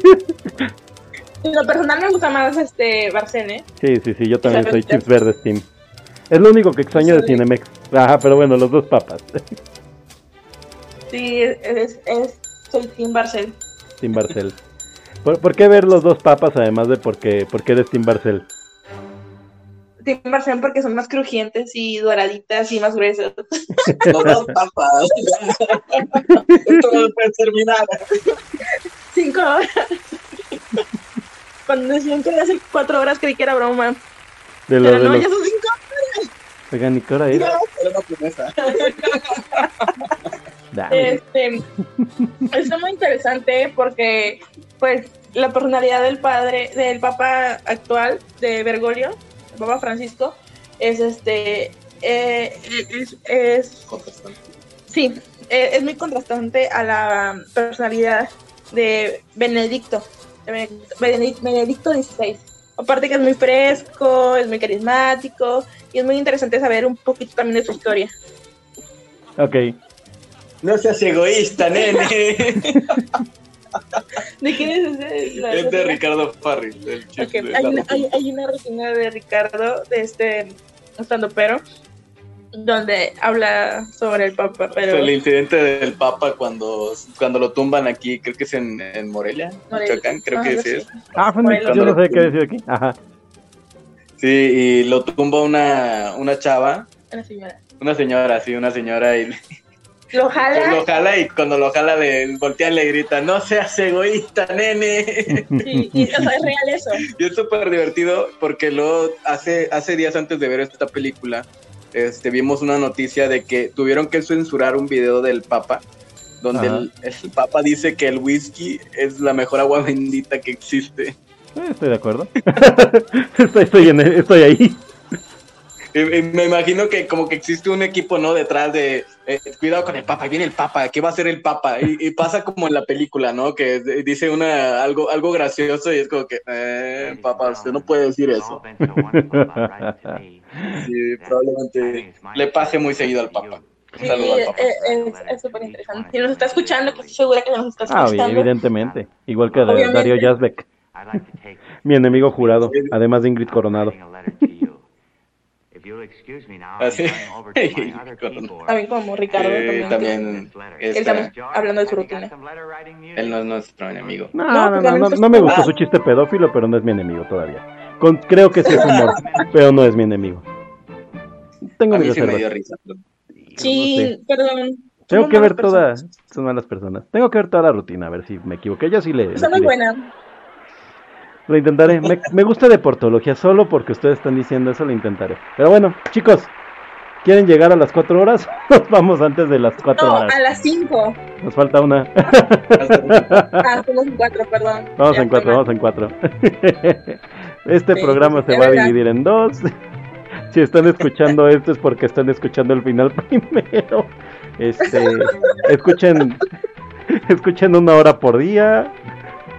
En lo personal me gusta más este Barcel, ¿eh? Sí, sí, sí, yo también soy. Chips Verdes Team. Es lo único que extraño de Sí. Cinemex. Ajá, pero bueno, los dos papas. Sí, es, es, es- soy Team Barcel. Team Barcel. ¿Por, por qué ver los dos papas además de porque, porque eres Team Barcel? Team Barcel porque son más crujientes y doraditas y más gruesas. Papas. Esto no puede terminar. Cinco horas. Cuando decían que hace cuatro horas creí que era broma. De Pero de no, ya son cinco. Oigan, ¿y qué hora es? Ya, una promesa. Dame. Este, está muy interesante porque, pues, la personalidad del padre, del papa actual de Bergoglio, papa Francisco, es este, eh, es, es- Contrastante. sí, eh, es muy contrastante a la personalidad de Benedicto, Benedicto XVI. Aparte que es muy fresco, es muy carismático y es muy interesante saber un poquito también de su historia. Ok. No seas egoísta, nene. ¿De quién es ese? La- es de Ricardo Farri. El chef Ok, de hay, rutina. hay, hay una reseña de Ricardo, de este estando pero, donde habla sobre el Papa, pero el incidente del Papa cuando, cuando lo tumban aquí, creo que es en, en Morelia, Morelia. Michoacán, creo Ah, que algo sí es. Ah, yo no sé qué decir aquí. Ajá. Sí, y lo tumba una, una chava, Una señora. una señora, sí, una señora, y Lo jala, lo jala y cuando lo jala le voltea y le grita, no seas egoísta, nene. sí, y, o sea, es real eso. Y es súper divertido porque luego hace, hace días antes de ver esta película, este, vimos una noticia de que tuvieron que censurar un video del Papa, donde el, el Papa dice que el whisky es la mejor agua bendita que existe. Eh, Estoy de acuerdo. estoy, estoy, en- estoy ahí. Y, y me imagino que como que existe un equipo, ¿no? Detrás de, eh, cuidado con el Papa, viene el Papa, ¿qué va a hacer el Papa? Y, y pasa como en la película, ¿no? Que dice una algo algo gracioso y es como que, eh, Papa, usted no puede decir eso. Sí, probablemente le paje muy seguido al Papa. Sí, eh, eh, es súper interesante. Si nos está escuchando, que estoy segura que nos está Ah, escuchando. evidentemente. Igual que de Obviamente. Dario Yazbek, mi enemigo jurado, además de Ingrid Coronado. Así. También como Ricardo. Eh, también. también Él también hablando de su rutina. él no es nuestro enemigo. No, No, no, pues no, no, me no me gusta- gustó su chiste pedófilo, pero no es mi enemigo todavía. Con- creo que sí es humor, pero no es mi enemigo. Tengo A mí sí me reservas. dio risa. pero- Sí, perdón. Tengo que ver malas toda, personas. son malas personas. Tengo que ver toda la rutina, a ver si me equivoqué. Yo sí le, Está muy buena. Lo intentaré. Me, me gusta de portología, solo porque ustedes están diciendo eso lo intentaré. Pero bueno, chicos, ¿quieren llegar a las cuatro horas? Nos vamos antes de las cuatro No, horas. a las 5. Nos falta una. Ah, somos en 4, perdón. Vamos Ya en cuatro, estoy vamos en cuatro. Este Sí, programa se va a dividir en dos. Si están escuchando esto es porque están escuchando el final primero. Este, escuchen, escuchen una hora por día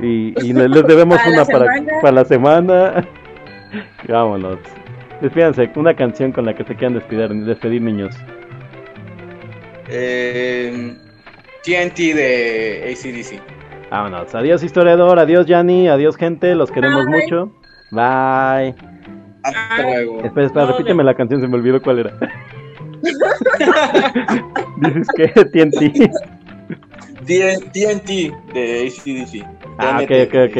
y, y les les debemos Para la una para, la semana. Vámonos. Despídanse, una canción con la que se quieran despedir, despedir niños. Eh, TNT de ACDC. Vámonos. Adiós historiador, adiós Yanni, adiós gente, los queremos Bye. mucho. Bye. Hasta luego. Espera, espera, No, repíteme la canción, se me olvidó cuál era. Dices que TNT. TNT de ACDC. Ah, ok, TNT. ok, ok.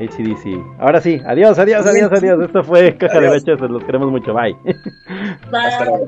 HDC. Ahora sí, adiós, adiós, adiós, adiós. Esto fue Caja de. Leches, los queremos mucho. Bye. Hasta Bye. luego.